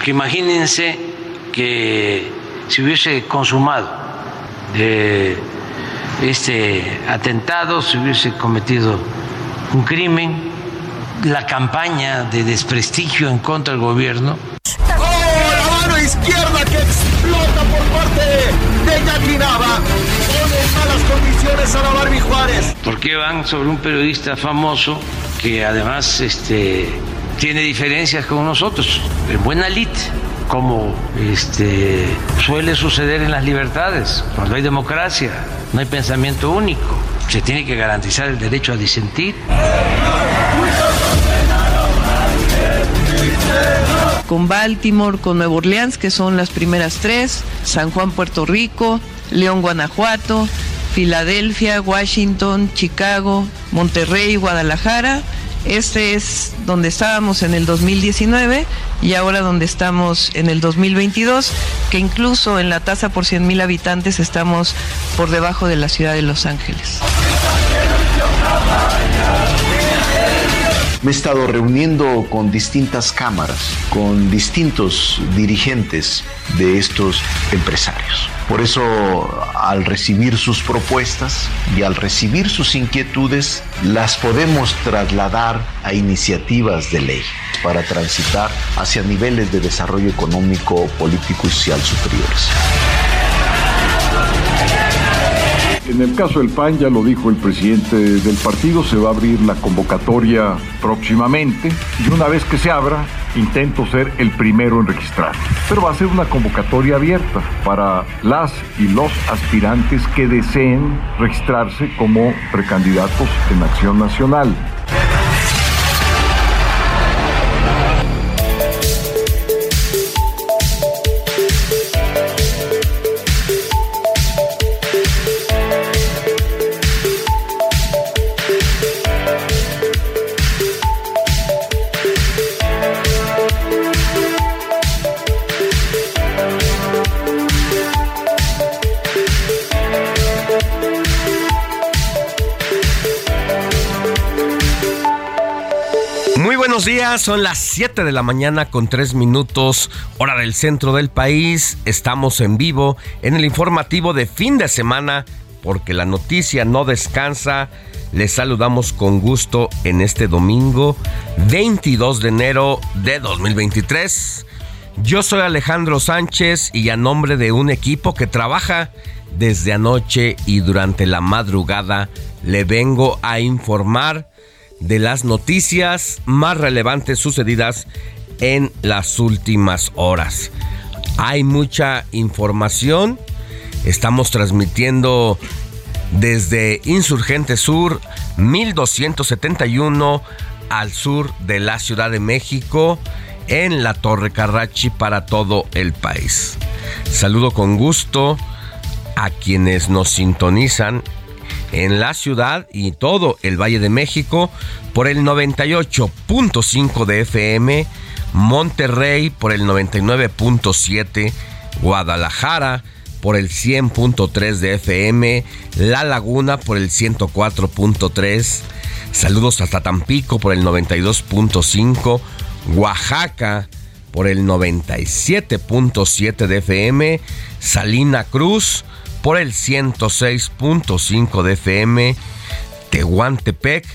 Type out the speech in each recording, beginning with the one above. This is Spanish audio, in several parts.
Porque imagínense que se hubiese consumado eh, este atentado, se hubiese cometido un crimen, la campaña de desprestigio en contra del gobierno ¡Oh, la mano izquierda que explota por parte de Jackie Nava! Malas condiciones a la Barbie Juárez. ¿Por qué van sobre un periodista famoso que además este, tiene diferencias con nosotros? En buena lid, como este, suele suceder en las libertades, cuando hay democracia, no hay pensamiento único. Se tiene que garantizar el derecho a disentir. con Baltimore, con Nueva Orleans, que son las primeras tres, San Juan, Puerto Rico, León, Guanajuato, Filadelfia, Washington, Chicago, Monterrey, Guadalajara. Este es donde estábamos en el 2019 y ahora donde estamos en el 2022, que incluso en la tasa por 100 mil habitantes estamos por debajo de la ciudad de Los Ángeles. Me he estado reuniendo con distintas cámaras, con distintos dirigentes de estos empresarios. Por eso, al recibir sus propuestas y al recibir sus inquietudes, las podemos trasladar a iniciativas de ley para transitar hacia niveles de desarrollo económico, político y social superiores. En el caso del PAN, ya lo dijo el presidente del partido, se va a abrir la convocatoria próximamente y una vez que se abra, intento ser el primero en registrar. Pero va a ser una convocatoria abierta para las y los aspirantes que deseen registrarse como precandidatos en Acción Nacional. Son las 7 de la mañana con 3 minutos, hora del centro del país. Estamos en vivo en el informativo de fin de semana porque la noticia no descansa. Les saludamos con gusto en este domingo 22 de enero de 2023. Yo soy Alejandro Sánchez y a nombre de un equipo que trabaja desde anoche y durante la madrugada le vengo a informar de las noticias más relevantes sucedidas en las últimas horas. Hay mucha información. Estamos transmitiendo desde Insurgente Sur 1271 al sur de la Ciudad de México en la Torre Carrachi para todo el país. Saludo con gusto a quienes nos sintonizan en la ciudad y todo el Valle de México por el 98.5 de FM Monterrey por el 99.7, Guadalajara por el 100.3 de FM, La Laguna por el 104.3, saludos hasta Tampico por el 92.5, Oaxaca por el 97.7 de FM, Salina Cruz por el 106.5 de FM, Tehuantepec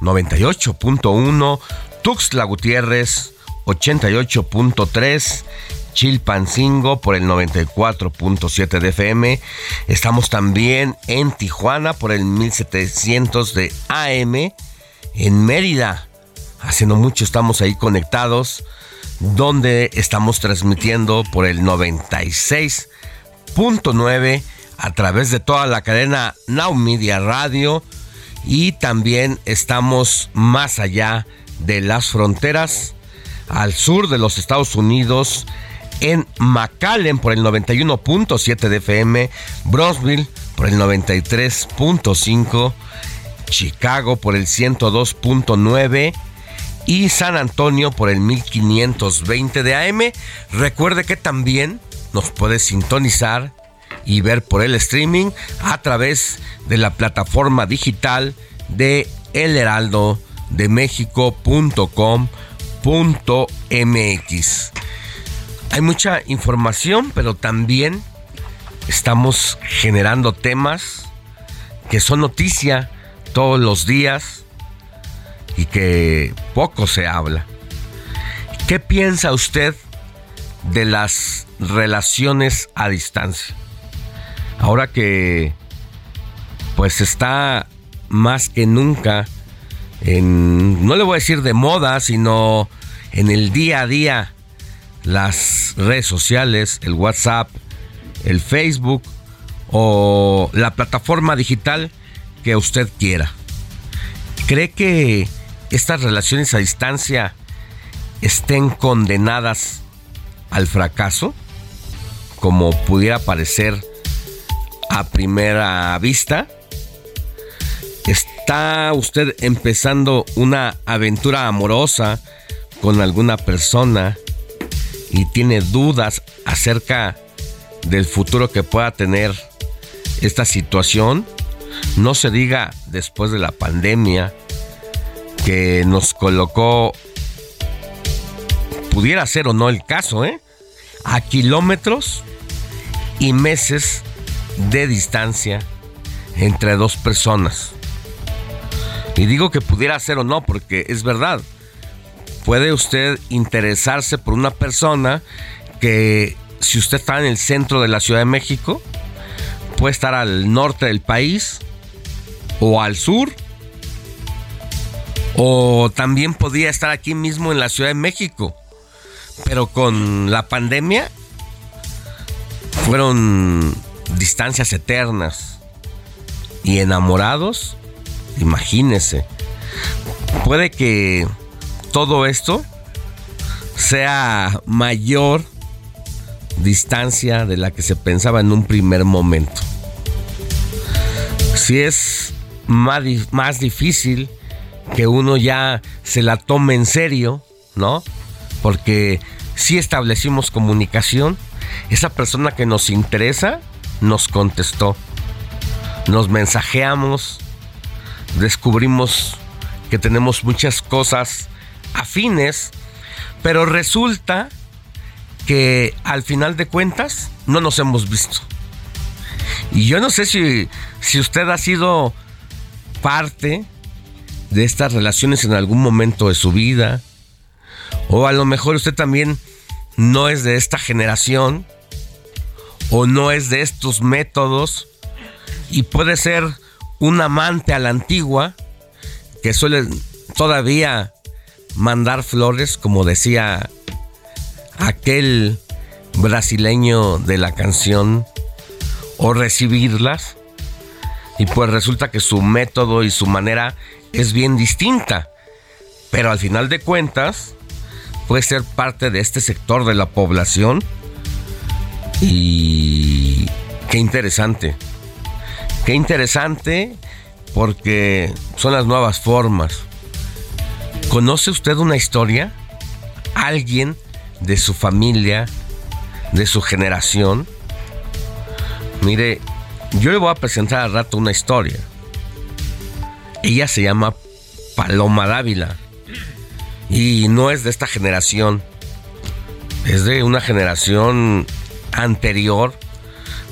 98.1, Tuxtla Gutiérrez 88.3, Chilpancingo por el 94.7 de FM. Estamos también en Tijuana por el 1700 de AM. En Mérida, haciendo mucho estamos ahí conectados, donde estamos transmitiendo por el 96.9 a través de toda la cadena Now Media Radio y también estamos más allá de las fronteras al sur de los Estados Unidos en McAllen por el 91.7 de FM, Brosville por el 93.5, Chicago por el 102.9 y San Antonio por el 1520 de AM. Recuerde que también nos puede sintonizar y ver por el streaming a través de la plataforma digital de El Heraldo de México.com.mx. Hay mucha información, pero también estamos generando temas que son noticia todos los días y que poco se habla. ¿Qué piensa usted de las relaciones a distancia? Ahora que pues está más que nunca en, no le voy a decir de moda, sino en el día a día, las redes sociales, el WhatsApp, el Facebook o la plataforma digital que usted quiera. ¿Cree que estas relaciones a distancia estén condenadas al fracaso? Como pudiera parecer a primera vista. ¿Está usted empezando una aventura amorosa con alguna persona y tiene dudas acerca del futuro que pueda tener esta situación? No se diga después de la pandemia que nos colocó, pudiera ser o no el caso, ¿eh? a kilómetros y meses de distancia entre dos personas. Y digo que pudiera ser o no, porque es verdad. Puede usted interesarse por una persona que si usted está en el centro de la Ciudad de México, puede estar al norte del país o al sur. O también podría estar aquí mismo en la Ciudad de México. Pero con la pandemia fueron distancias eternas y enamorados Imagínese. Puede que todo esto sea mayor distancia de la que se pensaba en un primer momento. Si es más, más difícil que uno ya se la tome en serio, ¿no? Porque si establecimos comunicación, esa persona que nos interesa nos contestó, nos mensajeamos, descubrimos que tenemos muchas cosas afines, pero resulta que al final de cuentas no nos hemos visto. Y yo no sé si, si usted ha sido parte de estas relaciones en algún momento de su vida, o a lo mejor usted también no es de esta generación, o no es de estos métodos, y puede ser un amante a la antigua que suele todavía mandar flores, como decía aquel brasileño de la canción, o recibirlas. Y pues resulta que su método y su manera es bien distinta. Pero al final de cuentas, puede ser parte de este sector de la población. Y qué interesante. Qué interesante porque son las nuevas formas. ¿Conoce usted una historia? alguien de su familia, de su generación. Mire, yo le voy a presentar al rato una historia. Ella se llama Paloma Dávila y no es de esta generación, es de una generación anterior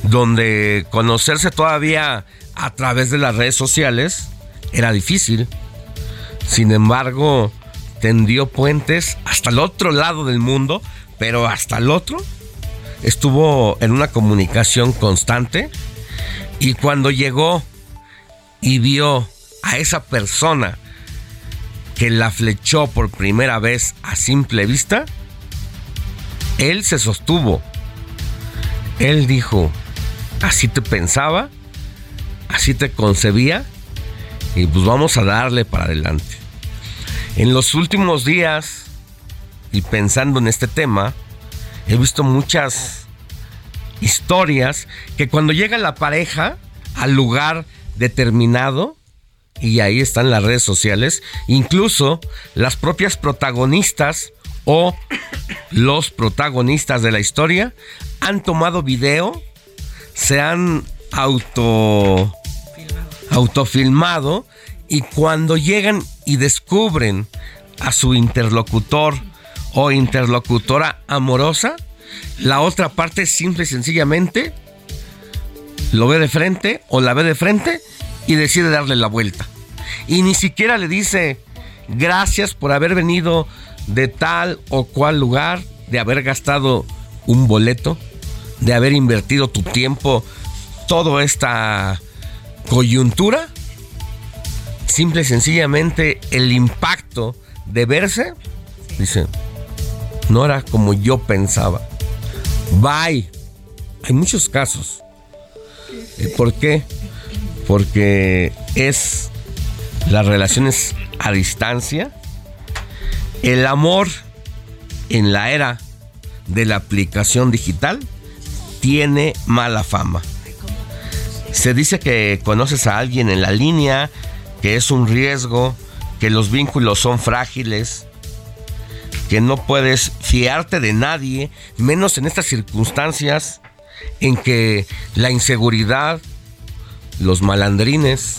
donde conocerse todavía a través de las redes sociales era difícil. Sin embargo, tendió puentes hasta el otro lado del mundo, pero hasta el otro estuvo en una comunicación constante y cuando llegó y vio a esa persona que la flechó por primera vez a simple vista, él se sostuvo. Él dijo, así te pensaba, así te concebía y pues vamos a darle para adelante. En los últimos días y pensando en este tema, he visto muchas historias que cuando llega la pareja al lugar determinado, y ahí están las redes sociales, incluso las propias protagonistas o los protagonistas de la historia han tomado video, se han auto autofilmado y cuando llegan y descubren a su interlocutor o interlocutora amorosa, la otra parte simple y sencillamente lo ve de frente o la ve de frente y decide darle la vuelta. Y ni siquiera le dice gracias por haber venido de tal o cual lugar, de haber gastado un boleto, de haber invertido tu tiempo, toda esta coyuntura. Simple y sencillamente el impacto de verse, dice, no era como yo pensaba. Bye. Hay muchos casos. ¿Por qué? Porque es las relaciones a distancia, el amor en la era de la aplicación digital tiene mala fama. Se dice que conoces a alguien en la línea, que es un riesgo, que los vínculos son frágiles, que no puedes fiarte de nadie, menos en estas circunstancias en que la inseguridad, los malandrines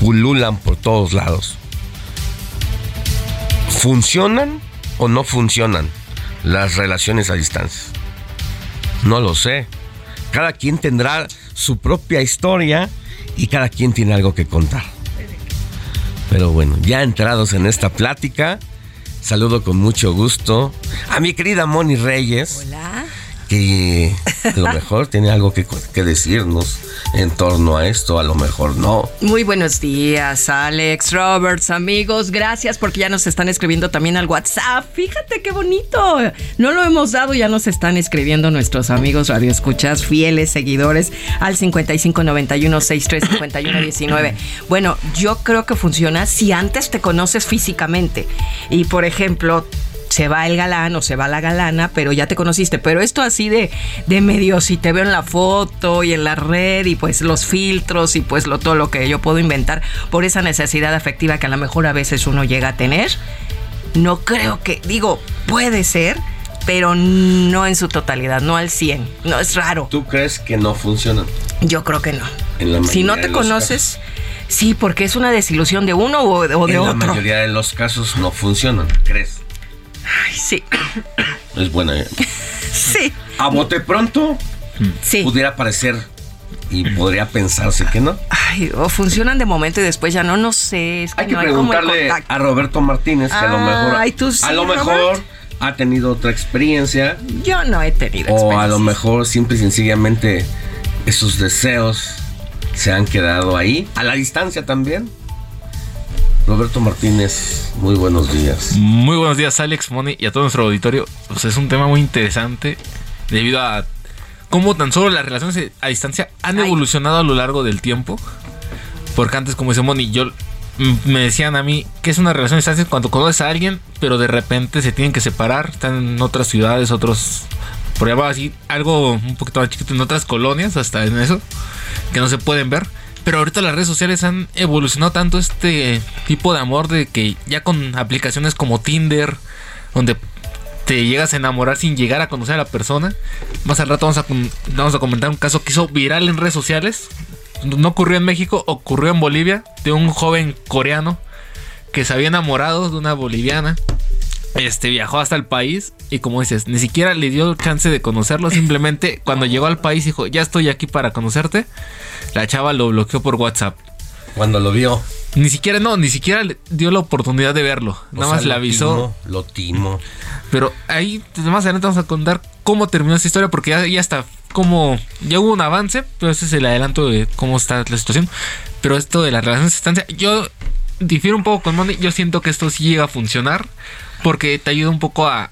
pululan por todos lados. ¿Funcionan o no funcionan las relaciones a distancia? No lo sé. Cada quien tendrá su propia historia y cada quien tiene algo que contar. Pero bueno, ya entrados en esta plática, saludo con mucho gusto a mi querida Moni Reyes. Hola. Que a lo mejor tiene algo que, que decirnos en torno a esto, a lo mejor no. Muy buenos días, Alex, Roberts, amigos. Gracias porque ya nos están escribiendo también al WhatsApp. Fíjate qué bonito. No lo hemos dado, ya nos están escribiendo nuestros amigos radioescuchas, fieles seguidores al 5591 19 Bueno, yo creo que funciona si antes te conoces físicamente. Y por ejemplo, se va el galán o se va la galana, pero ya te conociste. Pero esto así de, de medio, si te veo en la foto y en la red y pues los filtros y pues lo, todo lo que yo puedo inventar por esa necesidad afectiva que a lo mejor a veces uno llega a tener, no creo que, digo, puede ser, pero no en su totalidad, no al 100. No, es raro. ¿Tú crees que no funcionan? Yo creo que no. si no te conoces... Sí, porque es una desilusión de uno o de, otro. En la mayoría de los casos no funcionan, ¿crees? Ay, sí. Es buena. ¿eh? Sí. A bote pronto Sí. pudiera parecer y podría pensarse que no. Ay, o funcionan de momento y después ya no, no sé. Es que Hay que no preguntarle a Roberto Martínez que a lo mejor, Ay, tú sí, a lo Robert. mejor ha tenido otra experiencia Yo no he tenido o a lo mejor simple y sencillamente esos deseos se han quedado ahí a la distancia también. Roberto Martínez, muy buenos días. Muy buenos días, Alex, Moni y a todo nuestro auditorio. Pues es un tema muy interesante debido a cómo tan solo las relaciones a distancia han Ay. evolucionado a lo largo del tiempo. Porque antes, como dice Moni, yo mm, me decían a mí que es una relación a distancia cuando conoces a alguien, pero de repente se tienen que separar, están en otras ciudades, otros, por llamar así, algo un poquito más chiquito, en otras colonias, hasta en eso, que no se pueden ver. Pero ahorita las redes sociales han evolucionado tanto este tipo de amor de que ya con aplicaciones como Tinder, donde te llegas a enamorar sin llegar a conocer a la persona. Más al rato vamos a, vamos a comentar un caso que hizo viral en redes sociales. No ocurrió en México, ocurrió en Bolivia de un joven coreano que se había enamorado de una boliviana. Este viajó hasta el país y como dices, ni siquiera le dio chance de conocerlo, simplemente cuando llegó al país dijo, "Ya estoy aquí para conocerte." La chava lo bloqueó por WhatsApp. Cuando lo vio. Ni siquiera no, ni siquiera le dio la oportunidad de verlo. Nada O más sea, le lo avisó. timo, Lo timo. Pero ahí más adelante vamos a contar cómo terminó esta historia porque ya, ya está como ya hubo un avance, pero ese es el adelanto de cómo está la situación. Pero esto de las relaciones a distancia, yo difiero un poco con Moni, yo siento que esto sí llega a funcionar porque te ayuda un poco a,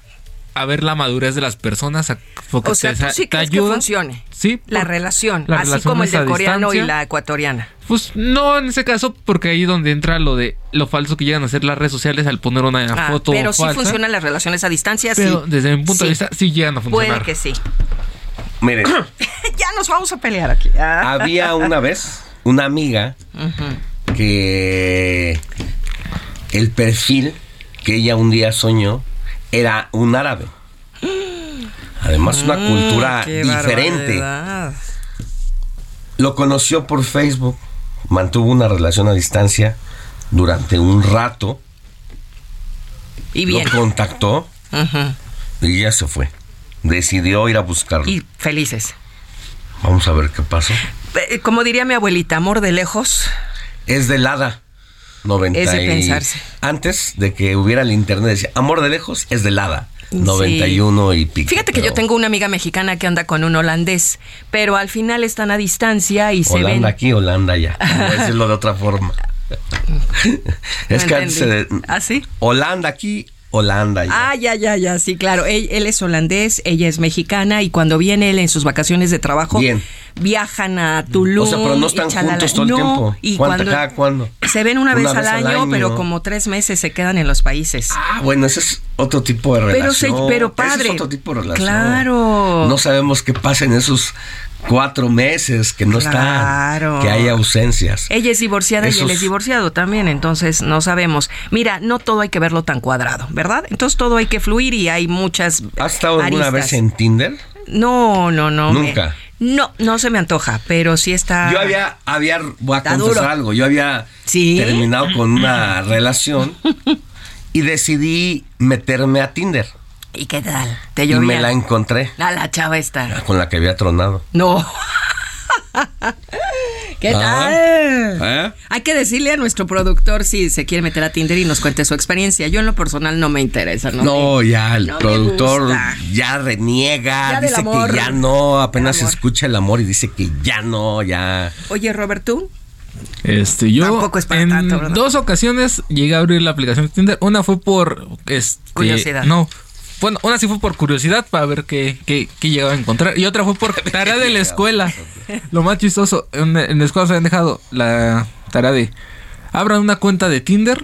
a ver la madurez de las personas, a- O sea, tú sí te crees ayuda. que funcione. Sí, La relación, la así relación como el es del coreano y la ecuatoriana. Pues no en ese caso, porque ahí donde entra lo de lo falso que llegan a hacer las redes sociales al poner una Ah, foto pero sí funcionan las relaciones a distancia, Pero sí. desde mi punto de vista sí llegan a funcionar. Puede que sí. Miren, ya nos vamos a pelear aquí. Ah. había una vez una amiga que el perfil que ella un día soñó era un árabe. Además, una Mm, cultura diferente. barbaridad. Lo conoció por Facebook, mantuvo una relación a distancia durante un rato, Y bien. lo contactó y ya se fue. Decidió ir a buscarlo. Y felices. Vamos a ver qué pasó. Eh, Como diría mi abuelita, amor de lejos. Es del hada. 90 Es de pensarse. Antes de que hubiera el internet decía, amor de lejos es del hada. Sí. 91 y pico. Fíjate que yo tengo una amiga mexicana que anda con un holandés, pero al final están a distancia y se Holanda ven. aquí, Holanda allá. Voy a decirlo de otra forma. es que antes ¿Ah, sí? Holanda aquí, Holanda. Ah, ya, ya, ya, sí, claro. Él, él es holandés, ella es mexicana y cuando viene él en sus vacaciones de trabajo, Bien. viajan a Tulum. o sea, pero no están juntos todo el No, tiempo. Y ¿Cuánta- cuando cada cuándo? se ven una, vez, al, año, pero como tres meses se quedan en los países. Ah, bueno, ese es otro tipo de Pero se- relación. pero Ese padre. es otro tipo de relación. Claro. No sabemos qué pasa en esos cuatro meses que no Claro. están, que hay ausencias. Ella es divorciada y él es divorciado también, entonces no sabemos. Mira, no todo hay que verlo tan cuadrado, ¿verdad? Entonces todo hay que fluir y hay muchas. ¿Has estado alguna vez en Tinder? No, no, no. me- Nunca. no, no se me antoja, pero sí está. Yo había, había, voy a confesar duro. algo, yo había ¿Sí? terminado con una relación y decidí meterme a Tinder. ¿Y qué tal? ¿Te Y me la encontré A la chava está. con la que había tronado. No. ¿Qué Ah, tal? ¿eh? Hay que decirle a nuestro productor si se quiere meter a Tinder y nos cuente su experiencia. Yo en lo personal no me interesa, ¿no? No, ya el no productor ya reniega, Ya dice amor. que ya no, apenas escucha el amor y dice que ya no, ya. Oye, Robert, ¿tú? Este, yo Tampoco es para en dos ocasiones llegué a abrir la aplicación de Tinder. Una fue por este, Curiosidad. No. Bueno, una sí fue por curiosidad para ver qué, qué, qué llegaba a encontrar. Y otra fue por tarea de la escuela. Lo más chistoso, en, en la escuela se habían dejado la tarea de abran una cuenta de Tinder.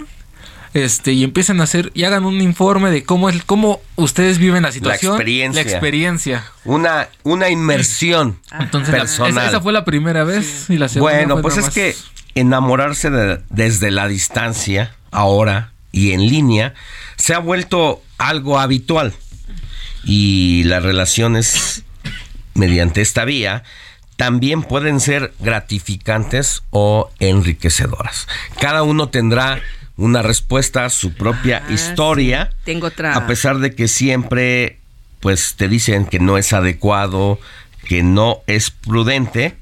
Este, y empiezan a hacer y hagan un informe de cómo es cómo ustedes viven la situación. experiencia. La experiencia. Una, una inmersión Entonces, la- personal. esa, esa fue la primera vez. Y la segunda Bueno, fue pues es más- que enamorarse de- desde la distancia, ahora y en línea, se ha vuelto algo habitual. Y las relaciones mediante esta vía también pueden ser gratificantes o enriquecedoras. Cada uno tendrá una respuesta, su propia Ah, historia. sí. Tengo otra. A pesar de que siempre pues te dicen que no es adecuado, que no es prudente,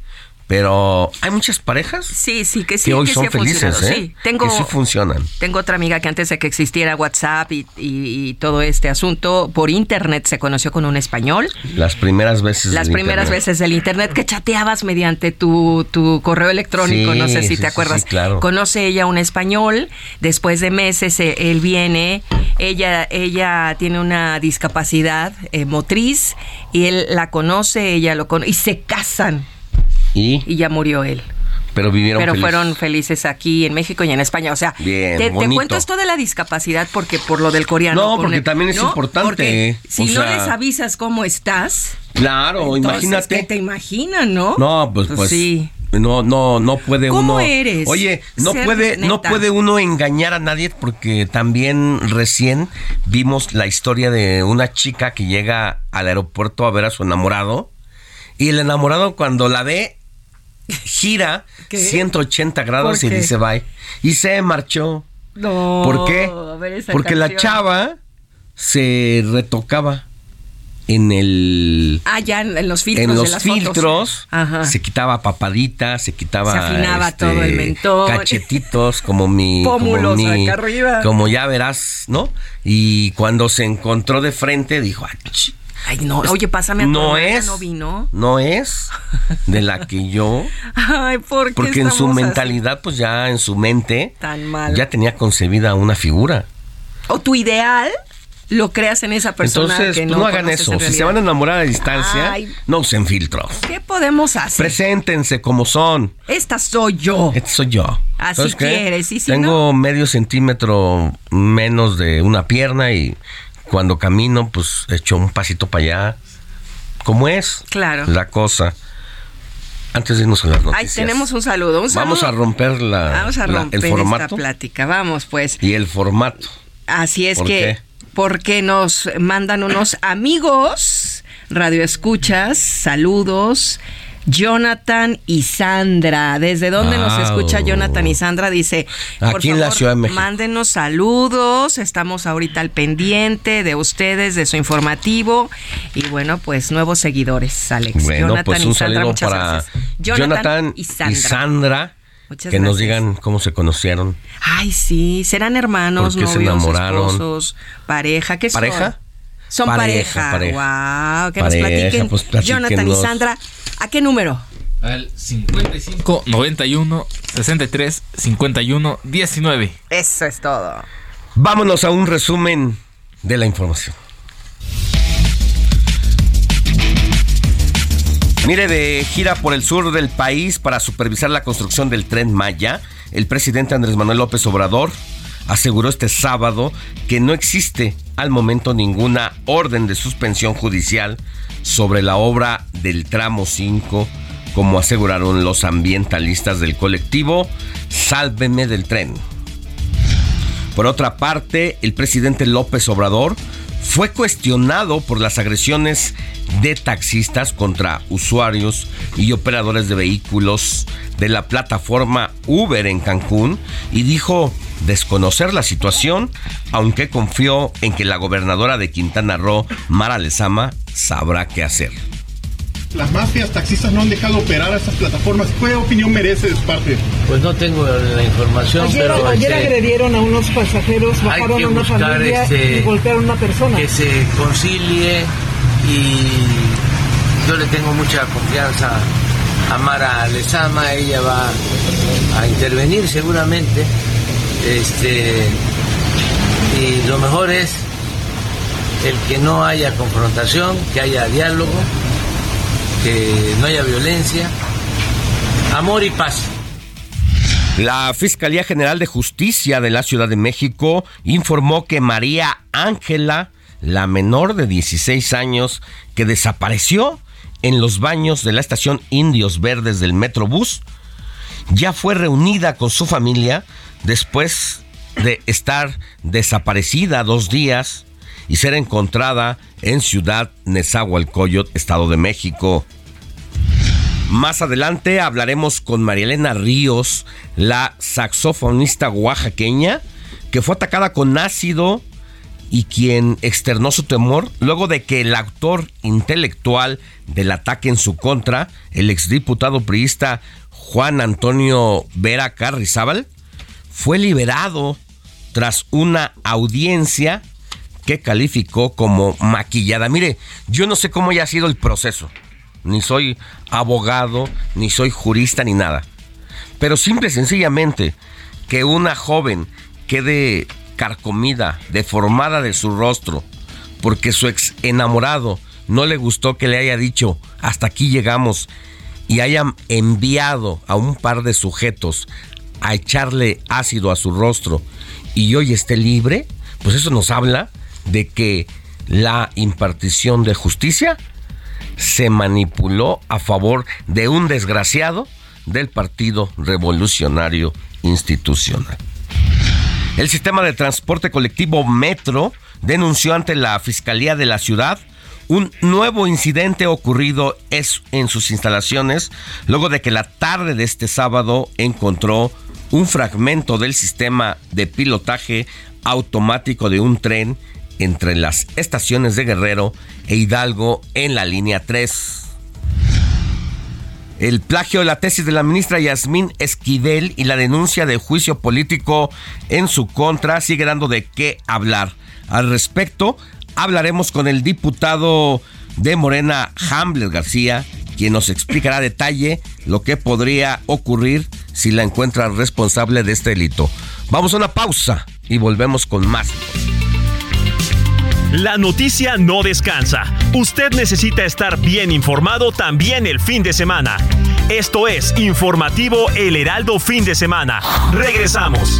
pero hay muchas parejas Sí, sí, que sí, que hoy que son sí felices. ¿eh? Sí, tengo, que sí funcionan. tengo otra amiga que antes de que existiera WhatsApp y, y- y todo este asunto, por internet se conoció con un español. Las primeras veces. Las del primeras internet. veces del internet que chateabas mediante tu, tu correo electrónico, Sí, no sé si te acuerdas. sí, claro. Conoce ella un español, después de meses eh, él viene, ella, ella tiene una discapacidad eh, motriz y él la conoce, ella lo conoce y se casan Y, y ya murió él. pero vivieron Pero felices. fueron felices aquí en México y en España. O sea, Bien, te, cuento esto de la discapacidad porque por lo del coreano. No, por porque el- también es importante, Porque si o no sea- les avisas cómo estás, Claro, entonces, imagínate. ¿qué te imaginan, no? No, pues, pues sí. No, no, no puede ¿Cómo uno. eres? Oye, no Ser puede, no puede uno engañar a nadie porque también recién vimos la historia de una chica que llega al aeropuerto a ver a su enamorado y el enamorado cuando la ve gira ¿Qué? 180 grados ¿Por y dice bye y se marchó. No. ¿Por qué? Porque la chava se retocaba en el Ah, ya en, los filtros. en los las fotos. filtros Ajá. se quitaba papadita, se quitaba Se afinaba este, todo el mentón. cachetitos como mi como Pómulos mi- acá arriba. como ya verás, ¿no? Y cuando se encontró de frente dijo, "Ah, ch- Ay, no. Oye, pásame a tu no es no vino. no es de la que yo Ay, ¿por qué porque en su así mentalidad pues ya en su mente tan mal? ya tenía concebida una figura. O tu ideal lo creas en esa persona Entonces, que pues, no, no, hagan eso. Si se van a enamorar a distancia, Ay. no usen filtros. ¿Qué podemos hacer? Preséntense como son. Esta soy yo. Este soy yo. Así quieres, y si Tengo medio centímetro menos de una pierna y cuando camino, pues echo un pasito para allá. ¿Cómo es? Claro. La cosa. Antes de irnos a las Ay, noticias. tenemos un saludo. un Vamos a romper la, Vamos a la- romper el esta formato plática. Vamos, pues. y el formato. Así es ¿Por que, qué? porque nos mandan unos amigos, radio escuchas, saludos. Jonathan y Sandra. ¿Desde dónde nos escucha Jonathan y Sandra? Dice, por Aquí en la Ciudad de México. Mándenos saludos. Estamos ahorita al pendiente de ustedes, de su informativo. Y bueno, pues nuevos seguidores, Alex. Bueno, Jonathan pues y un Sandra, saludo para gracias. Jonathan, y Sandra. Sandra, Muchas que nos digan cómo se conocieron. Ay, sí, serán hermanos, ¿Por qué se novios, enamoraron? esposos, pareja, ¿qué? ¿Pareja? Son Pareja, pareja. pareja. Wow, que Pareja, nos platiquen. pues, platíquenos. Jonathan y Sandra, ¿a qué número? Al 55 91 63 51 19. Eso es todo. Vámonos a un resumen de la información. Mire, de gira por el sur del país para supervisar la construcción del tren Maya, el presidente Andrés Manuel López Obrador aseguró este sábado que no existe al momento ninguna orden de suspensión judicial sobre la obra del tramo 5, como aseguraron los ambientalistas del colectivo Sálveme del tren. Por otra parte, el presidente López Obrador fue cuestionado por las agresiones de taxistas contra usuarios y operadores de vehículos de la plataforma Uber en Cancún y dijo desconocer la situación, aunque confió en que la gobernadora de Quintana Roo, Mara Lezama, sabrá qué hacer. Las mafias taxistas no han dejado operar a estas plataformas. ¿Qué opinión merece de su parte? Pues no tengo la información, Ayer, pero ayer este, agredieron a unos pasajeros, bajaron a una familia este, y golpearon a una persona. que se concilie y yo le tengo mucha confianza a Mara Lezama, ella va a intervenir seguramente. Este y lo mejor es el que no haya confrontación, que haya diálogo, que no haya violencia, amor y paz. La Fiscalía General de Justicia de la Ciudad de México informó que María Ángela, la menor de 16 años, que desapareció en los baños de la estación Indios Verdes del Metrobús, ya fue reunida con su familia después de estar desaparecida dos días y ser encontrada en Ciudad Nezahualcóyotl, Estado de México. Más adelante hablaremos con Marielena Ríos, la saxofonista oaxaqueña, que fue atacada con ácido y quien externó su temor luego de que el autor intelectual del ataque en su contra, el exdiputado priista Juan Antonio Vera Carrizábal, fue liberado tras una audiencia que calificó como maquillada. Mire, yo no sé cómo haya sido el proceso ni soy abogado, ni soy jurista, ni nada. Pero simple y sencillamente que una joven quede carcomida, deformada de su rostro, porque su ex enamorado no le gustó que le haya dicho hasta aquí llegamos y hayan enviado a un par de sujetos a echarle ácido a su rostro y hoy esté libre, pues eso nos habla de que la impartición de justicia se manipuló a favor de un desgraciado del Partido Revolucionario Institucional. El sistema de transporte colectivo Metro denunció ante la Fiscalía de la ciudad un nuevo incidente ocurrido es en sus instalaciones luego de que la tarde de este sábado encontró un fragmento del sistema de pilotaje automático de un tren entre las estaciones de Guerrero e Hidalgo en la línea 3. El plagio de la tesis de la ministra Yasmín Esquivel y la denuncia de juicio político en su contra sigue dando de qué hablar. Al respecto, hablaremos con el diputado de Morena, Hamlet García, quien nos explicará a detalle lo que podría ocurrir si la encuentra responsable de este delito. Vamos a una pausa y volvemos con más. La noticia no descansa. Usted necesita estar bien informado también el fin de semana. Esto es Informativo El Heraldo Fin de Semana. Regresamos.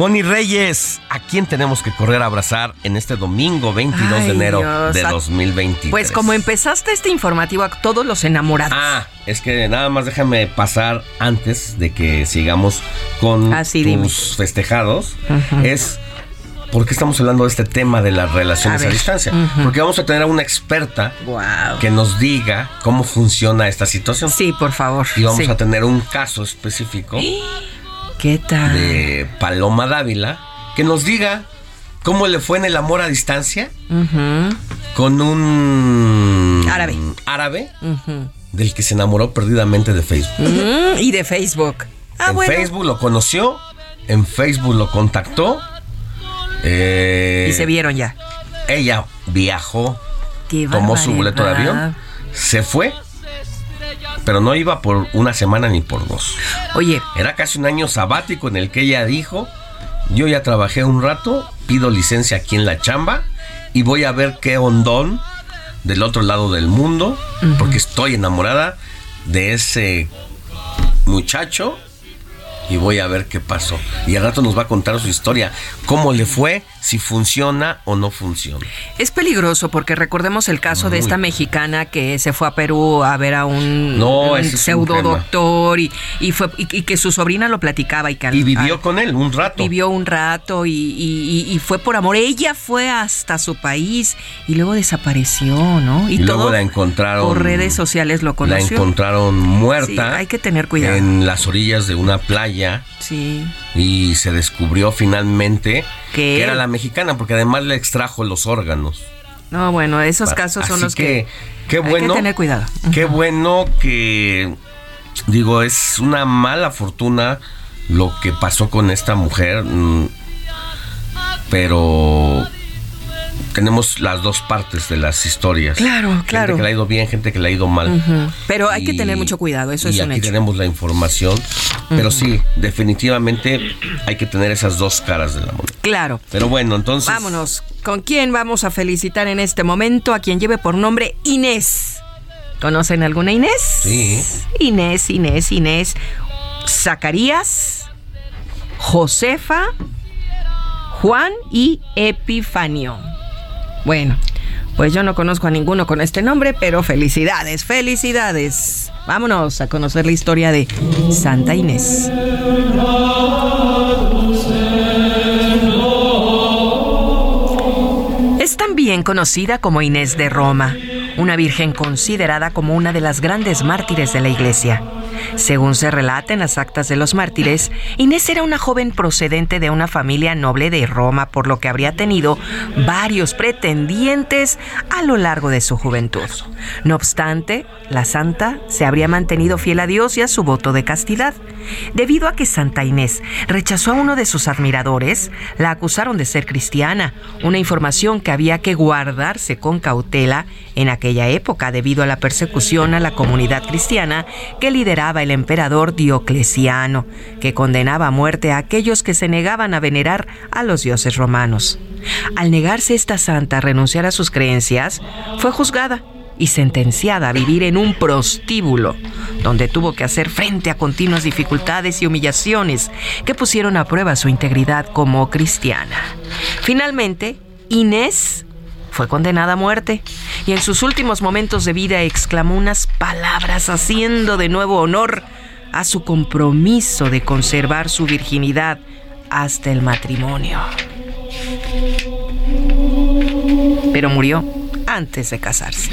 Moni Reyes, ¿a quién tenemos que correr a abrazar en este domingo 22 de enero Dios, de a- 2023? Pues como empezaste este informativo a todos los enamorados. Ah, es que nada más déjame pasar antes de que sigamos con Ah, sí, tus dime. festejados. Es por qué estamos hablando de este tema de las relaciones A distancia. Porque vamos a tener a una experta Wow. que nos diga cómo funciona esta situación. Sí, por favor. Y vamos sí. a tener un caso específico ¿Qué tal? de Paloma Dávila que nos diga cómo le fue en el amor a distancia con un Árabe. árabe del que se enamoró perdidamente de Facebook. Mm, y de Facebook. Ah, en bueno. Facebook lo conoció, en Facebook lo contactó. eh, Y se vieron ya. Ella viajó, tomó su boleto de avión, se fue, pero no iba por una semana ni por dos. Oye, Era casi un año sabático en el que ella dijo, yo ya trabajé un rato, pido licencia aquí en la chamba y voy a ver qué hondón del otro lado del mundo, porque estoy enamorada de ese muchacho y voy a ver qué pasó. Y al rato nos va a contar su historia, cómo le fue, si funciona o no funciona. es peligroso porque recordemos el caso de esta mexicana que se fue a Perú a ver a un, No, un un pseudo doctor y, y fue y, y que su sobrina lo platicaba y que Y vivió al- con él un rato. vivió un rato y, y- fue por amor. Ella fue hasta su país y luego desapareció, ¿no? Y, luego todo la encontraron. por redes sociales lo La conoció. encontraron muerta. Sí, hay que tener cuidado. En las orillas de una playa. Sí. Y se descubrió finalmente. Que era la mexicana, porque además le extrajo los órganos. No, bueno, esos casos son los que, Qué hay bueno. que tener cuidado. Qué bueno que. Digo, es una mala fortuna lo que pasó con esta mujer. mm, Pero. Tenemos las dos partes de las historias. Claro, claro. Gente que le ha ido bien, gente que le ha ido mal. Pero hay que tener mucho cuidado, eso es y un aquí hecho. tenemos la información, pero sí, definitivamente hay que tener esas dos caras de la moneda. Claro. Pero bueno, entonces Vámonos. ¿Con quién vamos a felicitar en este momento? A quien lleve por nombre Inés. ¿Conocen alguna Inés? Sí. Inés, Inés, Inés. Zacarías, Josefa, Juan y Epifanio. Bueno, pues yo no conozco a ninguno con este nombre, pero felicidades, felicidades. Vámonos a conocer la historia de Santa Inés. Es también conocida como Inés de Roma, una virgen considerada como una de las grandes mártires de la Iglesia. Según se relata en las actas de los mártires, Inés era una joven procedente de una familia noble de Roma, por lo que habría tenido varios pretendientes a lo largo de su juventud. No obstante, la santa se habría mantenido fiel a Dios y a su voto de castidad. Debido a que Santa Inés rechazó a uno de sus admiradores, la acusaron de ser cristiana, una información que había que guardarse con cautela en aquella época debido a la persecución a la comunidad cristiana que lideraba el emperador Diocleciano, que condenaba a muerte a aquellos que se negaban a venerar a los dioses romanos. Al negarse esta santa a renunciar a sus creencias, fue juzgada y sentenciada a vivir en un prostíbulo, donde tuvo que hacer frente a continuas dificultades y humillaciones que pusieron a prueba su integridad como cristiana. Finalmente, Inés fue condenada a muerte y en sus últimos momentos de vida exclamó unas palabras haciendo de nuevo honor a su compromiso de conservar su virginidad hasta el matrimonio. Pero murió antes de casarse.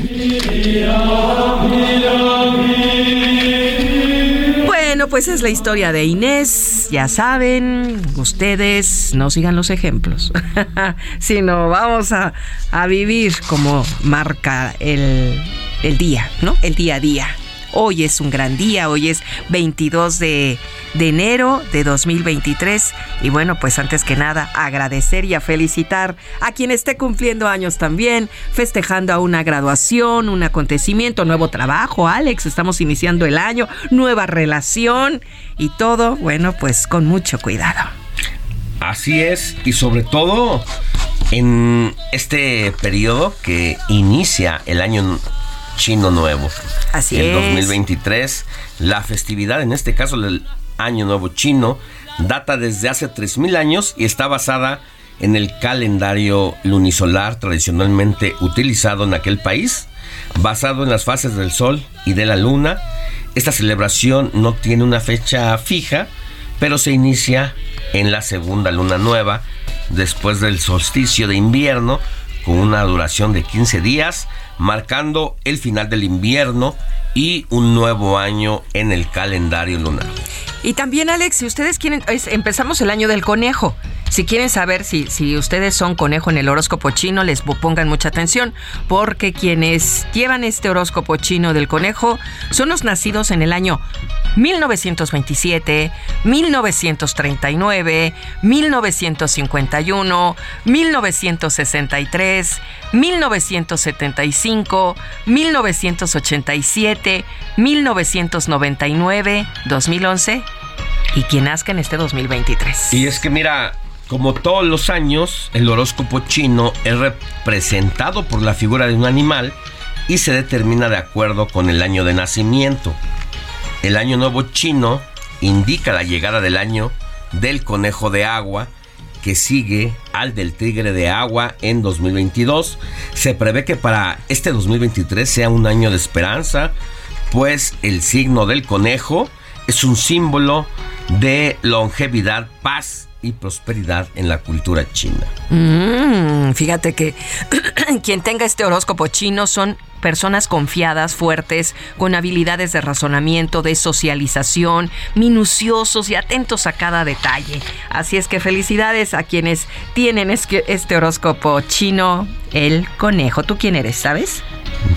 Bueno, pues es la historia de Inés. Ya saben, ustedes no sigan los ejemplos, sino vamos a, a vivir como marca el, el día, ¿no? El día a día. Hoy es un gran día, hoy es 22 de, de enero de 2023 y bueno, pues antes que nada agradecer y a felicitar a quien esté cumpliendo años también, festejando a una graduación, un acontecimiento, nuevo trabajo, Alex, estamos iniciando el año, nueva relación y todo, bueno, pues con mucho cuidado. Así es, y sobre todo en este periodo que inicia el año chino nuevo. Así el es. 2023, la festividad, en este caso el año nuevo chino, data desde hace 3.000 años y está basada en el calendario lunisolar tradicionalmente utilizado en aquel país, basado en las fases del sol y de la luna. Esta celebración no tiene una fecha fija, pero se inicia en la segunda luna nueva, después del solsticio de invierno, con una duración de 15 días, marcando el final del invierno y un nuevo año en el calendario lunar. Y también, Alex, si ustedes quieren, empezamos el año del conejo. Si quieren saber si, si ustedes son conejo en el horóscopo chino, les po- pongan mucha atención, porque quienes llevan este horóscopo chino del conejo son los nacidos en el año 1927, 1939, 1951, 1963, 1975, 1987, 1999, 2011 y quien nazca en este 2023. Y es que mira, como todos los años, el horóscopo chino es representado por la figura de un animal y se determina de acuerdo con el año de nacimiento. El año nuevo chino indica la llegada del año del conejo de agua que sigue al del tigre de agua en 2022. Se prevé que para este 2023 sea un año de esperanza, pues el signo del conejo es un símbolo de longevidad, paz y prosperidad en la cultura china. Mm, fíjate que quien tenga este horóscopo chino son personas confiadas, fuertes, con habilidades de razonamiento, de socialización, minuciosos y atentos a cada detalle. Así es que felicidades a quienes tienen este horóscopo chino, el conejo. ¿Tú quién eres, sabes?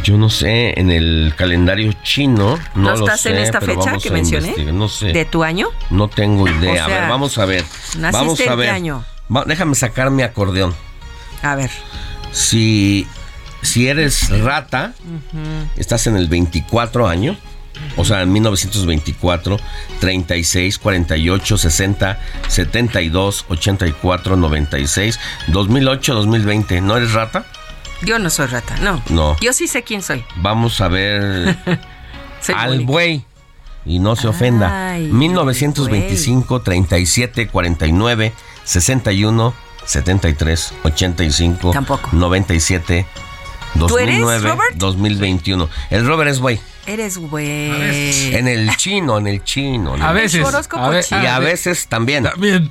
Yo no sé, en el calendario chino no, ¿No lo estás en sé, esta pero fecha que mencioné? No sé. ¿De tu año? No tengo idea. O a ver, vamos a ver. ¿naciste Vamos en a qué ver. año? Va- déjame sacar mi acordeón. A ver. Si, si eres rata, estás en el 24 año. O sea, en 1924, 36, 48, 60, 72, 84, 96, 2008, 2020. ¿No eres rata? Yo no soy rata, no. No. Yo sí sé quién soy. Vamos a ver al buey. Y no se ofenda. Ay, 1925, 37, 49, 61, 73, 85, Tampoco. 97, ¿Tú eres, 2009, Robert? 2021. El Robert es buey. Eres güey. En el chino, en el chino. en A el- veces. a ve- chino. Y a veces también. También.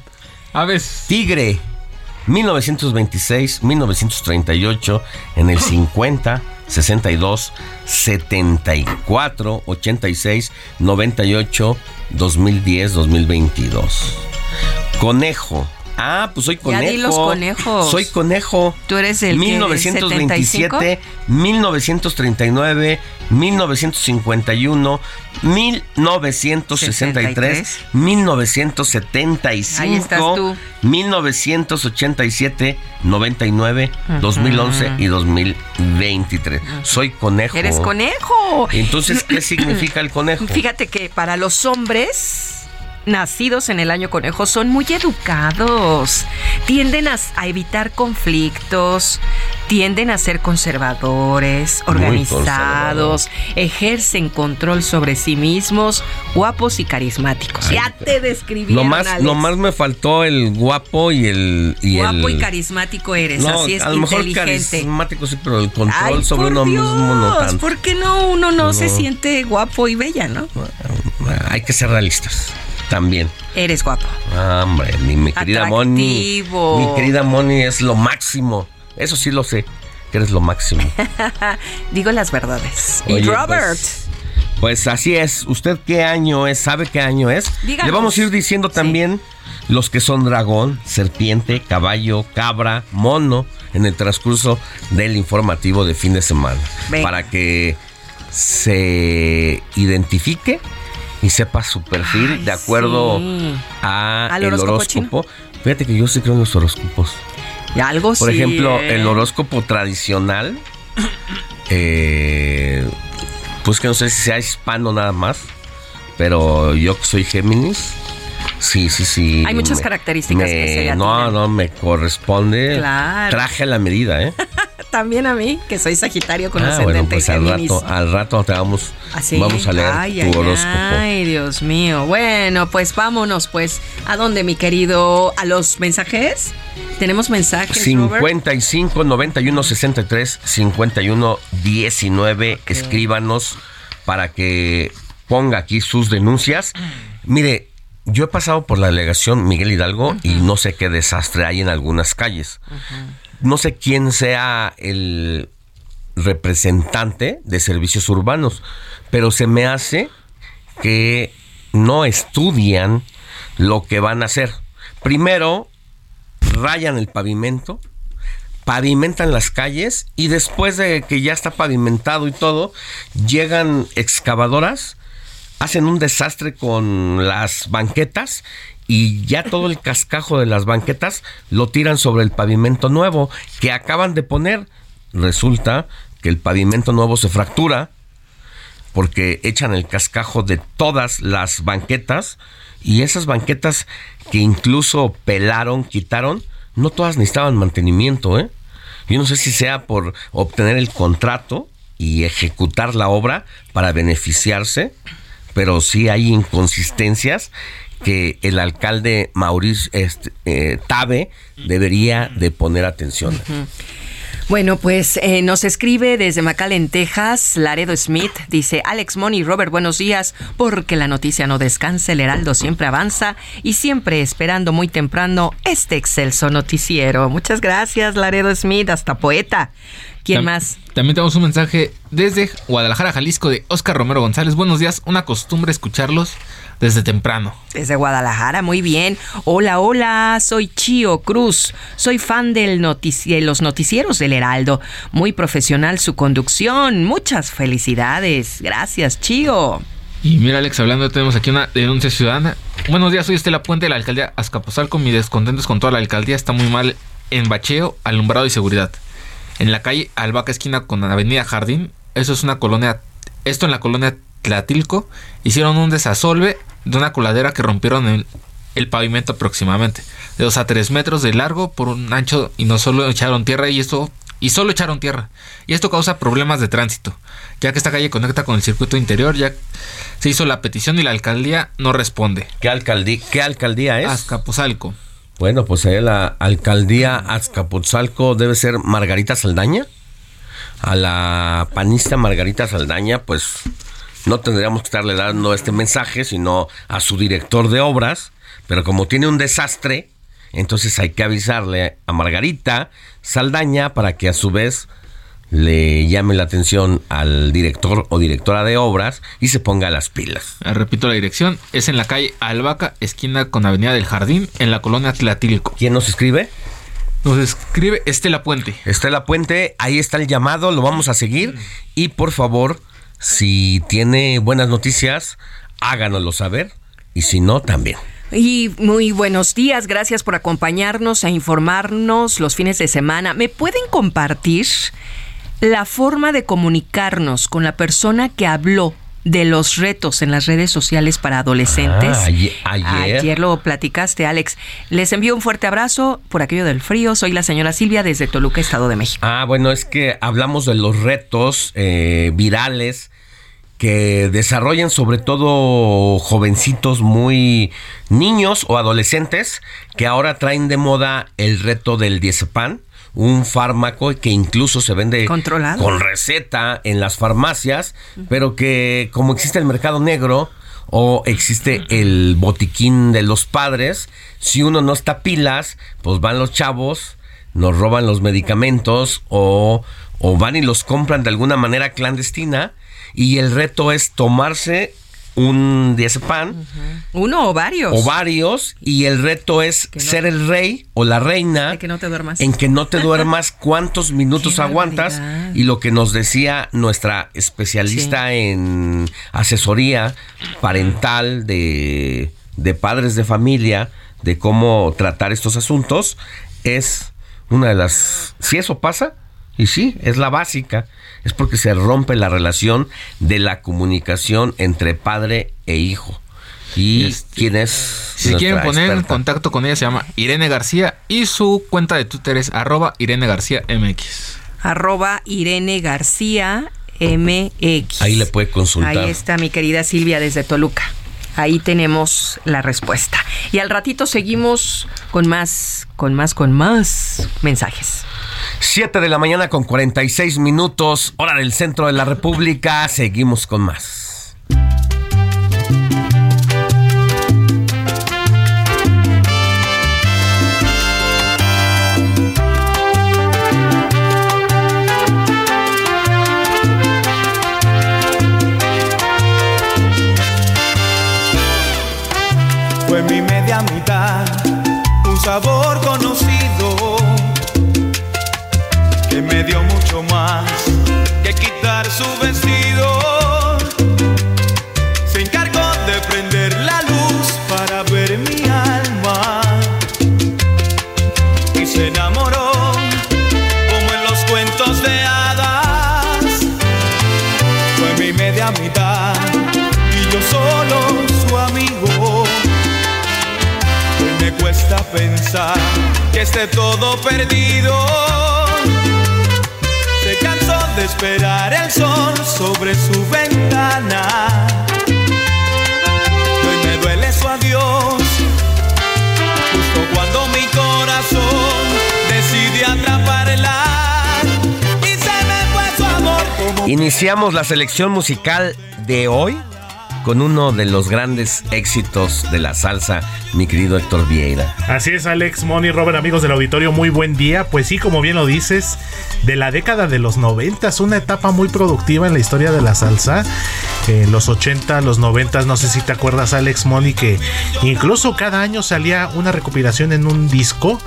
A veces. Tigre. 1926, 1938, en el 50, 62, 74, 86, 98, 2010, 2022. Conejo. Ah, pues soy Ya conejo. di los conejos. Soy conejo. Tú eres el que, 1927, 1939, 1951, 1963, 1975, Ahí estás tú. 1987, 99, 2011 y 2023. Soy conejo. Eres conejo. Entonces, ¿qué significa el conejo? Fíjate que para los hombres nacidos en el año conejo son muy educados, tienden a, a evitar conflictos, tienden a ser conservadores, organizados, ejercen control sobre sí mismos, guapos y carismáticos. ya te describieron, Lo más, Alex. lo más me faltó el guapo y el. Y Guapo el, y carismático eres, No, así es a lo mejor carismático sí, pero el control Ay, sobre por uno Dios, mismo no tanto. ¿Por qué no uno no, No. se siente guapo y bella, no? Hay que ser realistas. También. Eres guapo. Ah, hombre, mi, mi querida Moni. Mi querida Moni es lo máximo. Eso sí lo sé, que eres lo máximo. Digo las verdades. y Oye, Robert. Pues, pues así es. ¿Usted qué año es? ¿Sabe qué año es? Díganos. Le vamos a ir diciendo también los que son dragón, serpiente, caballo, cabra, mono en el transcurso del informativo de fin de semana. Venga. Para que se identifique y sepa su perfil Ay, de acuerdo sí. a ¿Al el horóscopo. Fíjate que yo sí creo en los horóscopos. Y algo Por sí, ejemplo, ¿eh? el horóscopo tradicional, eh, pues que no sé si sea hispano nada más, pero yo que soy Géminis, sí, sí, sí. Hay muchas características que se No, atinan. no, me corresponde. Claro. Traje la medida, ¿eh? También a mí, que soy Sagitario con Ah, ascendente bueno, pues al rato, al rato te vamos, ¿Así? vamos a leer ay, tu horóscopo. Ay, Dios mío. Bueno, pues vámonos, pues. ¿A dónde, mi querido? ¿A los mensajes? ¿Tenemos mensajes, Robert? 55 91 63 51 19. Escríbanos para que ponga aquí sus denuncias. Mire, yo he pasado por la delegación Miguel Hidalgo y no sé qué desastre hay en algunas calles. No sé quién sea el representante de servicios urbanos, pero se me hace que no estudian lo que van a hacer. Primero, rayan el pavimento, pavimentan las calles y después de que ya está pavimentado y todo, llegan excavadoras, hacen un desastre con las banquetas y ya todo el cascajo de las banquetas lo tiran sobre el pavimento nuevo que acaban de poner. Resulta que el pavimento nuevo se fractura porque echan el cascajo de todas las banquetas y esas banquetas que incluso pelaron, quitaron, no todas necesitaban mantenimiento, ¿eh? Yo no sé si sea por obtener el contrato y ejecutar la obra para beneficiarse, pero sí hay inconsistencias que el alcalde Mauricio este, eh, Tabe debería de poner atención. Bueno, pues eh, nos escribe desde McAllen, Texas, Laredo Smith. Dice, Alex Money, Robert, buenos días, porque la noticia no descansa, el Heraldo siempre avanza y siempre esperando muy temprano este excelso noticiero. Muchas gracias, Laredo Smith, hasta poeta. ¿Quién Tam- más? También tenemos un mensaje desde Guadalajara, Jalisco, de Oscar Romero González. Buenos días, una costumbre escucharlos desde temprano. Desde Guadalajara, muy bien. Hola, hola, soy Chio Cruz. Soy fan del notici- de los noticieros del Heraldo. Muy profesional su conducción. Muchas felicidades. Gracias, Chio. Y mira, Alex, hablando, tenemos aquí una denuncia ciudadana. Buenos días, soy Estela Puente de la alcaldía Azcapotzalco. Mi descontento es con toda la alcaldía. Está muy mal en bacheo, alumbrado y seguridad. En la calle Albaca esquina con la Avenida Jardín. Eso es una colonia, esto en la colonia Tlatilco, hicieron un desasolve de una coladera que rompieron el, el pavimento aproximadamente. De 2 a 3 metros de largo por un ancho y no solo echaron tierra y esto y solo echaron tierra. Y esto causa problemas de tránsito ya que esta calle conecta con el circuito interior ya se hizo la petición y la alcaldía no responde. ¿Qué alcaldía, qué alcaldía es? Azcapotzalco Bueno, pues ahí la alcaldía Azcapotzalco debe ser Margarita Saldaña. A la panista Margarita Saldaña, pues no tendríamos que estarle dando este mensaje, sino a su director de obras. Pero como tiene un desastre, entonces hay que avisarle a Margarita Saldaña para que a su vez le llame la atención al director o directora de obras y se ponga las pilas. Ah, Repito la dirección, es en la calle Albaca, esquina con Avenida del Jardín, en la colonia Tlatilco. ¿Quién nos escribe? Nos escribe Estela Puente. Estela Puente, ahí está el llamado, lo vamos a seguir y por favor, si tiene buenas noticias, háganoslo saber y si no, también. Y muy buenos días, gracias por acompañarnos a informarnos los fines de semana. ¿Me pueden compartir la forma de comunicarnos con la persona que habló de los retos en las redes sociales para adolescentes? Ah, ayer, ayer. Ayer lo platicaste, Alex. Les envío un fuerte abrazo por aquello del frío. Soy la señora Silvia desde Toluca, Estado de México. Ah, bueno, es que hablamos de los retos eh, virales que desarrollan sobre todo jovencitos muy niños o adolescentes que ahora traen de moda el reto del diazepam, un fármaco que incluso se vende Controlado. con receta en las farmacias, pero que como existe el mercado negro o existe el botiquín de los padres, si uno no está pilas, pues van los chavos, nos roban los medicamentos o, o van y los compran de alguna manera clandestina y el reto es tomarse un diazepam Uno o varios. o varios y el reto es no- ser el rey o la reina De que no te duermas. en que no te duermas cuántos minutos aguantas barbaridad. y lo que nos decía nuestra especialista en asesoría parental de, de padres de familia de cómo tratar estos asuntos es una de las si eso pasa y sí es la básica es porque se rompe la relación de la comunicación entre padre e hijo y quién es Si quieren poner en contacto con ella, se llama Irene García y su cuenta de Twitter es arroba Irene García MX. Arroba Irene García MX. ahí le puede consultar Ahí está mi querida Silvia desde Toluca. Ahí tenemos la respuesta. Y al ratito seguimos con más, con más, con más mensajes. 7 de la mañana con 46 minutos, hora del centro de la República. Seguimos con más. Sabor conocido que me dio que esté todo perdido. Se cansó de esperar el sol sobre su ventana. Hoy me duele su adiós. Justo cuando mi corazón decide atraparla. Y se me fue su amor como Iniciamos la selección musical de hoy con uno de los grandes éxitos de la salsa, mi querido Héctor Vieira. Así es, Alex, Moni, Robert, amigos del auditorio, muy buen día. Pues sí, como bien lo dices, de la década de los 90, una etapa muy productiva en la historia de la salsa. En los 80, los 90, no sé si te acuerdas, Alex, Moni, que incluso cada año salía una recopilación en un disco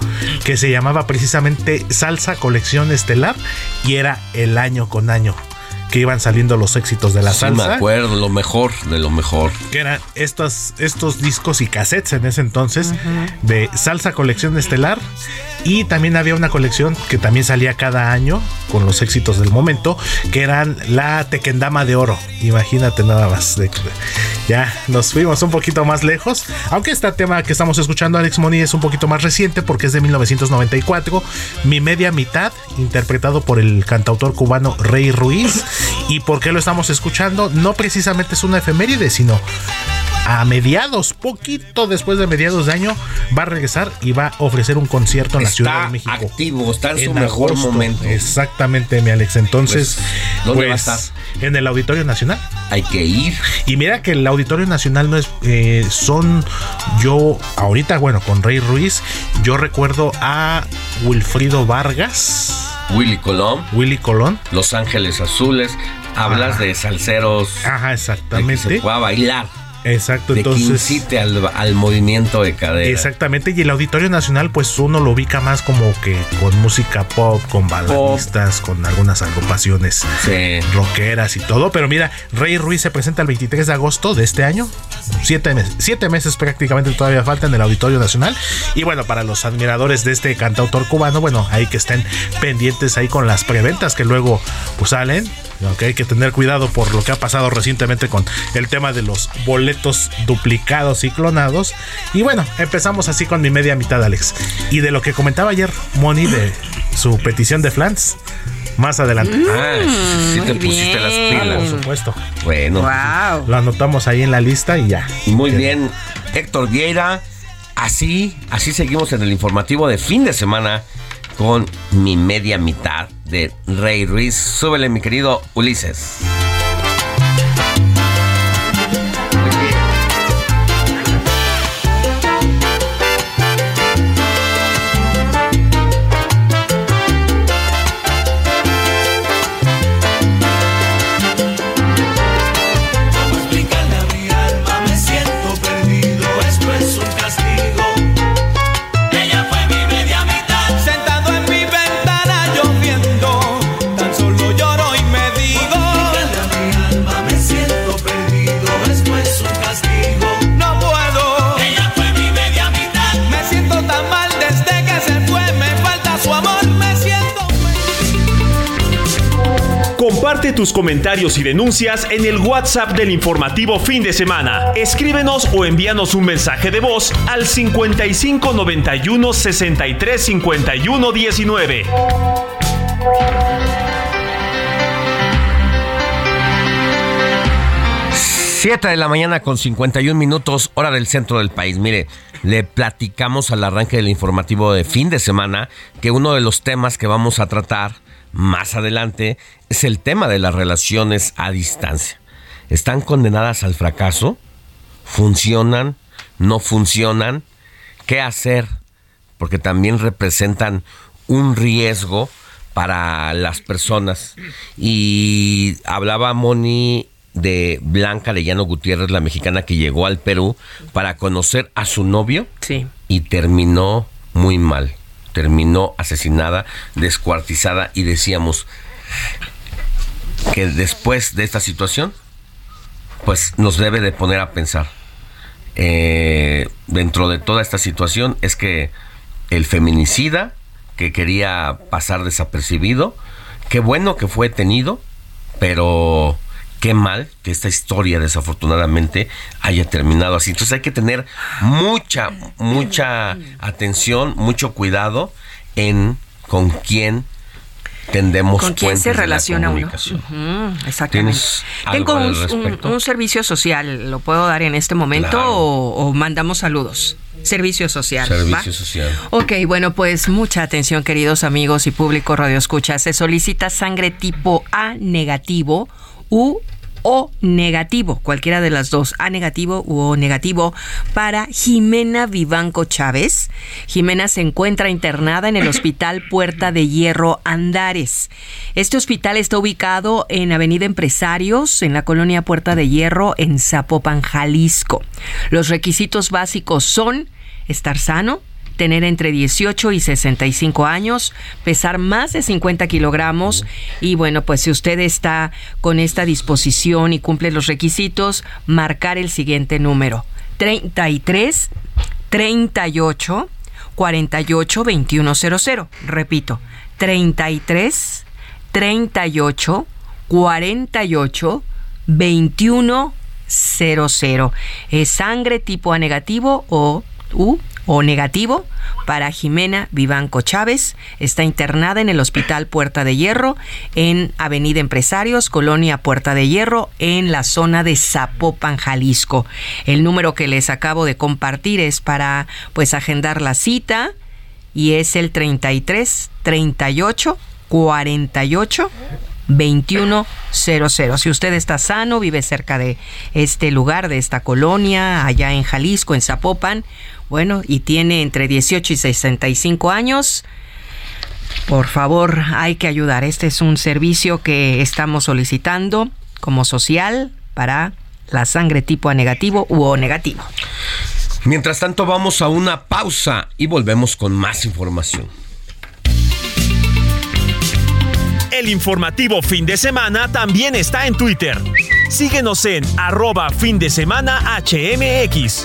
que se llamaba precisamente Salsa Colección Estelar y era el año con año que iban saliendo los éxitos de la Sí, salsa. me acuerdo, lo mejor de lo mejor. que eran estos, estos discos y cassettes en ese entonces de Salsa Colección Estelar Y también había una colección que también salía cada año con los éxitos del momento, que eran la Tequendama de Oro. Imagínate nada más. ya nos fuimos un poquito más lejos. Aunque este tema que estamos escuchando, Alex Money, es un poquito más reciente porque es de 1994. Mi media mitad, interpretado por el cantautor cubano Rey Ruiz. ¿Y por qué lo estamos escuchando? No precisamente es una efeméride, sino a mediados, poquito después de mediados de año, va a regresar y va a ofrecer un concierto en la Ciudad de México. Activo, está en, su mejor momento. Exactamente, mi Alex. Entonces, pues, ¿dónde va a pues, estar? En el Auditorio Nacional. Hay que ir. Y mira que el Auditorio Nacional no es. Eh, son. Yo, ahorita, bueno, con Rey Ruiz, yo recuerdo a Wilfrido Vargas. Willy Colón. Willy Colón. Los Ángeles Azules. Hablas de salseros. Ajá, exactamente. que se pueda bailar. Exacto, de entonces. Que incite al, al, movimiento de cadera. Exactamente, y el Auditorio Nacional, pues uno lo ubica más como que con música pop, con baladistas, pop. con algunas agrupaciones sí. rockeras y todo. Pero mira, Rey Ruiz se presenta el 23 de agosto de este año. Siete meses, siete meses prácticamente todavía falta en el Auditorio Nacional. Y bueno, para los admiradores de este cantautor cubano, bueno, ahí que estén pendientes ahí con las preventas que luego pues salen. Okay, hay que tener cuidado por lo que ha pasado recientemente con el tema de los boletos duplicados y clonados. Y bueno, empezamos así con mi media mitad, Alex. Y de lo que comentaba ayer Moni de su petición de Flans. Más adelante. Ah, sí te pusiste bien. las pilas. Por supuesto. Bueno. Wow. Lo anotamos ahí en la lista y ya. Muy bien. Héctor Vieira. Así, así seguimos en el informativo de fin de semana con mi media mitad de Rey Ruiz. Súbele, mi querido Ulises. Tus comentarios y denuncias en el WhatsApp del informativo fin de semana. Escríbenos o envíanos un mensaje de voz al 55 91 63 51 19. Siete de la mañana con 51 minutos, hora del centro del país. Mire, le platicamos al arranque del informativo de fin de semana que uno de los temas que vamos a tratar más adelante es el tema de las relaciones a distancia. ¿Están condenadas al fracaso? ¿Funcionan? ¿No funcionan? ¿Qué hacer? Porque también representan un riesgo para las personas. Y hablaba Moni de Blanca Leyano Gutiérrez, la mexicana que llegó al Perú para conocer a su novio sí. y terminó muy mal terminó asesinada, descuartizada y decíamos que después de esta situación, pues nos debe de poner a pensar. Eh, dentro de toda esta situación es que el feminicida que quería pasar desapercibido, qué bueno que fue tenido, pero qué mal que esta historia desafortunadamente haya terminado así. Entonces hay que tener mucha, mucha atención, mucho cuidado en con quién tendemos con quién se relaciona uno. Uh exactamente. Tengo un, un, un, servicio social, ¿lo puedo dar en este momento Claro. o, o mandamos saludos? Servicio social. Servicio ¿va? social. Ok, bueno, pues mucha atención, queridos amigos y público Radio Escucha. Se solicita sangre tipo A negativo u O negativo, cualquiera de las dos, A negativo u O negativo, para Jimena Vivanco Chávez. Jimena se encuentra internada en el Hospital Puerta de Hierro Andares. Este hospital está ubicado en Avenida Empresarios, en la colonia Puerta de Hierro, en Zapopan, Jalisco. Los requisitos básicos son estar sano, tener entre 18 y 65 años, pesar más de 50 kilogramos y bueno, pues si usted está con esta disposición y cumple los requisitos, marcar el siguiente número. 33 38 48 2100. Repito, 33 38 48 2100. Es sangre tipo A negativo o U o negativo para Jimena Vivanco Chávez. Está internada en el Hospital Puerta de Hierro, en Avenida Empresarios, Colonia Puerta de Hierro, en la zona de Zapopan, Jalisco. El número que les acabo de compartir es para pues agendar la cita y es el 33 38 48 2100. Si usted está sano, vive cerca de este lugar, de esta colonia, allá en Jalisco, en Zapopan, bueno, y tiene entre 18 y 65 años, por favor, hay que ayudar. Este es un servicio que estamos solicitando como social para la sangre tipo A negativo u O negativo. Mientras tanto, vamos a una pausa y volvemos con más información. El informativo fin de semana también está en Twitter. Síguenos en arroba fin de semana HMX.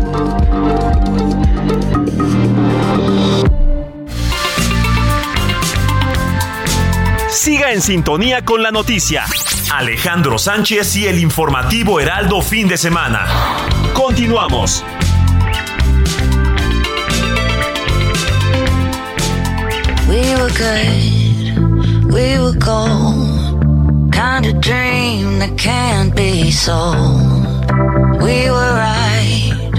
Siga en sintonía con la noticia. Alejandro Sánchez y el informativo Heraldo fin de semana. Continuamos. We were good, we were gold. Kind of dream that can't be sold. We were right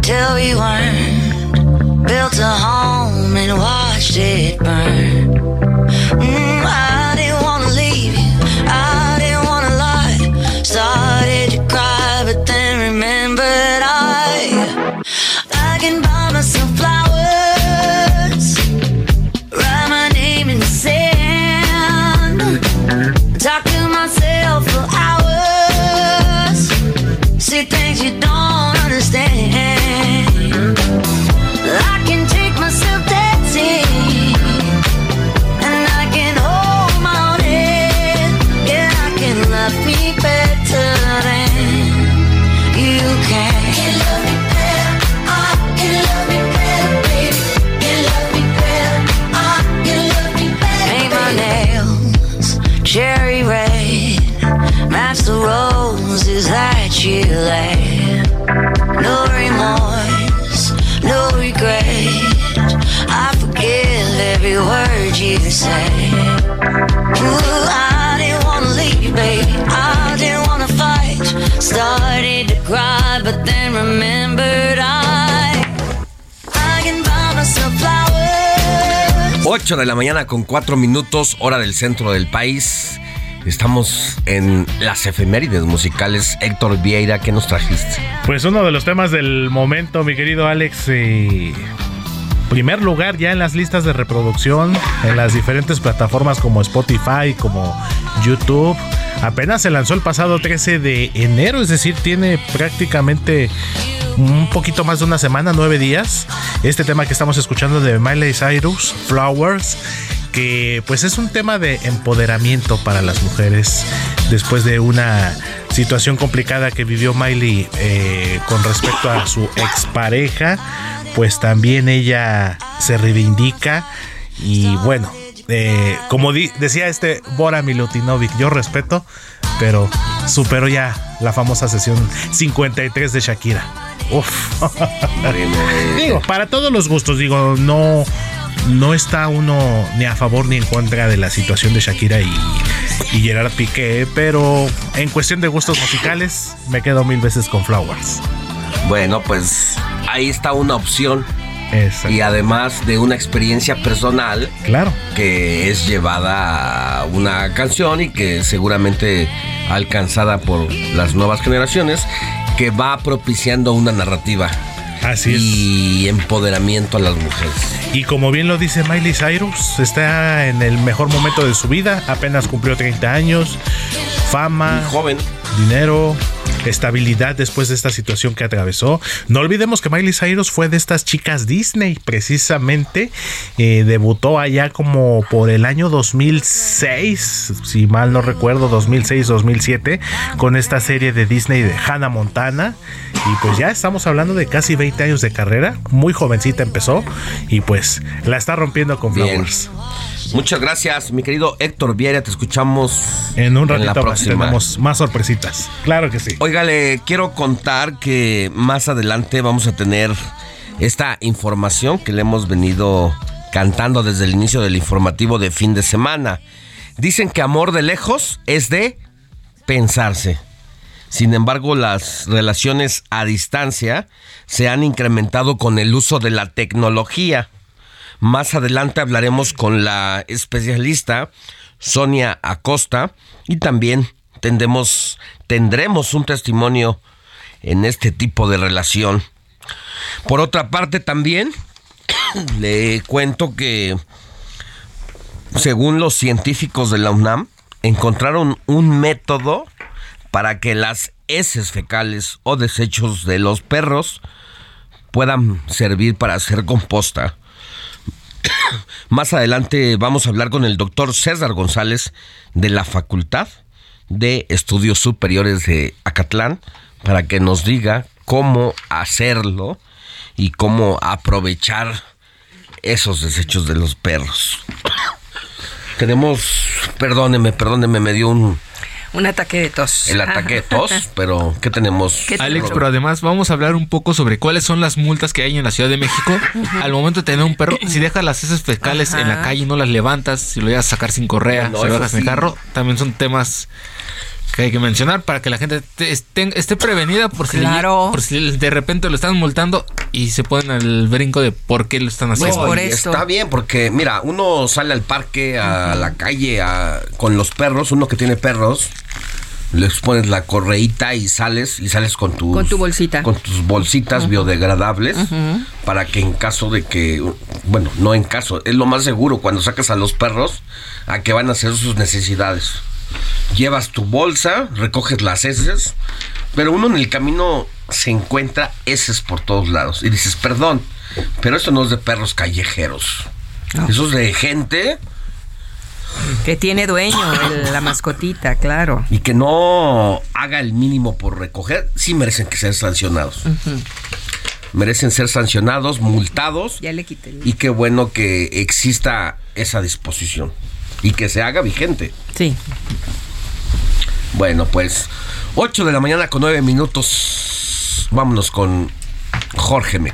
till we weren't. Built a home and watched it burn. Mm, 8 de la mañana con 4 minutos, hora del centro del país. Estamos en las efemérides musicales. Héctor Vieira, ¿qué nos trajiste? Pues uno de los temas del momento, mi querido Alex. primer lugar ya en las listas de reproducción, en las diferentes plataformas como Spotify, como YouTube. Apenas se lanzó el pasado 13 de enero, es decir, tiene prácticamente un poquito más de una semana, nueve días. Este tema que estamos escuchando de Miley Cyrus, Flowers, que pues es un tema de empoderamiento para las mujeres después de una situación complicada que vivió Miley eh, con respecto a su expareja, pues también ella se reivindica y bueno, como decía este Bora Milutinovic, yo respeto, pero superó ya la famosa sesión 53 de Shakira. Uf. digo, para todos los gustos, digo, no, no está uno ni a favor ni en contra de la situación de Shakira y, y Gerard Piqué, pero en cuestión de gustos musicales, me quedo mil veces con Flowers. Bueno, pues ahí está una opción. Y además de una experiencia personal. Claro. Que es llevada a una canción y que seguramente alcanzada por las nuevas generaciones, que va propiciando una narrativa. Así Y empoderamiento a las mujeres. Y como bien lo dice Miley Cyrus, está en el mejor momento de su vida, apenas cumplió 30 años, fama, joven, dinero, estabilidad después de esta situación que atravesó. No olvidemos que Miley Cyrus fue de estas chicas Disney, precisamente. Eh, debutó allá como por el año 2006, si mal no recuerdo, 2006-2007, con esta serie de Disney de Hannah Montana. Y pues ya estamos hablando de casi 20 años de carrera. Muy jovencita empezó y pues la está rompiendo con Bien. Muchas gracias, mi querido Héctor Viera. Te escuchamos En un la ratito más próxima. tenemos más sorpresitas. Claro que sí. Oiga, le quiero contar que más adelante vamos a tener esta información que le hemos venido cantando desde el inicio del informativo de fin de semana. Dicen que amor de lejos es de pensarse. Sin embargo, las relaciones a distancia se han incrementado con el uso de la tecnología. Más adelante hablaremos con la especialista Sonia Acosta y también tendremos, tendremos un testimonio en este tipo de relación. Por otra parte también le cuento que según los científicos de la UNAM encontraron un método para que las heces fecales o desechos de los perros puedan servir para hacer composta. Más adelante vamos a hablar con el doctor César González de la Facultad de Estudios Superiores de Acatlán para que nos diga cómo hacerlo y cómo aprovechar esos desechos de los perros. Tenemos, perdóneme, perdóneme, me dio un, Un ataque de tos. el ataque de tos, pero ¿qué tenemos? Alex, pero además vamos a hablar un poco sobre cuáles son las multas que hay en la Ciudad de México. Al momento de tener un perro, si dejas las heces fecales en la calle y no las levantas, si lo llevas a sacar sin correa, Bueno, si lo dejas en el sí. carro, también son temas que hay que mencionar para que la gente te- esté, esté prevenida por si, le- Claro. por si de repente lo están multando y se ponen al brinco de por qué lo están haciendo. No, y Está bien, porque mira, uno sale al parque, a la calle, a- con los perros, uno que tiene perros, les pones la correíta y sales, y sales con tus, Con tu bolsita. con tus bolsitas biodegradables, para que en caso de que, bueno, no en caso, es lo más seguro cuando sacas a los perros a que van a hacer sus necesidades. Llevas tu bolsa, recoges las heces, pero uno en el camino se encuentra heces por todos lados. Y dices, perdón, pero esto no es de perros callejeros. Eso es de gente Que tiene dueño, el- la mascotita, claro. y que no haga el mínimo por recoger, sí merecen que sean sancionados. Ujú. Merecen ser sancionados, multados. Ya le quité. Y qué bueno que exista esa disposición y que se haga vigente. Sí. Bueno, pues 8 de la mañana con 9 minutos. Vámonos con Jorge Mel.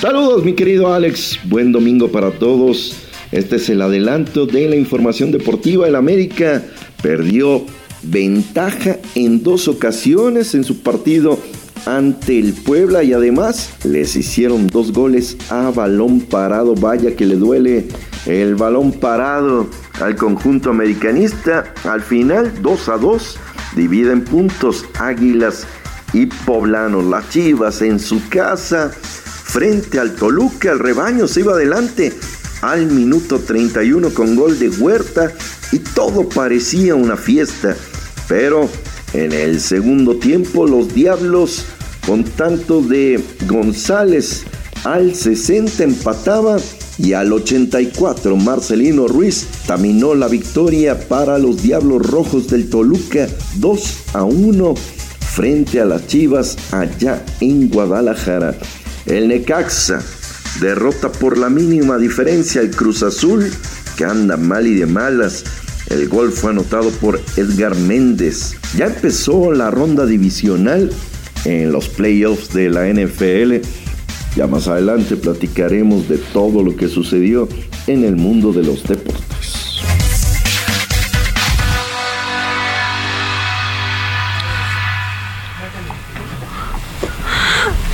Saludos mi querido Alex, buen domingo para todos. Este es el adelanto de la información deportiva. El América perdió ventaja en dos ocasiones en su partido ante el Puebla y además les hicieron dos goles a balón parado. Vaya que le duele el balón parado al conjunto americanista. Al final 2 a 2 dividen puntos Águilas y Poblanos. Las Chivas en su casa frente al Toluca. El rebaño se iba adelante al minuto 31 con gol de Huerta y todo parecía una fiesta. Pero en el segundo tiempo los Diablos con tanto de González al 60 empataba y al 84 Marcelino Ruiz taminó la victoria para los Diablos Rojos del Toluca 2 a 1 frente a las Chivas allá en Guadalajara. El Necaxa derrota por la mínima diferencia al Cruz Azul, que anda mal y de malas. El gol fue anotado por Edgar Méndez. Ya empezó la ronda divisional en los playoffs de la NFL. Ya más adelante platicaremos de todo lo que sucedió en el mundo de los deportes.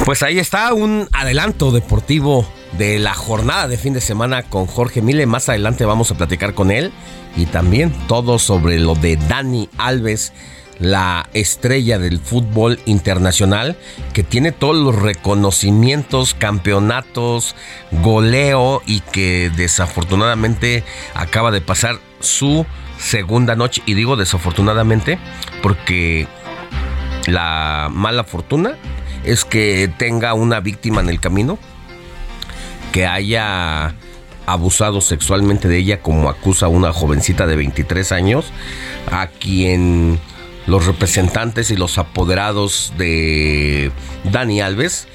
Pues ahí está un adelanto deportivo de la jornada de fin de semana con Jorge Mile. Más adelante vamos a platicar con él y también todo sobre lo de Dani Alves, la estrella del fútbol internacional, que tiene todos los reconocimientos, campeonatos, goleo y que desafortunadamente acaba de pasar su segunda noche. Y digo desafortunadamente porque la mala fortuna es que tenga una víctima en el camino, que haya abusado sexualmente de ella como acusa una jovencita de 23 años, a quien los representantes y los apoderados de Dani Alves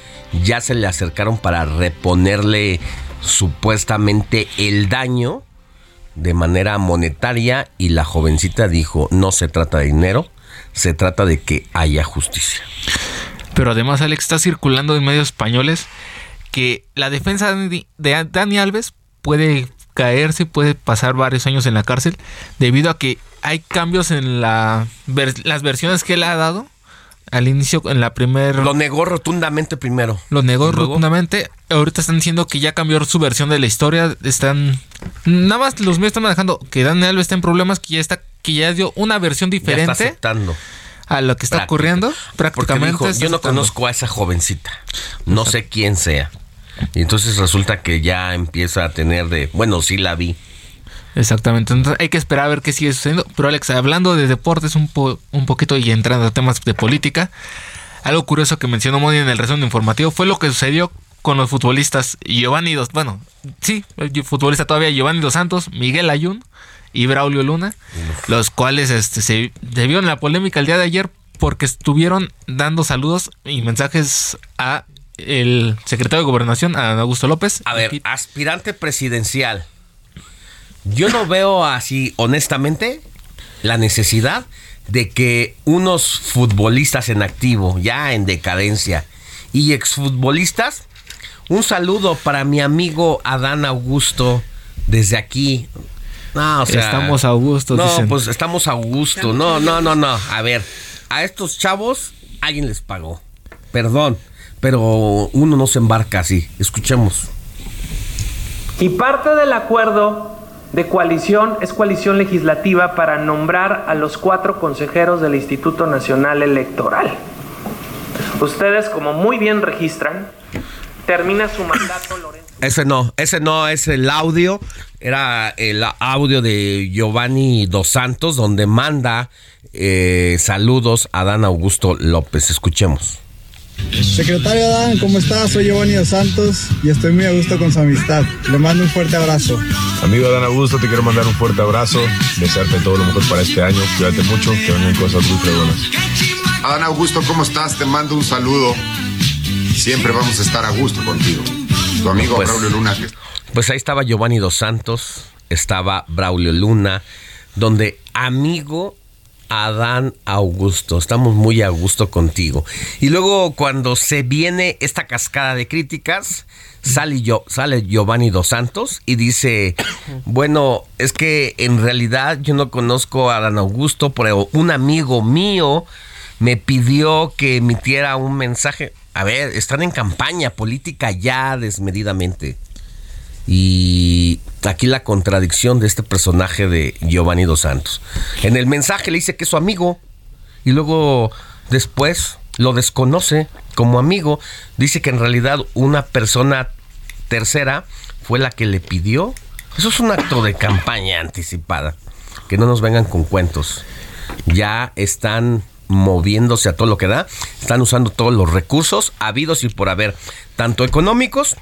ya se le acercaron para reponerle supuestamente el daño de manera monetaria y la jovencita dijo, no se trata de dinero, se trata de que haya justicia. Pero además, Alex, está circulando en medios españoles que la defensa de Dani Alves puede caerse, puede pasar varios años en la cárcel, debido a que hay cambios en la, las versiones que él ha dado al inicio en la primera... Lo negó rotundamente primero. Lo negó rotundamente. Ahorita están diciendo que ya cambió su versión de la historia. Están... Nada más los medios están manejando que Daniel Alves está en problemas, que ya está que ya dio una versión diferente. Ya está aceptando. A lo que está ocurriendo. Prácticamente. yo no conozco a esa jovencita. No sé quién sea. Y entonces resulta que ya empieza a tener de... Bueno, sí la vi. Exactamente, entonces hay que esperar a ver qué sigue sucediendo. Pero Alex, hablando de deportes un, un poquito y entrando a temas de política, algo curioso que mencionó Moni en el resumen informativo fue lo que sucedió con los futbolistas Giovanni Dos, bueno, sí, futbolista todavía Giovanni Dos Santos, Miguel Ayun y Braulio Luna, los cuales este, se, en la polémica el día de ayer porque estuvieron dando saludos y mensajes a el secretario de Gobernación, a Augusto López. A ver, aspirante presidencial yo no veo así, honestamente, la necesidad de que unos futbolistas en activo, ya en decadencia, y exfutbolistas, un saludo para mi amigo Adán Augusto desde aquí. No, o sea, estamos a Augusto. No, pues estamos a Augusto. No, no, no, no. A ver, a estos chavos alguien les pagó. Perdón, pero uno no se embarca así. Escuchemos. Y parte del acuerdo de coalición es coalición legislativa para nombrar a los cuatro consejeros del Instituto Nacional Electoral. Ustedes, como muy bien registran, termina su mandato Lorenzo. Ese no, ese no es el audio, era el audio de Giovanni Dos Santos, donde manda eh, saludos a Dan Augusto López. Escuchemos. Secretario Adán, ¿cómo estás? Soy Giovanni Dos Santos y estoy muy a gusto con su amistad. Le mando un fuerte abrazo. Amigo Adán Augusto, te quiero mandar un fuerte abrazo, desearte todo lo mejor para este año, cuídate mucho, que vengan cosas muy fregonas. Adán Augusto, ¿cómo estás? Te mando un saludo. Siempre vamos a estar a gusto contigo. Tu amigo Pues- Braulio Luna. Pues ahí estaba Giovanni Dos Santos, estaba Braulio Luna, donde amigo Adán Augusto, estamos muy a gusto contigo. Y luego cuando se viene esta cascada de críticas, sale, yo, sale Giovanni Dos Santos y dice, bueno, es que en realidad yo no conozco a Adán Augusto, pero un amigo mío me pidió que emitiera un mensaje. A ver, están en campaña política ya desmedidamente. Y aquí la contradicción de este personaje de Giovanni Dos Santos. En el mensaje le dice que es su amigo y luego después lo desconoce como amigo. Dice que en realidad una persona tercera fue la que le pidió. Eso es un acto de campaña anticipada. Que no nos vengan con cuentos. Ya están moviéndose a todo lo que da. Están usando todos los recursos habidos y por haber, tanto económicos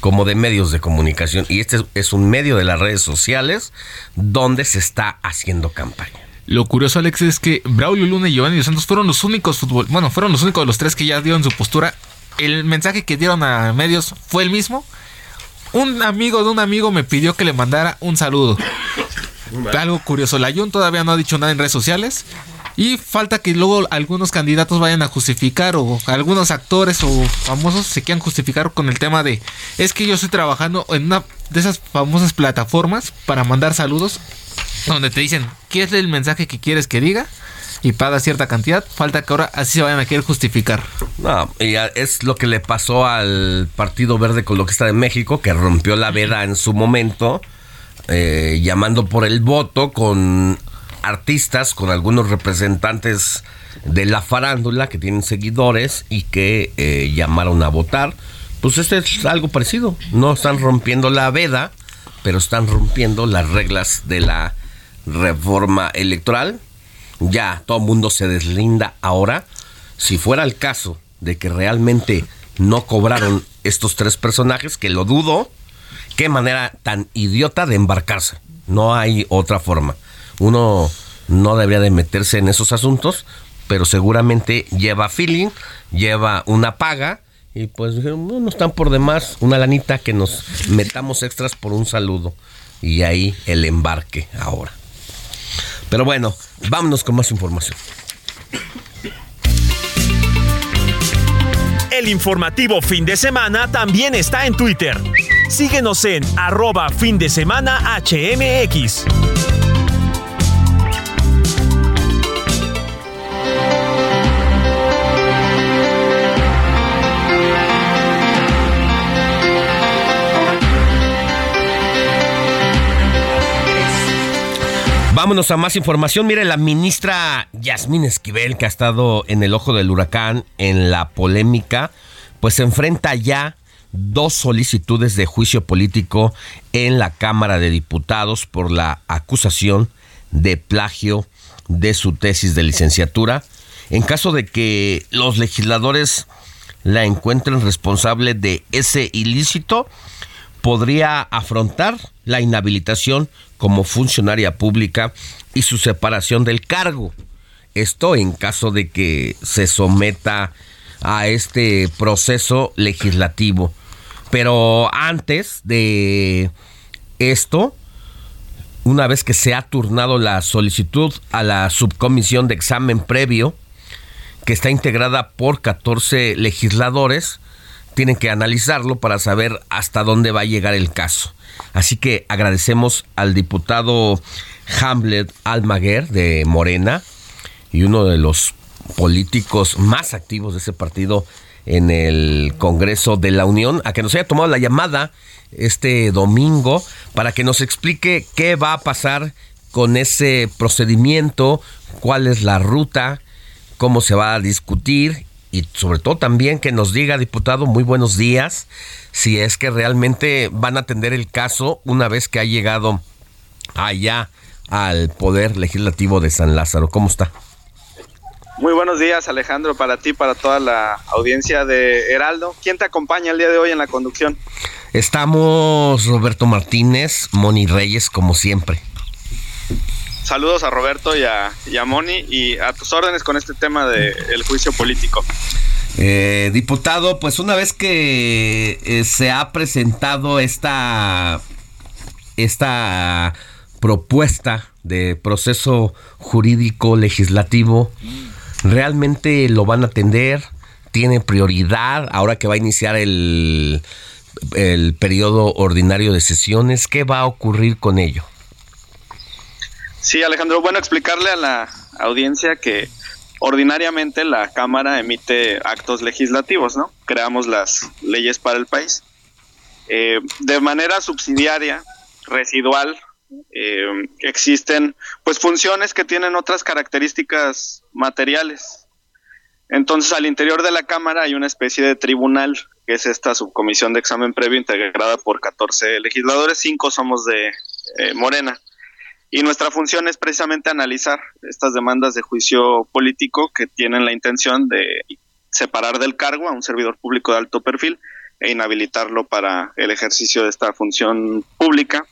como de medios de comunicación. Y este es- un medio de las redes sociales donde se está haciendo campaña. Lo curioso, Alex, es que Braulio Luna y Giovanni Dos Santos fueron los únicos fútbol, bueno, fueron los únicos de los tres que ya dieron su postura. El mensaje que dieron a medios fue el mismo. Un amigo de un amigo me pidió que le mandara un saludo. Algo curioso, la Jun todavía no ha dicho nada en redes sociales. Y falta que luego algunos candidatos vayan a justificar o algunos actores o famosos se quieran justificar con el tema de es que yo estoy trabajando en una de esas famosas plataformas para mandar saludos donde te dicen qué es el mensaje que quieres que diga y paga cierta cantidad. Falta que ahora así se vayan a querer justificar. No, y es lo que le pasó al Partido Verde Coloquista de México, que rompió la veda en su momento, eh, llamando por el voto con artistas, con algunos representantes de la farándula que tienen seguidores y que eh, llamaron a votar. Pues este es algo parecido. No están rompiendo la veda, pero están rompiendo las reglas de la reforma electoral. Ya todo el mundo se deslinda ahora. Si fuera el caso de que realmente no cobraron estos tres personajes, que lo dudo, qué manera tan idiota de embarcarse. No hay otra forma. Uno no debería de meterse en esos asuntos, pero seguramente lleva feeling, lleva una paga y pues no están por demás una lanita que nos metamos extras por un saludo y ahí el embarque ahora. Pero bueno, vámonos con más información. El informativo fin de semana también está en Twitter. Síguenos en arroba fin de semana HMX. Vámonos a más información. Mire, la ministra Yasmín Esquivel, que ha estado en el ojo del huracán en la polémica, pues se enfrenta ya dos solicitudes de juicio político en la Cámara de Diputados por la acusación de plagio de su tesis de licenciatura. En caso de que los legisladores la encuentren responsable de ese ilícito, podría afrontar la inhabilitación como funcionaria pública y su separación del cargo. Esto en caso de que se someta a este proceso legislativo. Pero antes de esto, una vez que se ha turnado la solicitud a la subcomisión de examen previo, que está integrada por 14 legisladores, tienen que analizarlo para saber hasta dónde va a llegar el caso. Así que agradecemos al diputado Hamlet Almaguer de Morena y uno de los políticos más activos de ese partido en el Congreso de la Unión a que nos haya tomado la llamada este domingo para que nos explique qué va a pasar con ese procedimiento, cuál es la ruta, cómo se va a discutir y sobre todo también que nos diga, diputado, muy buenos días, si es que realmente van a atender el caso una vez que ha llegado allá al Poder Legislativo de San Lázaro. ¿Cómo está? Muy buenos días, Alejandro, para ti, para toda la audiencia de Heraldo. ¿Quién te acompaña el día de hoy en la conducción? Estamos Roberto Martínez, Moni Reyes, como siempre. Saludos a Roberto y a, Moni y a tus órdenes con este tema del juicio político. Eh, diputado, pues una vez que eh, se ha presentado esta, esta propuesta de proceso jurídico legislativo, ¿realmente lo van a atender? ¿Tiene prioridad ahora que va a iniciar el, el periodo ordinario de sesiones? ¿Qué va a ocurrir con ello? Sí, Alejandro, bueno, explicarle a la audiencia que ordinariamente la Cámara emite actos legislativos, ¿no? Creamos las leyes para el país. Eh, de manera subsidiaria, residual, eh, existen pues funciones que tienen otras características materiales. Entonces, al interior de la Cámara hay una especie de tribunal, que es esta subcomisión de examen previo integrada por 14 legisladores, cinco somos de eh, Morena. Y nuestra función es precisamente analizar estas demandas de juicio político que tienen la intención de separar del cargo a un servidor público de alto perfil e inhabilitarlo para el ejercicio de esta función pública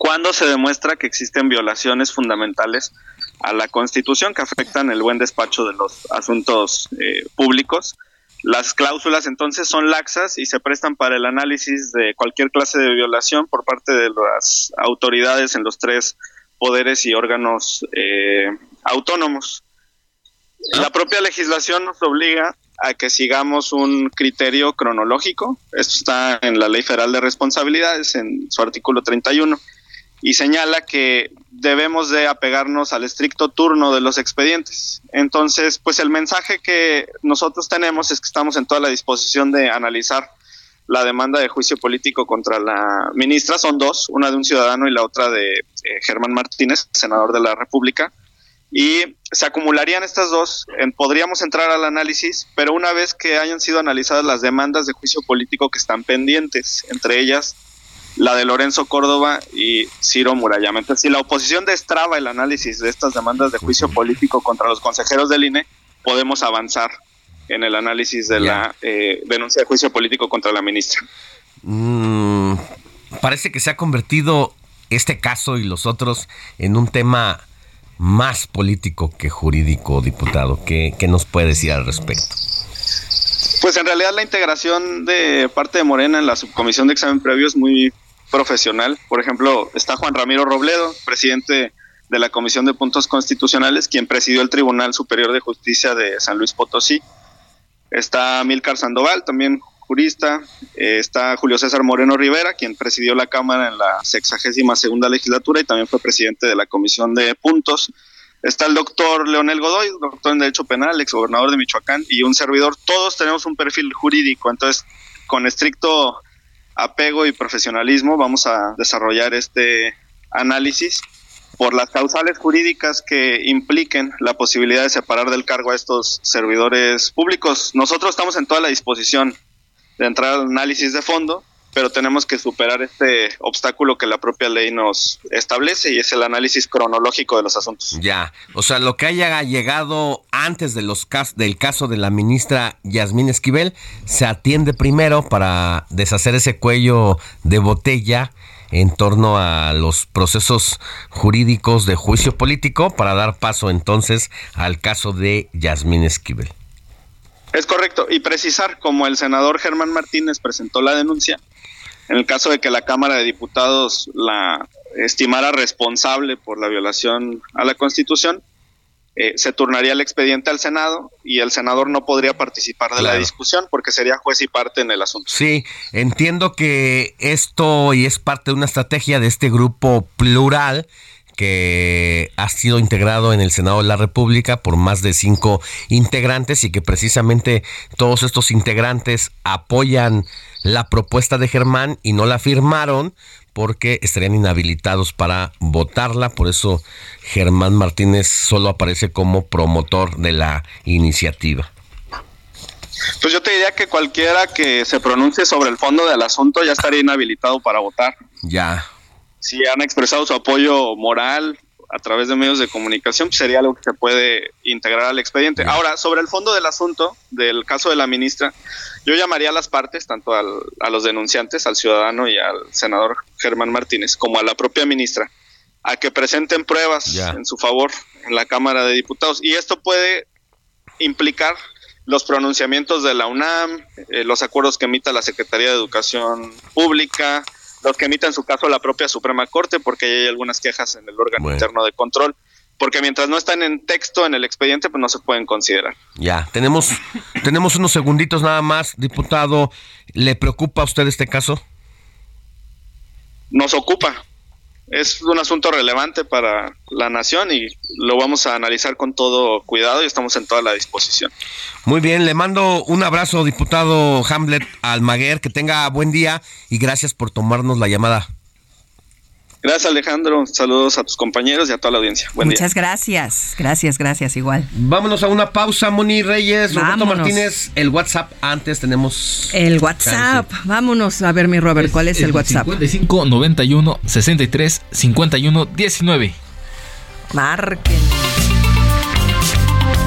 cuando se demuestra que existen violaciones fundamentales a la Constitución que afectan el buen despacho de los asuntos eh, públicos las cláusulas entonces son laxas y se prestan para el análisis de cualquier clase de violación por parte de las autoridades en los tres poderes y órganos eh, autónomos. La propia legislación nos obliga a que sigamos un criterio cronológico. Esto está en la Ley Federal de Responsabilidades, en su artículo 31 y señala que debemos de apegarnos al estricto turno de los expedientes. Entonces, pues el mensaje que nosotros tenemos es que estamos en toda la disposición de analizar la demanda de juicio político contra la ministra. Son dos, una de un ciudadano y la otra de eh, Germán Martínez, senador de la República. Y se acumularían estas dos, podríamos entrar al análisis, pero una vez que hayan sido analizadas las demandas de juicio político que están pendientes, entre ellas la de Lorenzo Córdoba y Ciro Murayama. Entonces, si la oposición destraba el análisis de estas demandas de juicio político contra los consejeros del INE, podemos avanzar en el análisis de la eh, denuncia de juicio político contra la ministra. Mm, parece que se ha convertido este caso y los otros en un tema más político que jurídico, diputado. ¿Qué, qué nos puede decir al respecto? Pues en realidad la integración de parte de Morena en la subcomisión de examen previo es muy profesional. Por ejemplo, está Juan Ramiro Robledo, presidente de la Comisión de Puntos Constitucionales, quien presidió el Tribunal Superior de Justicia de San Luis Potosí. Está Milcar Sandoval, también jurista. Eh, está Julio César Moreno Rivera, quien presidió la Cámara en la sexagésima segunda legislatura y también fue presidente de la Comisión de Puntos. Está el doctor Leonel Godoy, doctor en Derecho Penal, exgobernador de Michoacán, y un servidor. Todos tenemos un perfil jurídico, entonces, con estricto apego y profesionalismo, vamos a desarrollar este análisis por las causales jurídicas que impliquen la posibilidad de separar del cargo a estos servidores públicos. Nosotros estamos en toda la disposición de entrar al análisis de fondo, pero tenemos que superar este obstáculo que la propia ley nos establece y es el análisis cronológico de los asuntos. Ya, o sea, lo que haya llegado antes de los del caso de la ministra Yasmín Esquivel se atiende primero para deshacer ese cuello de botella en torno a los procesos jurídicos de juicio político para dar paso entonces al caso de Yasmín Esquivel. Es correcto, y precisar, como el senador Germán Martínez presentó la denuncia, en el caso de que la Cámara de Diputados la estimara responsable por la violación a la Constitución, eh, se turnaría el expediente al Senado y el senador no podría participar de la discusión porque sería juez y parte en el asunto. Sí, entiendo que esto y es parte de una estrategia de este grupo plural que ha sido integrado en el Senado de la República por más de cinco integrantes y que precisamente todos estos integrantes apoyan la propuesta de Germán y no la firmaron porque estarían inhabilitados para votarla. Por eso Germán Martínez solo aparece como promotor de la iniciativa. Pues yo te diría que cualquiera que se pronuncie sobre el fondo del asunto ya estaría inhabilitado para votar. Ya. Si han expresado su apoyo moral a través de medios de comunicación, pues sería algo que se puede integrar al expediente. Ahora, sobre el fondo del asunto, del caso de la ministra, yo llamaría a las partes, tanto a los denunciantes, al ciudadano y al senador Germán Martínez, como a la propia ministra, a que presenten pruebas en su favor en la Cámara de Diputados. Y esto puede implicar los pronunciamientos de la UNAM, eh, los acuerdos que emita la Secretaría de Educación Pública, los que emita en su caso la propia Suprema Corte, porque hay algunas quejas en el órgano interno de control porque mientras no están en texto en el expediente, pues no se pueden considerar. Ya, tenemos, tenemos unos segunditos nada más, diputado. ¿Le preocupa a usted este caso? Nos ocupa. Es un asunto relevante para la nación y lo vamos a analizar con todo cuidado y estamos en toda la disposición. Muy bien, le mando un abrazo, diputado Hamlet Almaguer, que tenga buen día y gracias por tomarnos la llamada. Gracias Alejandro, saludos a tus compañeros y a toda la audiencia. Muchas gracias, gracias, gracias igual. Vámonos a una pausa, Moni Reyes, Roberto Martínez, el WhatsApp, antes tenemos... El WhatsApp, vámonos a ver mi Robert, ¿cuál es, el, WhatsApp? 55 91 63 51 19. Marquen.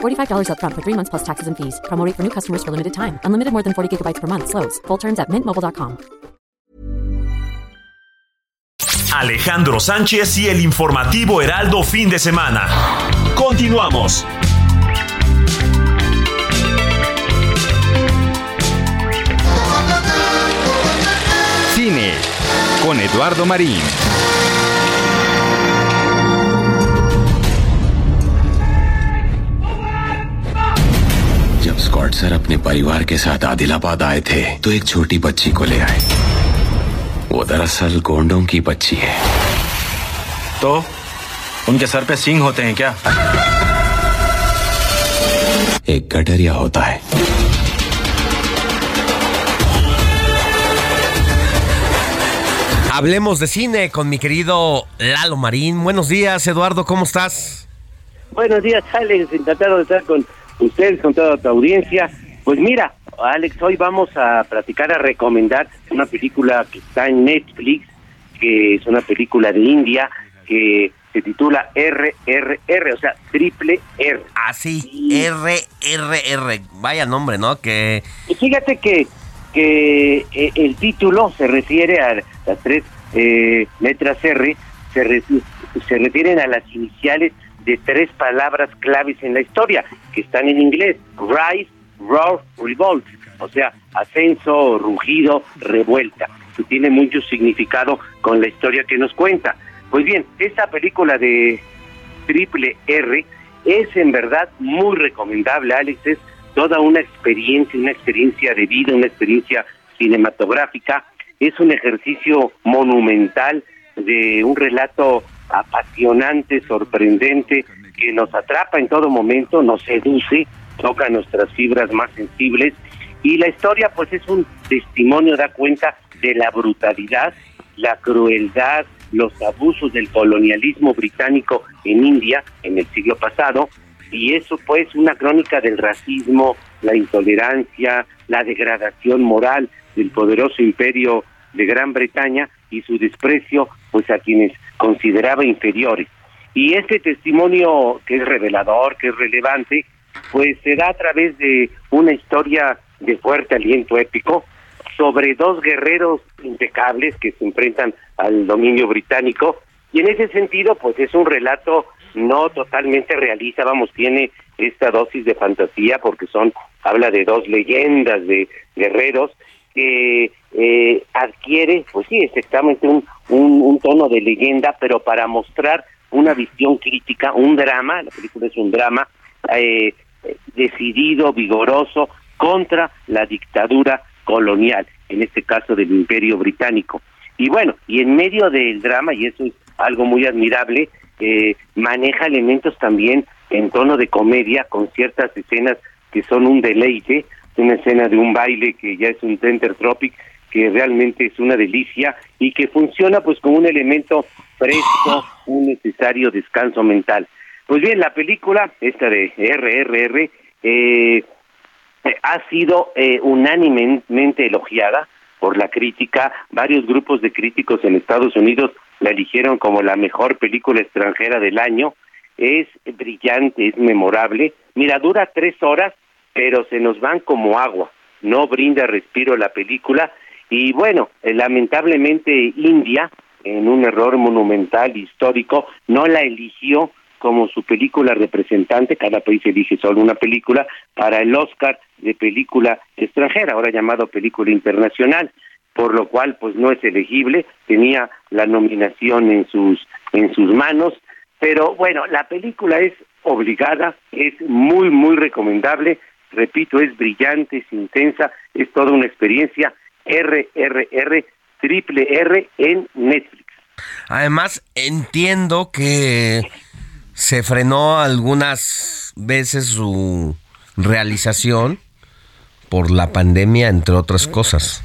$45 upfront for three months plus taxes and fees. Promo rate for new customers for limited time. Unlimited more than 40 gigabytes per month. Slows. Full terms at mintmobile.com. Alejandro Sánchez y el informativo Heraldo fin de semana. Continuamos. Cine con Eduardo Marín. Scott sir अपने परिवार के साथ आदिलाबाद आए थे तो एक छोटी बच्ची को ले आए वो दरअसल गोंडों की बच्ची है तो उनके सर पे सींग होते हैं क्या एक गडरिया होता है Hablemos de cine con mi querido Lalo Marín. Buenos días, Eduardo, ¿cómo estás? Buenos días, Alex. Encantado de estar con ustedes, con toda tu audiencia. Pues mira, Alex, hoy vamos a platicar, a recomendar una película que está en Netflix, que es una película de India, que se titula RRR, o sea, triple R. Así, RRR. Vaya nombre, ¿no? Que Y fíjate que, que eh, el título se refiere a las tres eh, letras R, se, re- se refieren a las iniciales de tres palabras claves en la historia, que están en inglés, rise, roar, revolt, o sea, ascenso, rugido, revuelta, que tiene mucho significado con la historia que nos cuenta. Pues bien, esta película de Triple R es en verdad muy recomendable, Alex, es toda una experiencia, una experiencia de vida, una experiencia cinematográfica, es un ejercicio monumental de un relato apasionante, sorprendente, que nos atrapa en todo momento, nos seduce, toca nuestras fibras más sensibles. Y la historia pues es un testimonio, da cuenta de la brutalidad, la crueldad, los abusos del colonialismo británico en India en el siglo pasado. Y eso pues una crónica del racismo, la intolerancia, la degradación moral del poderoso imperio de Gran Bretaña y su desprecio pues a quienes consideraba inferiores. Y este testimonio que es revelador, que es relevante, pues se da a través de una historia de fuerte aliento épico sobre dos guerreros impecables que se enfrentan al dominio británico y en ese sentido pues es un relato no totalmente realista, vamos, tiene esta dosis de fantasía porque son habla de dos leyendas de guerreros que eh, adquiere, pues sí, exactamente un, un, un tono de leyenda, pero para mostrar una visión crítica, un drama, la película es un drama eh, decidido, vigoroso, contra la dictadura colonial, en este caso del imperio británico. Y bueno, y en medio del drama, y eso es algo muy admirable, eh, maneja elementos también en tono de comedia, con ciertas escenas que son un deleite, una escena de un baile que ya es un Tenter Tropic, que realmente es una delicia y que funciona pues como un elemento fresco, un necesario descanso mental. Pues bien, la película, esta de RRR, eh, ha sido eh, unánimemente elogiada por la crítica. Varios grupos de críticos en Estados Unidos la eligieron como la mejor película extranjera del año. Es brillante, es memorable. Mira, dura tres horas, pero se nos van como agua. No brinda respiro la película. Y bueno, eh, lamentablemente India, en un error monumental histórico, no la eligió como su película representante, cada país elige solo una película, para el Oscar de película extranjera, ahora llamado película internacional, por lo cual pues no es elegible, tenía la nominación en sus en sus manos, pero bueno, la película es obligada, es muy muy recomendable, repito, es brillante, es intensa, es toda una experiencia RRR triple R en Netflix. Además, entiendo que se frenó algunas veces su realización por la pandemia, entre otras cosas.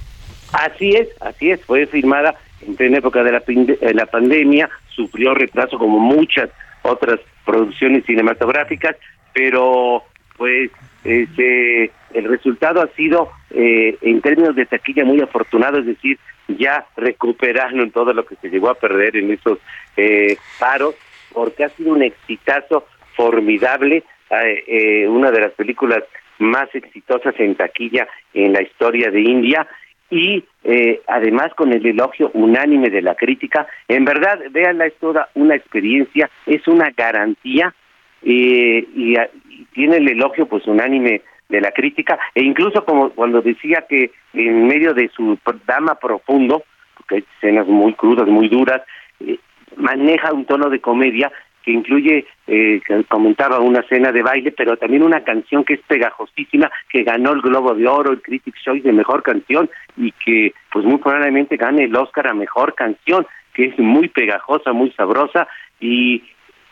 Así es, así es, fue firmada en plena época de la, eh, la pandemia, sufrió retraso como muchas otras producciones cinematográficas, pero pues este, el resultado ha sido eh, en términos de taquilla muy afortunado, es decir, ya recuperaron todo lo que se llegó a perder en esos eh, paros, porque ha sido un exitazo formidable, eh, eh, una de las películas más exitosas en taquilla en la historia de India y eh, además con el elogio unánime de la crítica. En verdad, véanla, es toda una experiencia, es una garantía eh, y, y tiene el elogio pues unánime de la crítica e incluso como cuando decía que en medio de su drama profundo, porque hay escenas muy crudas, muy duras, eh, maneja un tono de comedia que incluye, eh, comentaba una escena de baile, pero también una canción que es pegajosísima, que ganó el Globo de Oro, el Critics' Choice de Mejor Canción y que pues muy probablemente gane el Oscar a Mejor Canción, que es muy pegajosa, muy sabrosa y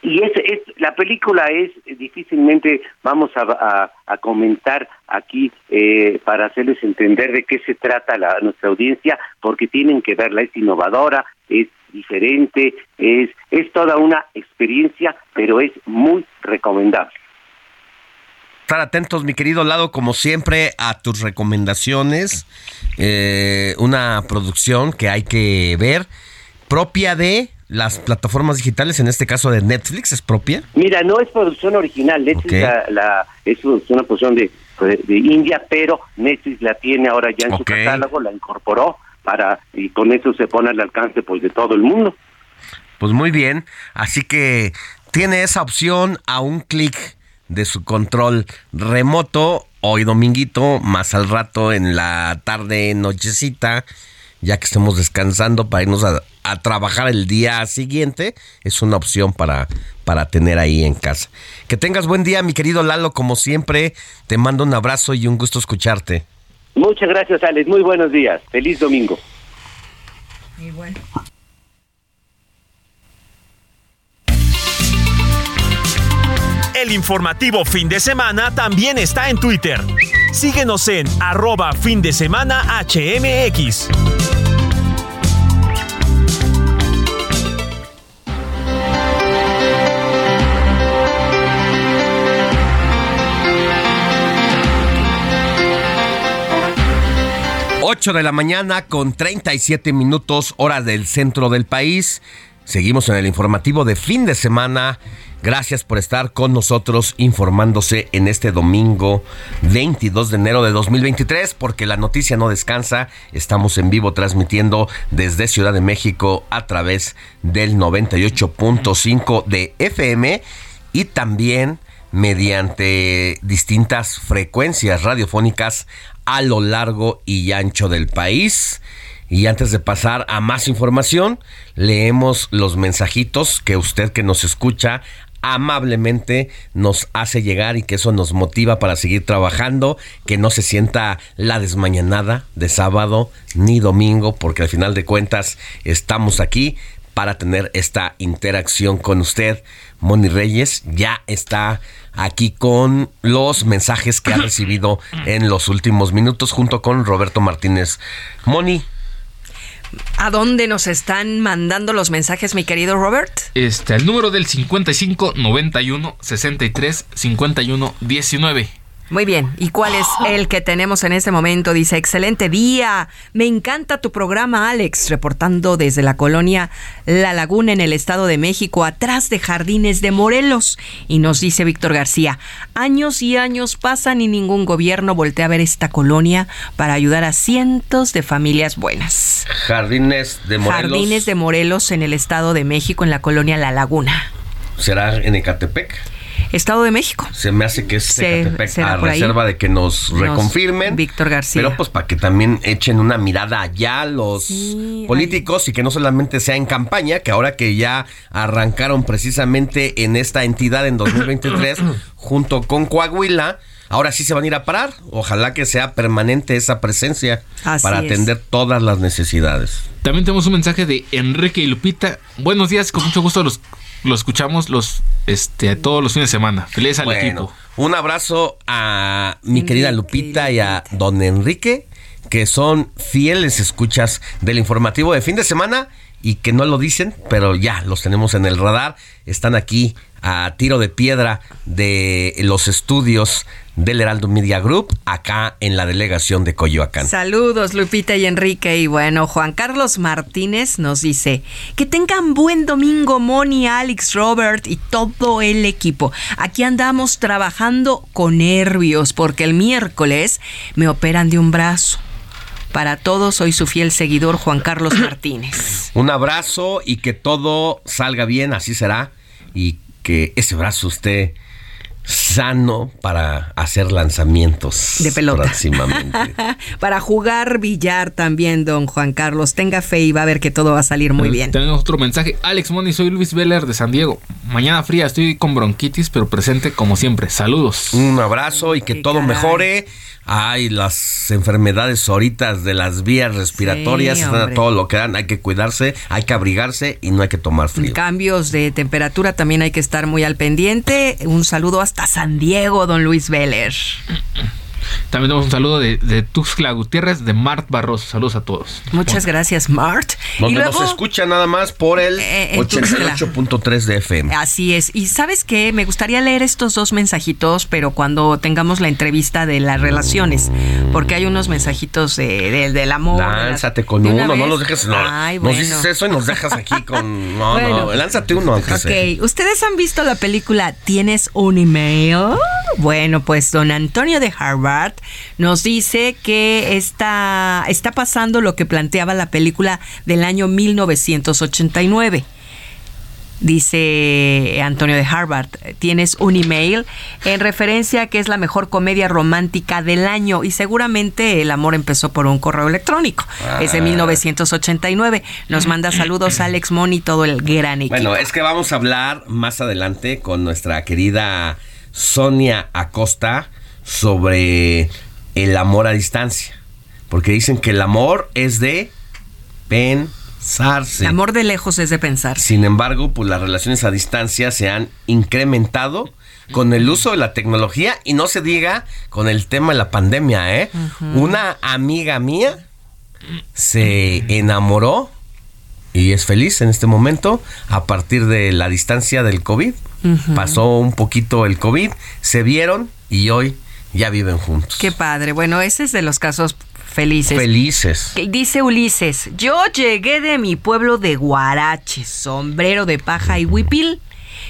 y es, es la película es difícilmente vamos a comentar aquí eh, para hacerles entender de qué se trata la, nuestra audiencia porque tienen que verla es innovadora es diferente es es toda una experiencia pero es muy recomendable estar atentos, mi querido Lado, como siempre, a tus recomendaciones. Eh, una producción que hay que ver, propia de las plataformas digitales, en este caso de Netflix, ¿es propia? Mira, no es producción original, Netflix la, la- es una producción de, de India, pero Netflix la tiene ahora ya en su catálogo, la incorporó para y con eso se pone al alcance pues de todo el mundo. Pues muy bien, así que tiene esa opción a un clic de su control remoto hoy dominguito, más al rato en la tarde, nochecita, ya que estemos descansando para irnos a, a trabajar el día siguiente, es una opción para, para tener ahí en casa. Que tengas buen día, mi querido Lalo, como siempre, te mando un abrazo y un gusto escucharte. Muchas gracias, Alex. Muy buenos días. Feliz domingo. El informativo fin de semana también está en Twitter. Síguenos en arroba fin de semana HMX. Ocho de la mañana con 37 minutos hora del centro del país. Seguimos en el informativo de fin de semana. Gracias por estar con nosotros informándose en este domingo 22 de enero de 2023 porque la noticia no descansa. Estamos en vivo transmitiendo desde Ciudad de México a través del 98.5 de FM y también mediante distintas frecuencias radiofónicas a lo largo y ancho del país. Y antes de pasar a más información, leemos los mensajitos que usted que nos escucha amablemente nos hace llegar y que eso nos motiva para seguir trabajando, que no se sienta la desmañanada de sábado ni domingo, porque al final de cuentas estamos aquí para tener esta interacción con usted. Moni Reyes ya está aquí con los mensajes que ha recibido en los últimos minutos junto con Roberto Martínez. Moni, ¿A dónde nos están mandando los mensajes, mi querido Robert? Este, el número del 55 91 63 51 19. Muy bien. ¿Y cuál es el que tenemos en este momento? Dice, excelente día. Me encanta tu programa, Alex, reportando desde la colonia La Laguna en el Estado de México, atrás de Jardines de Morelos. Y nos dice Víctor García, años y años pasan y ningún gobierno voltea a ver esta colonia para ayudar a cientos de familias buenas. Jardines de Morelos. Jardines de Morelos en el Estado de México, en la colonia La Laguna. ¿Será en Ecatepec? Estado de México. Se me hace que es Se- a reserva de que nos Nos- reconfirmen. Víctor García. Pero pues para que también echen una mirada allá los políticos y que no solamente sea en campaña, que ahora que ya arrancaron precisamente en esta entidad en 2023 junto con Coahuila, ahora sí se van a ir a parar. Ojalá que sea permanente esa presencia Así para es. atender todas las necesidades. También tenemos un mensaje de Enrique y Lupita. Buenos días, con mucho gusto los, los escuchamos los este todos los fines de semana. Feliz al Bueno, equipo. un abrazo a mi querida Lupita y a don Enrique, que son fieles escuchas del informativo de fin de semana y que no lo dicen, pero ya los tenemos en el radar. Están aquí a tiro de piedra de los estudios del Heraldo Media Group acá en la delegación de Coyoacán. Saludos Lupita y Enrique y bueno, Juan Carlos Martínez nos dice que tengan buen domingo Moni, Alex, Robert y todo el equipo. Aquí andamos trabajando con nervios porque el miércoles me operan de un brazo. Para todos, soy su fiel seguidor Juan Carlos Martínez. Un abrazo y que todo salga bien, así será. Y que ese brazo esté sano para hacer lanzamientos De pelota. próximamente. Para jugar billar también, don Juan Carlos. Tenga fe y va a ver que todo va a salir muy bien. Tenemos otro mensaje. Alex Moni, soy Luis Veller de San Diego. Mañana fría, estoy con bronquitis, pero presente como siempre. Saludos. Un abrazo y que todo mejore. Ay, las enfermedades ahorita de las vías respiratorias Sí, están a hombre. todo lo que dan. Hay que cuidarse, hay que abrigarse y no hay que tomar frío. Cambios de temperatura también hay que estar muy al pendiente. Un saludo hasta San Diego, don Luis Veller. También tenemos un saludo de, de Tuxtla Gutiérrez, de Mart Barroso. Saludos a todos. Muchas gracias, Mart. Y Donde luego, nos escucha nada más por el Eh, en Tuxtla. 88.3 de FM. Así es. Y sabes qué, me gustaría leer estos dos mensajitos, pero cuando tengamos la entrevista de las relaciones, porque hay unos mensajitos de, de- del amor. Lánzate con ¿De una uno, no los dejes. No, Ay, nos dices eso y nos dejas aquí con. No, Bueno. no, lánzate uno, aunque sea. Ok, ¿ustedes han visto la película ¿Tienes un email? Bueno, pues don Antonio de Harvard nos dice que está, está pasando lo que planteaba la película del año 1989. Dice Antonio de Harvard, tienes un email en referencia a que es la mejor comedia romántica del año y seguramente el amor empezó por un correo electrónico. Es de Ah. 1989. Nos manda saludos Alex Moni y todo el gran equipo. Bueno, es que vamos a hablar más adelante con nuestra querida Sonia Acosta sobre el amor a distancia. Porque dicen que el amor es de pensarse. El amor de lejos es de pensar. Sin embargo, pues las relaciones a distancia se han incrementado con el uso de la tecnología y no se diga con el tema de la pandemia, ¿eh? Una amiga mía se enamoró y es feliz en este momento a partir de la distancia del COVID. Pasó un poquito el COVID, se vieron y hoy ya viven juntos. Qué padre. Bueno, ese es de los casos felices. Felices. Que Dice Ulises, yo llegué de mi pueblo de Guaraches, sombrero de paja y huipil.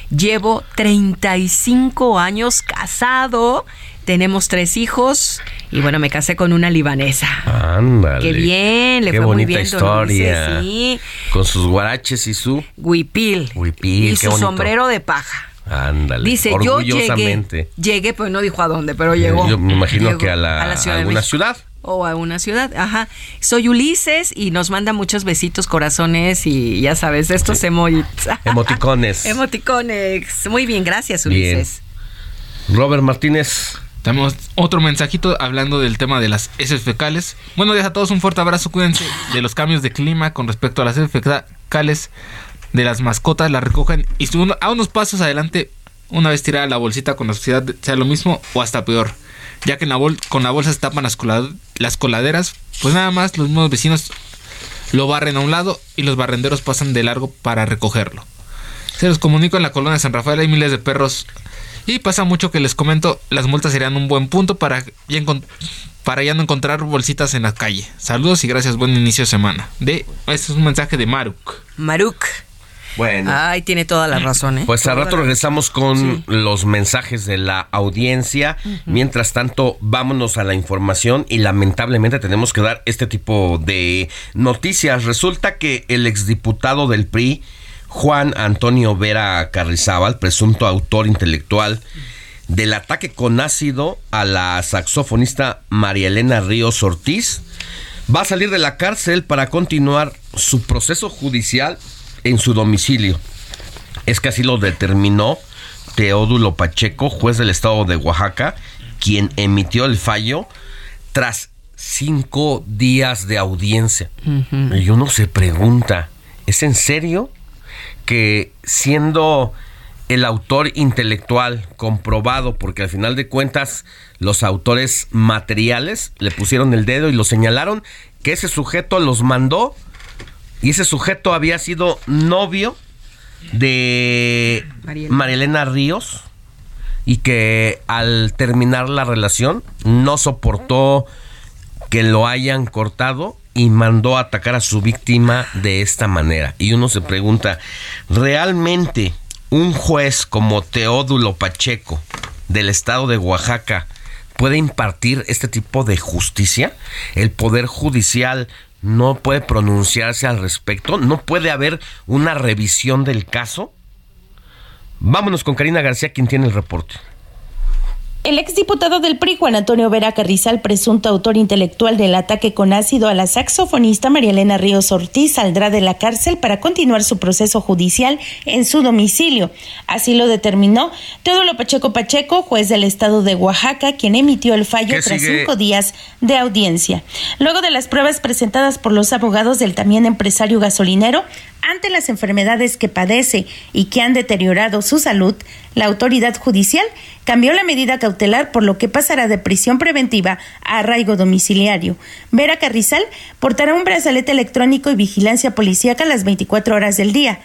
Llevo 35 años casado, tenemos tres hijos y bueno, me casé con una libanesa. Ándale. Qué bien, le Qué fue muy bonita bien, don historia. Ulises, sí. Con sus guaraches y su Huipil. huipil, y qué su bonito. sombrero de paja. Ándale. Dice, yo llegué, orgullosamente. llegué, pues no dijo a dónde, pero llegó. Yo me imagino Llegó que a la, Ciudad de alguna México. ciudad. O a una ciudad, ajá. Soy Ulises y nos manda muchos besitos, corazones y ya sabes, estos emojis. Emoticones. Emoticones. Muy bien, gracias, Bien. Ulises. Robert Martínez. Tenemos otro mensajito hablando del tema de las heces fecales. Bueno, días a todos un fuerte abrazo. Cuídense de los cambios de clima con respecto a las heces fecales de las mascotas. Las recogen y a unos pasos adelante, una vez tirada la bolsita con la sociedad, sea lo mismo o hasta peor. Ya que la con la bolsa se tapan las, las coladeras, pues nada más los mismos vecinos lo barren a un lado y los barrenderos pasan de largo para recogerlo. Se los comunico en la colonia de San Rafael, hay miles de perros. Y pasa mucho que les comento, las multas serían un buen punto para ya, para ya no encontrar bolsitas en la calle. Saludos y gracias, buen inicio de semana. De, este es un mensaje de Maruk. Maruk. Bueno. Ay, tiene toda la razón, ¿eh? Pues al rato regresamos con los mensajes de la audiencia. Mientras tanto, vámonos a la información y lamentablemente tenemos que dar este tipo de noticias. Resulta que el exdiputado del PRI, Juan Antonio Vera Carrizábal, presunto autor intelectual del ataque con ácido a la saxofonista María Elena Ríos Ortiz, va a salir de la cárcel para continuar su proceso judicial en su domicilio. Es que así lo determinó Teodulo Pacheco, juez del estado de Oaxaca, quien emitió el fallo tras cinco días de audiencia. Y uno se pregunta, ¿es en serio que siendo el autor intelectual comprobado, porque al final de cuentas los autores materiales le pusieron el dedo y lo señalaron, que ese sujeto los mandó y ese sujeto había sido novio de Marielena Ríos y que al terminar la relación no soportó que lo hayan cortado y mandó a atacar a su víctima de esta manera. Y uno se pregunta, ¿realmente un juez como Teodulo Pacheco del estado de Oaxaca puede impartir este tipo de justicia? ¿El Poder Judicial no puede pronunciarse al respecto? ¿No puede haber una revisión del caso? Vámonos con Karina García, quien tiene el reporte. El exdiputado del PRI, Juan Antonio Vera Carrizal, presunto autor intelectual del ataque con ácido a la saxofonista María Elena Ríos Ortiz, saldrá de la cárcel para continuar su proceso judicial en su domicilio. Así lo determinó Teodoro Pacheco Pacheco, juez del estado de Oaxaca, quien emitió el fallo tras cinco días de audiencia. Luego de las pruebas presentadas por los abogados del también empresario gasolinero, ante las enfermedades que padece y que han deteriorado su salud, la autoridad judicial cambió la medida cautelar por lo que pasará de prisión preventiva a arraigo domiciliario. Vera Carrizal portará un brazalete electrónico y vigilancia policíaca las 24 horas del día.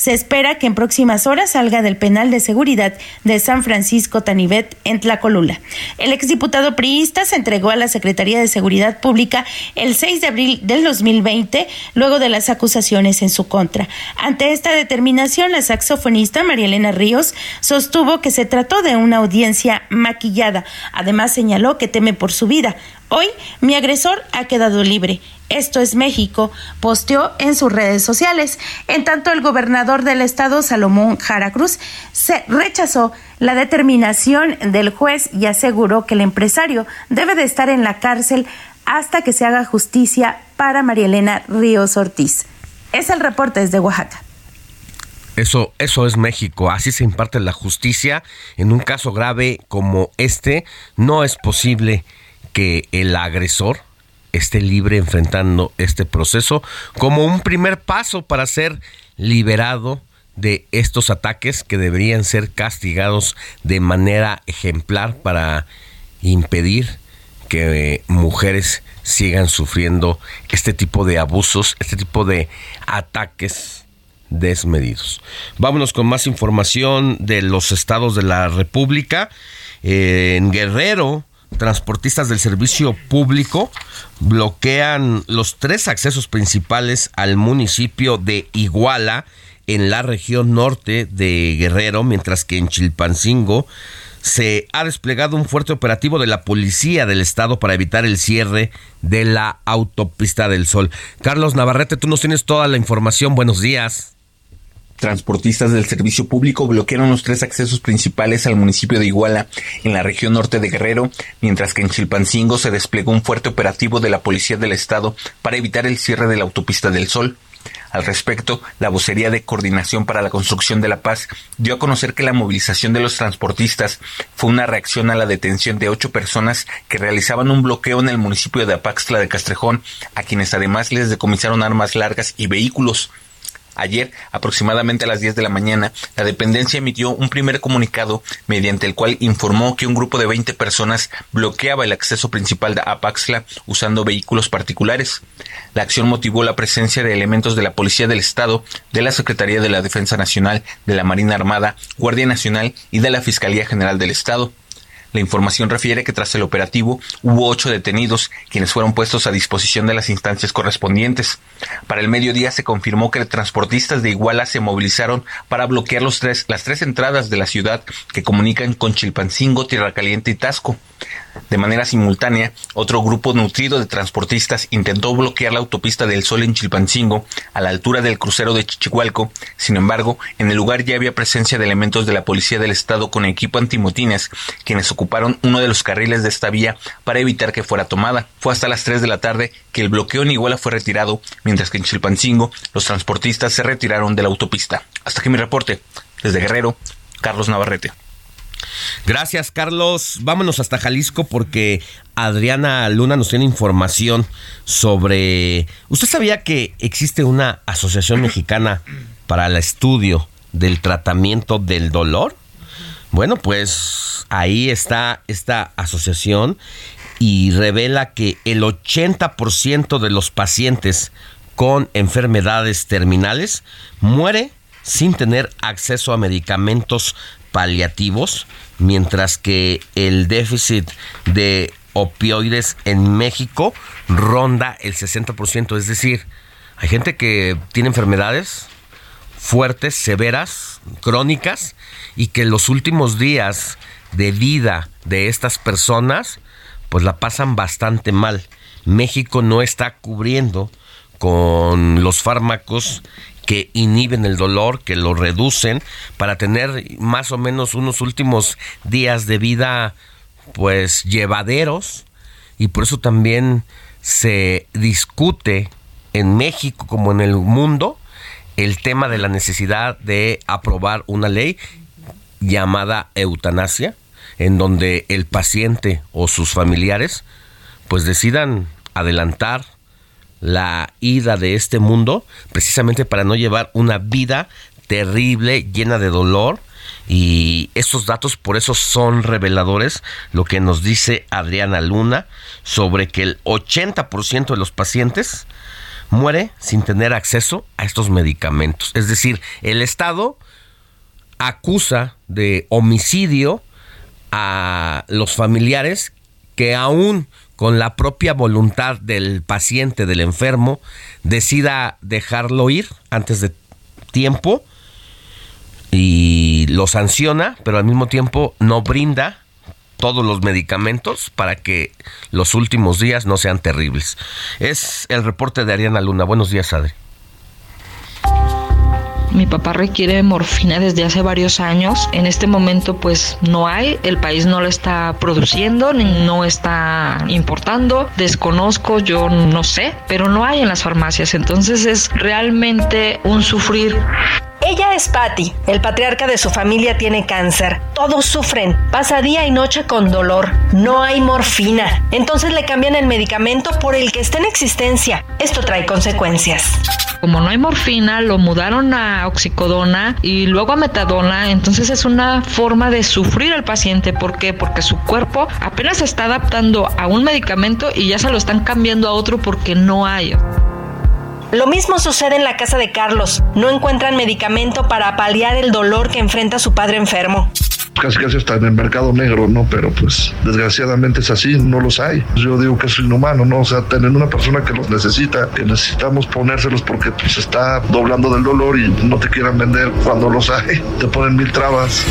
Se espera que en próximas horas salga del penal de seguridad de San Francisco Tanivet en Tlacolula. El exdiputado priista se entregó a la Secretaría de Seguridad Pública el 6 de abril del 2020, luego de las acusaciones en su contra. Ante esta determinación, la saxofonista María Elena Ríos sostuvo que se trató de una audiencia maquillada. Además, señaló que teme por su vida. Hoy mi agresor ha quedado libre. Esto es México, posteó en sus redes sociales. En tanto, el gobernador del estado, Salomón Jara Cruz, se rechazó la determinación del juez y aseguró que el empresario debe de estar en la cárcel hasta que se haga justicia para María Elena Ríos Ortiz. Es el reporte desde Oaxaca. Eso, eso es México. Así se imparte la justicia. En un caso grave como este, no es posible que el agresor esté libre enfrentando este proceso como un primer paso para ser liberado de estos ataques que deberían ser castigados de manera ejemplar para impedir que mujeres sigan sufriendo este tipo de abusos, este tipo de ataques desmedidos. Vámonos con más información de los estados de la República. en Guerrero, transportistas del servicio público bloquean los tres accesos principales al municipio de Iguala en la región norte de Guerrero, mientras que en Chilpancingo se ha desplegado un fuerte operativo de la policía del estado para evitar el cierre de la autopista del Sol. Carlos Navarrete, tú nos tienes toda la información. Buenos días. Transportistas del servicio público bloquearon los tres accesos principales al municipio de Iguala, en la región norte de Guerrero, mientras que en Chilpancingo se desplegó un fuerte operativo de la Policía del Estado para evitar el cierre de la autopista del Sol. Al respecto, la vocería de Coordinación para la Construcción de la Paz dio a conocer que la movilización de los transportistas fue una reacción a la detención de ocho personas que realizaban un bloqueo en el municipio de Apaxtla de Castrejón, a quienes además les decomisaron armas largas y vehículos. Ayer, aproximadamente a las 10 de la mañana, la dependencia emitió un primer comunicado mediante el cual informó que un grupo de 20 personas bloqueaba el acceso principal de Apaxla usando vehículos particulares. La acción motivó la presencia de elementos de la Policía del Estado, de la Secretaría de la Defensa Nacional, de la Marina Armada, Guardia Nacional y de la Fiscalía General del Estado. La información refiere que tras el operativo hubo ocho detenidos, quienes fueron puestos a disposición de las instancias correspondientes. Para el mediodía se confirmó que transportistas de Iguala se movilizaron para bloquear las tres entradas de la ciudad que comunican con Chilpancingo, Tierra Caliente y Tasco. De manera simultánea, otro grupo nutrido de transportistas intentó bloquear la autopista del Sol en Chilpancingo, a la altura del crucero de Chichihualco. Sin embargo, en el lugar ya había presencia de elementos de la Policía del Estado con equipo antimotines, quienes ocuparon uno de los carriles de esta vía para evitar que fuera tomada. Fue hasta las 3 de la tarde que el bloqueo en Iguala fue retirado, mientras que en Chilpancingo los transportistas se retiraron de la autopista. Hasta aquí mi reporte. Desde Guerrero, Carlos Navarrete. Gracias, Carlos. Vámonos hasta Jalisco porque Adriana Luna nos tiene información sobre... ¿Usted sabía que existe una asociación mexicana para el estudio del tratamiento del dolor? Bueno, pues ahí está esta asociación y revela que el 80% de los pacientes con enfermedades terminales muere sin tener acceso a medicamentos paliativos, mientras que el déficit de opioides en México ronda el 60%. Es decir, hay gente que tiene enfermedades fuertes, severas, crónicas, y que los últimos días de vida de estas personas, pues la pasan bastante mal. México no está cubriendo con los fármacos que inhiben el dolor, que lo reducen, para tener más o menos unos últimos días de vida pues llevaderos. Y por eso también se discute en México como en el mundo el tema de la necesidad de aprobar una ley llamada eutanasia, en donde el paciente o sus familiares pues decidan adelantar la ida de este mundo precisamente para no llevar una vida terrible, llena de dolor. Y estos datos por eso son reveladores, lo que nos dice Adriana Luna sobre que el 80% de los pacientes muere sin tener acceso a estos medicamentos. Es decir, el Estado acusa de homicidio a los familiares que aún con la propia voluntad del paciente, del enfermo, decida dejarlo ir antes de tiempo y lo sanciona, pero al mismo tiempo no brinda todos los medicamentos para que los últimos días no sean terribles. Es el reporte de Ariana Luna. Buenos días, Adri. Mi papá requiere morfina desde hace varios años. En este momento pues no hay, el país no lo está produciendo, no está importando, desconozco, yo no sé, pero no hay en las farmacias. Entonces es realmente un sufrir. Ella es Patty. El patriarca de su familia tiene cáncer. Todos sufren. Pasa día y noche con dolor. No hay morfina. Entonces le cambian el medicamento por el que está en existencia. Esto trae consecuencias. Como no hay morfina, lo mudaron a oxicodona y luego a metadona. Entonces es una forma de sufrir al paciente. ¿Por qué? Porque su cuerpo apenas se está adaptando a un medicamento y ya se lo están cambiando a otro porque no hay. Lo mismo sucede en la casa de Carlos. No encuentran medicamento para paliar el dolor que enfrenta su padre enfermo casi casi está en el mercado negro, ¿no? Pero pues desgraciadamente es así, no los hay. Yo digo que es inhumano, ¿no? O sea, tener una persona que los necesita, que necesitamos ponérselos porque pues está doblando del dolor y no te quieran vender cuando los hay, te ponen mil trabas.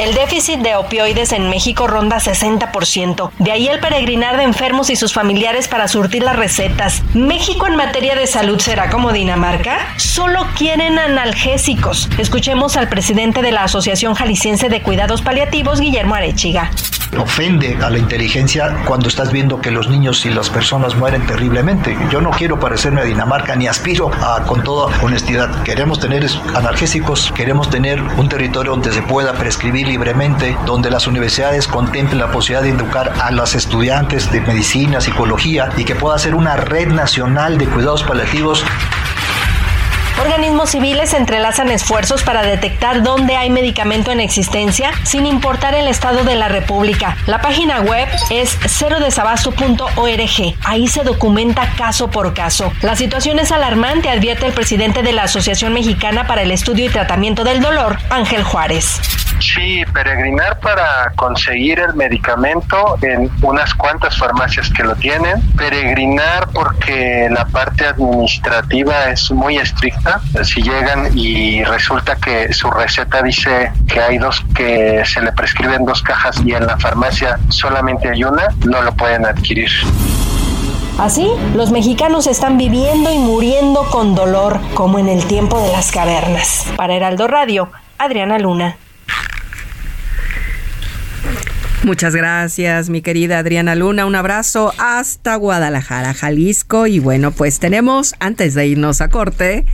El déficit de opioides en México ronda 60%. De ahí el peregrinar de enfermos y sus familiares para surtir las recetas. ¿México en materia de salud será como Dinamarca? Solo quieren analgésicos. Escuchemos al presidente de la Asociación Jalisciense de Cuidados Paliativos, Guillermo Arechiga. Ofende a la inteligencia cuando estás viendo que los niños y las personas mueren terriblemente. Yo no quiero parecerme a Dinamarca ni aspiro a, con toda honestidad. Queremos tener analgésicos, queremos tener un territorio donde se pueda prescribir libremente, donde las universidades contemplen la posibilidad de educar a los estudiantes de medicina, psicología y que pueda ser una red nacional de cuidados paliativos Organismos civiles entrelazan esfuerzos para detectar dónde hay medicamento en existencia sin importar el estado de la República. La página web es cerodesabasto.org. Ahí se documenta caso por caso. La situación es alarmante, advierte el presidente de la Asociación Mexicana para el Estudio y Tratamiento del Dolor, Ángel Juárez. Sí, peregrinar para conseguir el medicamento en unas cuantas farmacias que lo tienen. Peregrinar porque la parte administrativa es muy estricta. Si llegan y resulta que su receta dice que hay dos que se le prescriben dos cajas y en la farmacia solamente hay una, no lo pueden adquirir. Así, los mexicanos están viviendo y muriendo con dolor, como en el tiempo de las cavernas. Para Heraldo Radio, Adriana Luna. Muchas gracias, mi querida Adriana Luna. Un abrazo hasta Guadalajara, Jalisco. Y bueno, pues tenemos, antes de irnos a corte,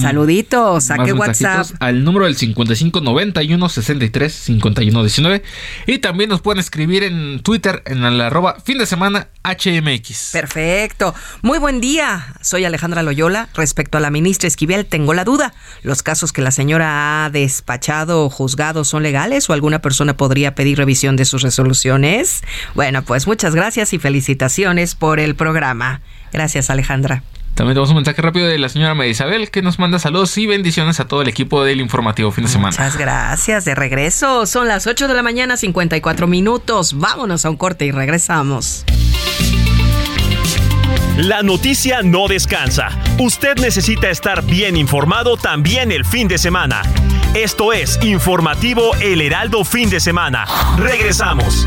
Saluditos, ¿a qué WhatsApp? Al número del 5591 63 51 19. Y también nos pueden escribir en Twitter en el arroba fin de semana HMX. Perfecto. Muy buen día. Soy Alejandra Loyola. Respecto a la ministra Esquivel, tengo la duda. ¿Los casos que la señora ha despachado o juzgado son legales o alguna persona podría pedir revisión de sus resoluciones? Bueno, pues muchas gracias y felicitaciones por el programa. Gracias, Alejandra. También tenemos un mensaje rápido de la señora María Isabel que nos manda saludos y bendiciones a todo el equipo del informativo fin de semana. Muchas gracias. De regreso. Son las 8 de la mañana, 54 minutos. Vámonos a un corte y regresamos. La noticia no descansa. Usted necesita estar bien informado también el fin de semana. Esto es Informativo El Heraldo Fin de Semana. Regresamos.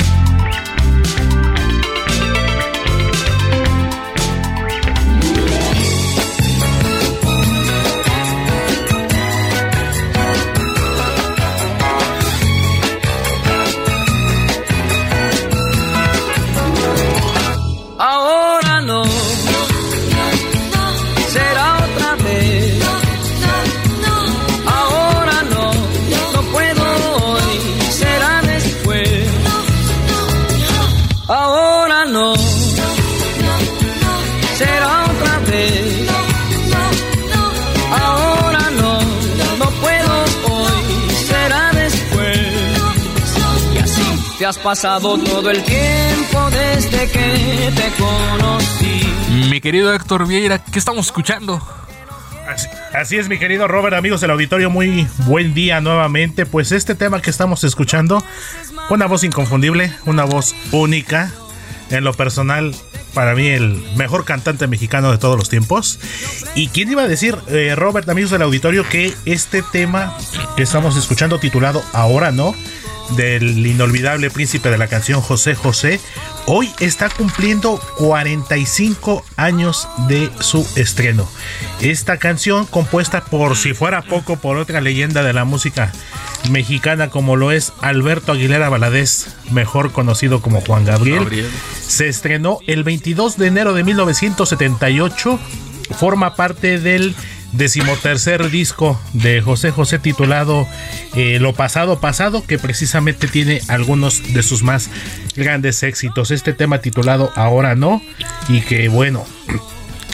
Has pasado todo el tiempo desde que te conocí. Mi querido Héctor Vieira, ¿qué estamos escuchando? Así, así es, mi querido Robert, amigos del auditorio, muy buen día nuevamente. Pues este tema que estamos escuchando, una voz inconfundible, una voz única, en lo personal, para mí el mejor cantante mexicano de todos los tiempos. ¿Y quién iba a decir, eh, Robert, amigos del auditorio, que este tema que estamos escuchando titulado Ahora no, del inolvidable príncipe de la canción José José, hoy está cumpliendo 45 años de su estreno. Esta canción compuesta por si fuera poco por otra leyenda de la música mexicana como lo es Alberto Aguilera Valadez, mejor conocido como Juan Gabriel, Gabriel. se estrenó el 22 de enero de 1978, forma parte del decimotercer disco de José José titulado eh, Lo pasado pasado, que precisamente tiene algunos de sus más grandes éxitos. Este tema titulado Ahora no, y que bueno,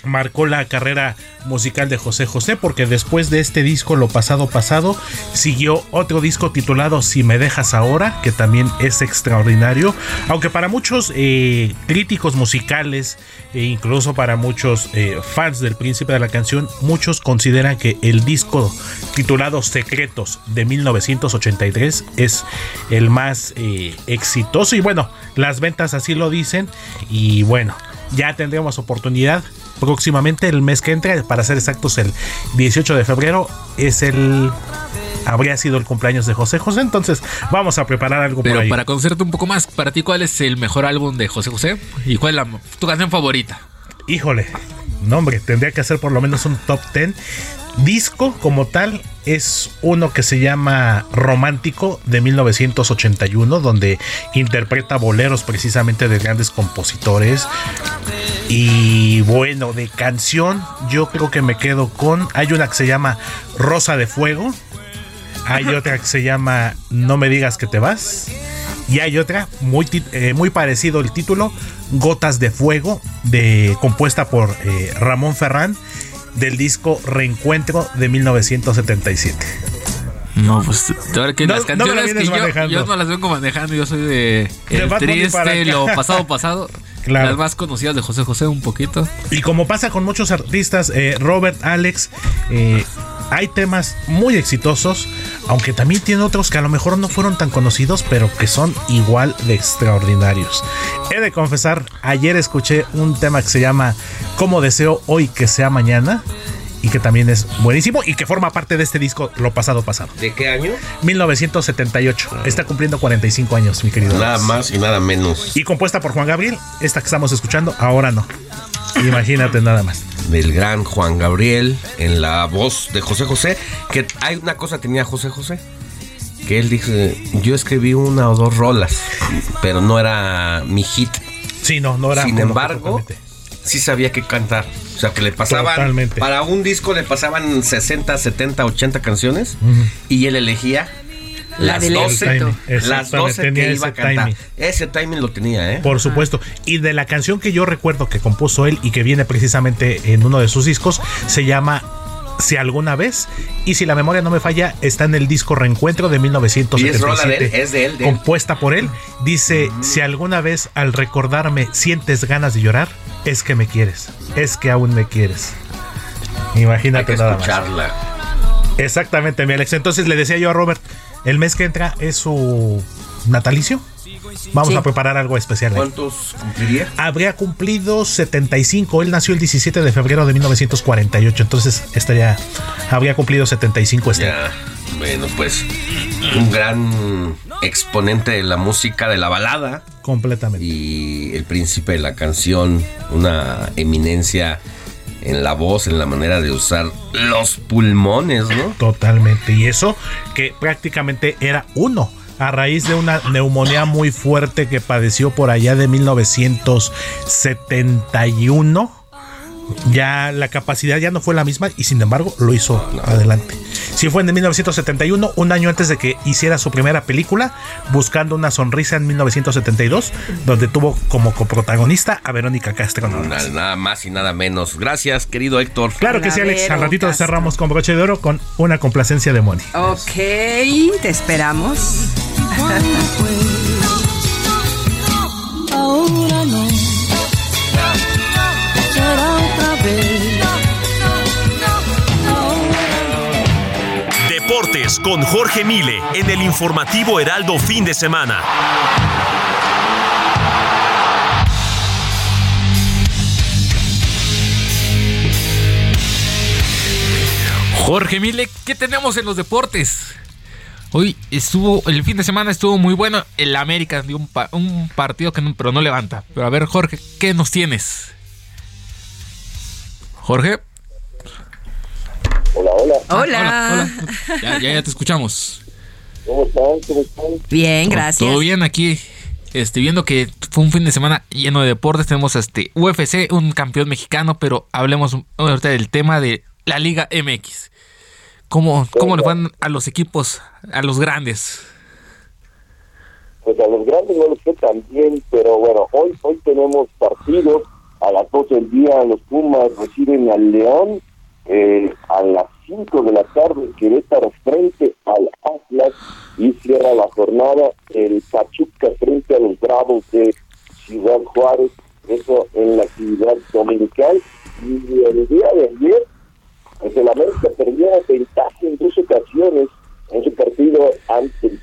marcó la carrera musical de José José porque después de este disco Lo pasado pasado siguió otro disco titulado Si me dejas ahora que también es extraordinario. Aunque para muchos eh, críticos musicales e incluso para muchos eh, fans del príncipe de la canción muchos consideran que el disco titulado Secretos de 1983 es el más eh, exitoso. Y bueno las ventas así lo dicen y bueno ya tendremos oportunidad próximamente el mes que entra, para ser exactos el 18 de febrero, es el habría sido el cumpleaños de José José, entonces vamos a preparar algo Pero por ahí. para conocerte un poco más, para ti, ¿cuál es el mejor álbum de José José? ¿Y cuál es la- tu canción favorita? Híjole, no hombre, tendría que hacer por lo menos un top 10. Disco como tal es uno que se llama Romántico de 1981, donde interpreta boleros precisamente de grandes compositores. Y bueno, de canción yo creo que me quedo con... Hay una que se llama Rosa de Fuego. Hay otra que se llama No me digas que te vas. Y hay otra muy, eh, muy parecido el título, Gotas de Fuego, de, compuesta por eh, Ramón Ferrán, del disco Reencuentro de 1977. No, pues ahora que No- las no canciones que vienes yo, manejando. yo no las vengo manejando, yo soy de El Triste, lo pasado pasado. Claro. Las más conocidas de José José un poquito. Y como pasa con muchos artistas, eh, Robert, Alex, eh, hay temas muy exitosos, aunque también tiene otros que a lo mejor no fueron tan conocidos, pero que son igual de extraordinarios. He de confesar, ayer escuché un tema que se llama Como deseo hoy que sea mañana. Y que también es buenísimo y que forma parte de este disco Lo pasado pasado. ¿De qué año? 1978. Está cumpliendo 45 años, mi querido. Nada más y nada menos. Y compuesta por Juan Gabriel, esta que estamos escuchando, ahora no. Imagínate nada más. Del gran Juan Gabriel en la voz de José José. Que hay una cosa tenía José José. Que él dice, yo escribí una o dos rolas, pero no era mi hit. Sí, no, no era Sin que embargo, sí sabía qué cantar. O sea, que le pasaban. Totalmente. Para un disco le pasaban 60, 70, 80 canciones. Y él elegía. La las del 12, éxito. las Exactamente, 12 tenía que iba a ese cantar. timing. Ese timing lo tenía, ¿eh? Por supuesto. Y de la canción que yo recuerdo que compuso él y que viene precisamente en uno de sus discos, se llama Si alguna vez. Y si la memoria no me falla, está en el disco Reencuentro de 1977. Y es rola de él, es de él, de él. Compuesta por él. Dice, si alguna vez al recordarme sientes ganas de llorar, es que me quieres. Es que aún me quieres. Imagínate Hay que nada más. escucharla. Exactamente, mi Alex. Entonces le decía yo a Robert, el mes que entra es su natalicio. Vamos Sí. a preparar algo especial. ¿Cuántos cumpliría? Habría cumplido 75. Él nació el 17 de febrero de 1948. Entonces estaría, habría cumplido 75 este. Ya, bueno, pues un gran exponente de la música, de la balada. Completamente. Y el príncipe de la canción, una eminencia en la voz, en la manera de usar los pulmones, ¿no? Totalmente. Y eso que prácticamente era uno. A raíz de una neumonía muy fuerte que padeció por allá de 1971. Ya la capacidad ya no fue la misma y sin embargo lo hizo adelante. Sí fue en 1971, un año antes de que hiciera su primera película, Buscando una sonrisa en 1972, donde tuvo como coprotagonista a Verónica Castro. nada más. Nada, nada más y nada menos. Gracias, querido Héctor. Claro que sí, Alex. Al ratito cerramos con broche de oro con una complacencia de Moni. Ok, te esperamos. Ahora no. Con Jorge Mile en el informativo Heraldo fin de semana. Jorge Mile, ¿qué tenemos en los deportes? Hoy estuvo, el fin de semana estuvo muy bueno. El América dio un, pa- un partido que pero no levanta. Pero a ver, Jorge, ¿qué nos tienes? Jorge. Hola, hola. Hola. Ya, ya, ya te escuchamos. ¿Cómo están? ¿Cómo están? Bien, gracias. Todo bien aquí. Este, viendo que fue un fin de semana lleno de deportes, tenemos este UFC, un campeón mexicano, pero hablemos ahorita del tema de la Liga MX. ¿Cómo, cómo le van a los equipos, a los grandes? Pues a los grandes no les fue tan bien, pero bueno, hoy hoy tenemos partidos. A las 12 del día los Pumas reciben al León. Eh, a las 5 de la tarde Querétaro frente al Atlas y cierra la jornada el Pachuca frente a los Bravos de Ciudad Juárez. Eso en la actividad dominical. Y el día de ayer pues el América perdió ventaja en dos ocasiones en su partido ante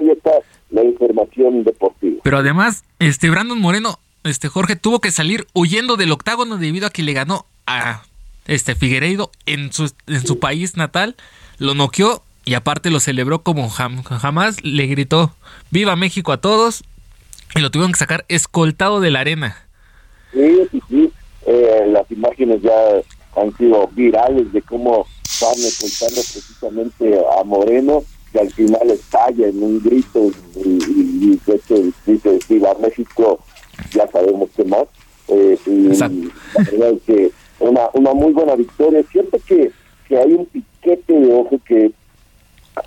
ahí está la información deportiva Pero además, este Brandon Moreno, este Jorge tuvo que salir huyendo del octágono debido a que le ganó a este Figueiredo en su en su país natal, lo noqueó y aparte lo celebró como jam- jamás le gritó "Viva México a todos" y lo tuvieron que sacar escoltado de la arena. Sí, sí, sí. Eh, las imágenes ya han sido virales de cómo van escoltando precisamente a Moreno, que al final estalla en un grito y, y, y hecho dice, viva México, ya sabemos qué más. Eh, y la verdad es que una, una muy buena victoria. Es cierto que, que hay un piquete de ojo que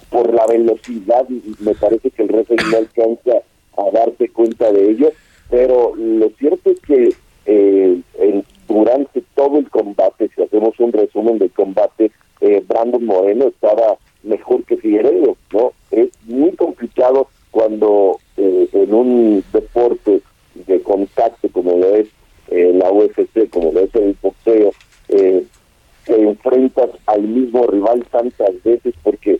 por la velocidad y me parece que el referee no alcanza a darse cuenta de ello, pero lo cierto es que eh, en- durante todo el combate, si hacemos un resumen del combate, eh, Brandon Moreno estaba mejor que Figueredo, ¿no? Es muy complicado cuando eh, en un deporte de contacto como lo es eh, la UFC, como lo es el boxeo, eh, te enfrentas al mismo rival tantas veces porque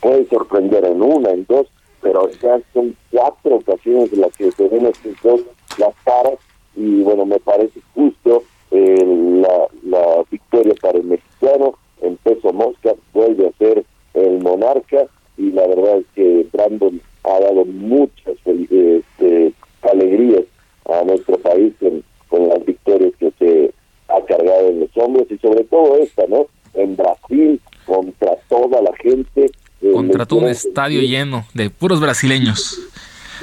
puede sorprender en una, en dos, pero ya son cuatro ocasiones en las que se ven estos dos las caras y bueno, me parece justo eh, la, la victoria para el mexicano en peso mosca, vuelve a ser el monarca y la verdad es que Brandon ha dado muchas este, alegrías a nuestro país con, con las victorias que se ha cargado en los hombros y sobre todo esta, ¿no? En Brasil, contra toda la gente. Contra todo un estadio lleno de puros brasileños.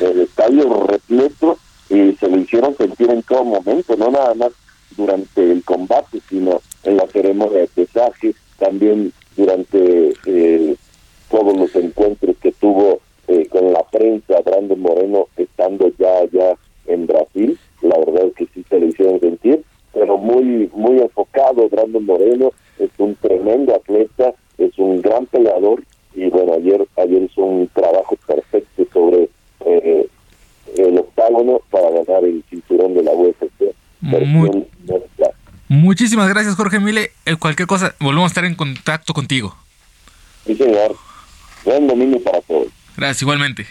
el estadio repleto y se lo hicieron sentir en todo momento, no nada más durante el combate, sino en la ceremonia de pesaje, también durante eh, todos los encuentros que tuvo eh, con la prensa, Brandon Moreno estando ya allá en Brasil, la verdad es que sí se lo hicieron sentir, pero muy muy enfocado Brandon Moreno, es un tremendo atleta, es un gran peleador y bueno, ayer ayer hizo un trabajo perfecto sobre eh, el octágono para ganar el cinturón de la UFC. Muy. Muchísimas gracias, Jorge Mile. Eh, cualquier cosa, volvemos a estar en contacto contigo. Sí, señor. Buen domingo para todos. Gracias, igualmente.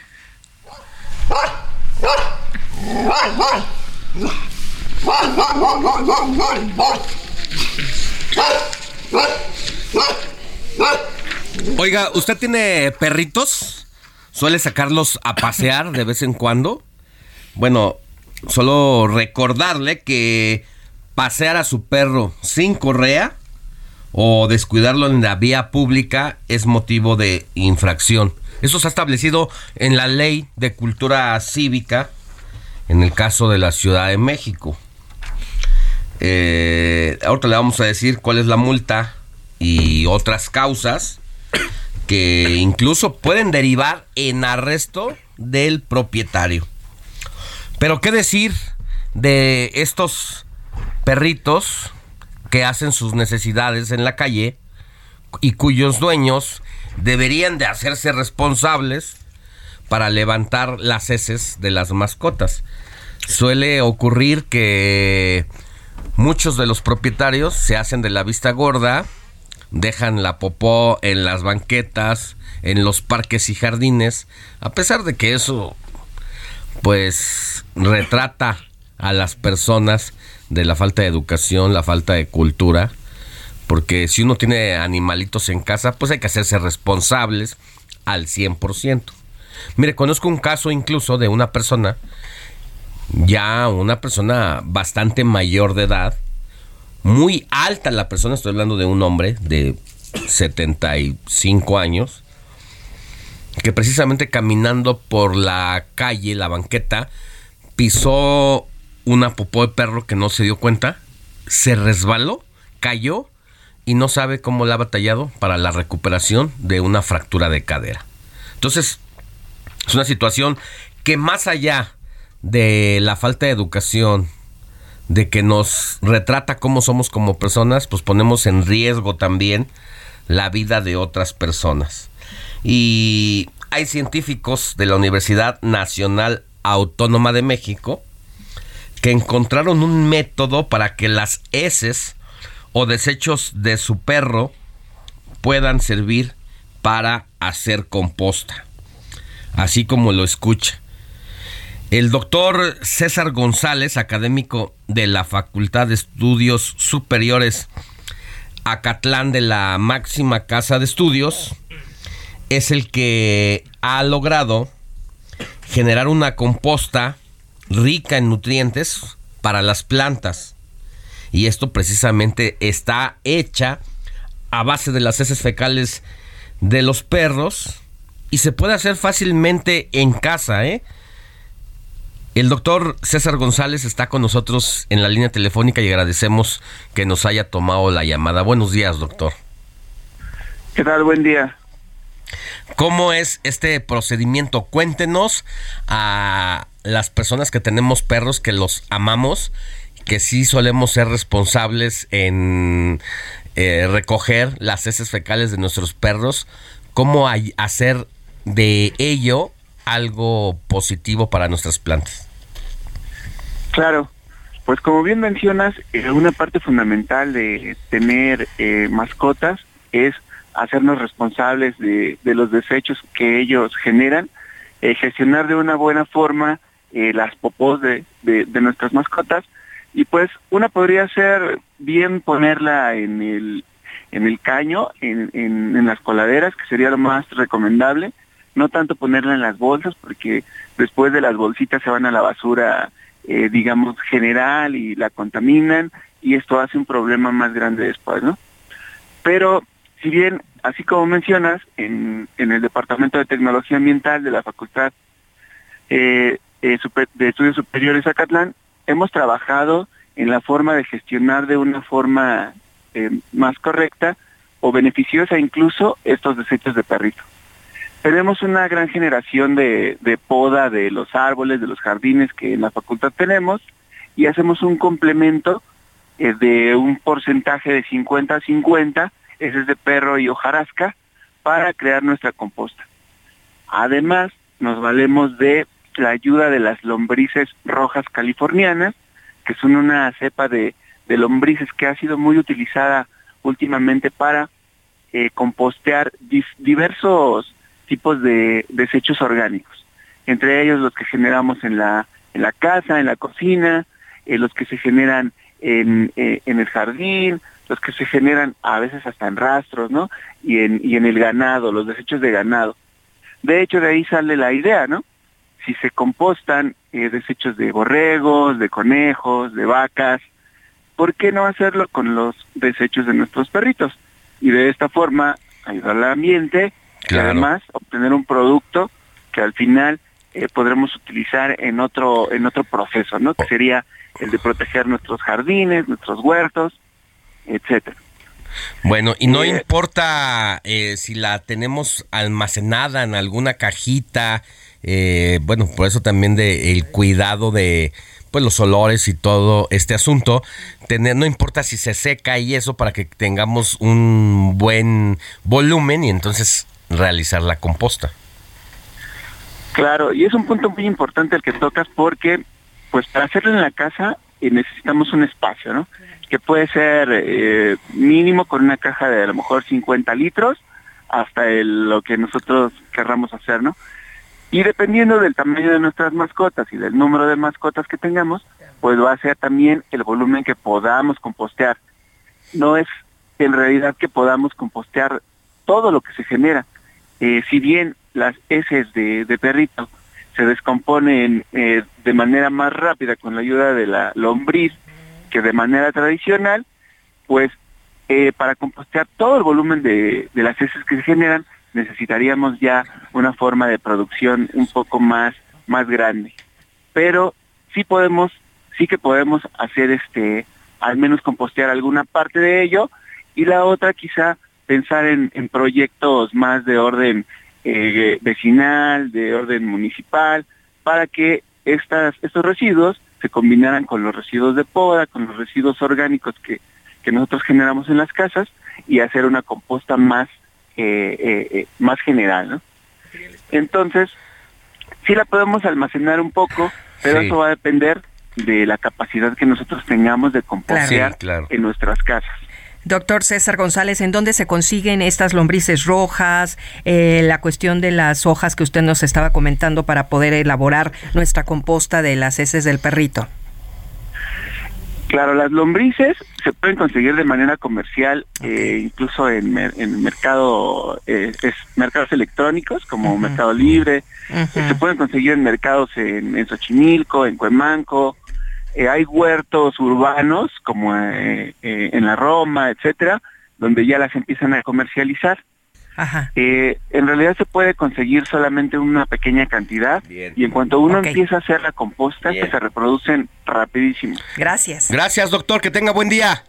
Oiga, ¿usted tiene perritos? ¿Suele sacarlos a pasear de vez en cuando? Bueno, solo recordarle que pasear a su perro sin correa o descuidarlo en la vía pública es motivo de infracción. Eso se ha establecido en la ley de cultura cívica en el caso de la Ciudad de México. Eh, ahorita le vamos a decir cuál es la multa y otras causas que incluso pueden derivar en arresto del propietario. Pero qué decir de estos perritos que hacen sus necesidades en la calle y cuyos dueños deberían de hacerse responsables para levantar las heces de las mascotas. Suele ocurrir que muchos de los propietarios se hacen de la vista gorda, dejan la popó en las banquetas, en los parques y jardines, a pesar de que eso pues retrata a las personas de la falta de educación, la falta de cultura, porque si uno tiene animalitos en casa, pues hay que hacerse responsables al 100%. Mire, conozco un caso incluso de una persona, ya una persona bastante mayor de edad, muy alta la persona, estoy hablando de un hombre de 75 años, que precisamente caminando por la calle, la banqueta, pisó una popó de perro que no se dio cuenta, se resbaló, cayó y no sabe cómo la ha batallado para la recuperación de una fractura de cadera. Entonces, es una situación que más allá de la falta de educación, de que nos retrata cómo somos como personas, pues ponemos en riesgo también la vida de otras personas. Y hay científicos de la Universidad Nacional Autónoma de México que encontraron un método para que las heces o desechos de su perro puedan servir para hacer composta, así como lo escucha. El doctor César González, académico de la Facultad de Estudios Superiores Acatlán de la máxima casa de estudios, es el que ha logrado generar una composta rica en nutrientes para las plantas. Y esto precisamente está hecha a base de las heces fecales de los perros y se puede hacer fácilmente en casa, ¿eh? El doctor César González está con nosotros en la línea telefónica y agradecemos que nos haya tomado la llamada. Buenos días, doctor. ¿Qué tal? Buen día. ¿Cómo es este procedimiento? Cuéntenos a las personas que tenemos perros, que los amamos, que sí solemos ser responsables en eh, recoger las heces fecales de nuestros perros, cómo hacer de ello algo positivo para nuestras plantas. Claro, pues como bien mencionas, eh, una parte fundamental de tener eh, mascotas es hacernos responsables de, los desechos que ellos generan, eh, gestionar de una buena forma las popós de, nuestras mascotas y pues una podría ser bien ponerla en el, en el caño, en, en las coladeras, que sería lo más recomendable, no tanto ponerla en las bolsas porque después de las bolsitas se van a la basura eh, digamos, general y la contaminan y esto hace un problema más grande después, ¿no? Pero si bien, así como mencionas, en, en el Departamento de Tecnología Ambiental de la Facultad eh, eh, de Estudios Superiores Acatlán, hemos trabajado en la forma de gestionar de una forma más correcta o beneficiosa incluso estos desechos de perrito tenemos una gran generación de, poda de los árboles, de los jardines que en la facultad tenemos y hacemos un complemento eh, de un porcentaje de 50 a 50, ese es de perro y hojarasca, para crear nuestra composta. Además, nos valemos de la ayuda de las lombrices rojas californianas, que son una cepa de, de lombrices que ha sido muy utilizada últimamente para eh, compostear diversos tipos de desechos orgánicos, entre ellos los que generamos en la, en la casa, en la cocina, eh, los que se generan en, eh, en el jardín, los que se generan a veces hasta en rastros, ¿no? Y en, y en el ganado, los desechos de ganado. De hecho, de ahí sale la idea, ¿no? Si se compostan eh, desechos de borregos, de conejos, de vacas, ¿por qué no hacerlo con los desechos de nuestros perritos? Y de esta forma ayudar al ambiente y además obtener un producto que al final eh, podremos utilizar en otro en otro proceso, ¿no? Que sería el de proteger nuestros jardines, nuestros huertos, etcétera. Bueno, y no eh, importa eh, si la tenemos almacenada en alguna cajita, eh, bueno, por eso también de el cuidado de pues los olores y todo este asunto, tener no importa si se seca y eso para que tengamos un buen volumen y entonces realizar la composta. Claro, y es un punto muy importante el que tocas porque pues para hacerlo en la casa necesitamos un espacio, ¿no? que puede ser eh, mínimo con una caja de a lo mejor 50 litros hasta el, lo que nosotros querramos hacer, ¿no? Y dependiendo del tamaño de nuestras mascotas y del número de mascotas que tengamos, pues va a ser también el volumen que podamos compostear. No es en realidad que podamos compostear todo lo que se genera. Eh, si bien las heces de, perrito se descomponen eh, de manera más rápida con la ayuda de la lombriz, que de manera tradicional, pues eh, para compostear todo el volumen de, las heces que se generan, necesitaríamos ya una forma de producción un poco más, más grande. Pero sí podemos, sí que podemos hacer este, al menos compostear alguna parte de ello, y la otra quizá pensar en, proyectos más de orden eh, vecinal, de orden municipal, para que estas, estos residuos se combinaran con los residuos de poda, con los residuos orgánicos que, nosotros generamos en las casas y hacer una composta más, eh, eh, más general. Entonces, sí la podemos almacenar un poco, pero eso va a depender de la capacidad que nosotros tengamos de compostear en nuestras casas. Doctor César González, ¿en dónde se consiguen estas lombrices rojas? Eh, la cuestión de las hojas que usted nos estaba comentando para poder elaborar nuestra composta de las heces del perrito. Claro, las lombrices se pueden conseguir de manera comercial, eh, incluso en, mercado, eh, es, mercados electrónicos como Mercado Libre. se pueden conseguir en mercados en, en Xochimilco, en Cuemanco, eh, hay huertos urbanos como eh, eh, en la Roma, etcétera, donde ya las empiezan a comercializar. En realidad se puede conseguir solamente una pequeña cantidad y en cuanto uno empieza a hacer la composta, pues se reproducen rapidísimo. Gracias. Gracias, doctor. Que tenga buen día.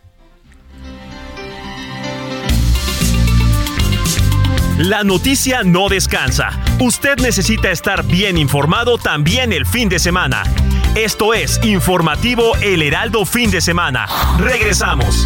La noticia no descansa. Usted necesita estar bien informado también el fin de semana. Esto es Informativo El Heraldo Fin de Semana. Regresamos.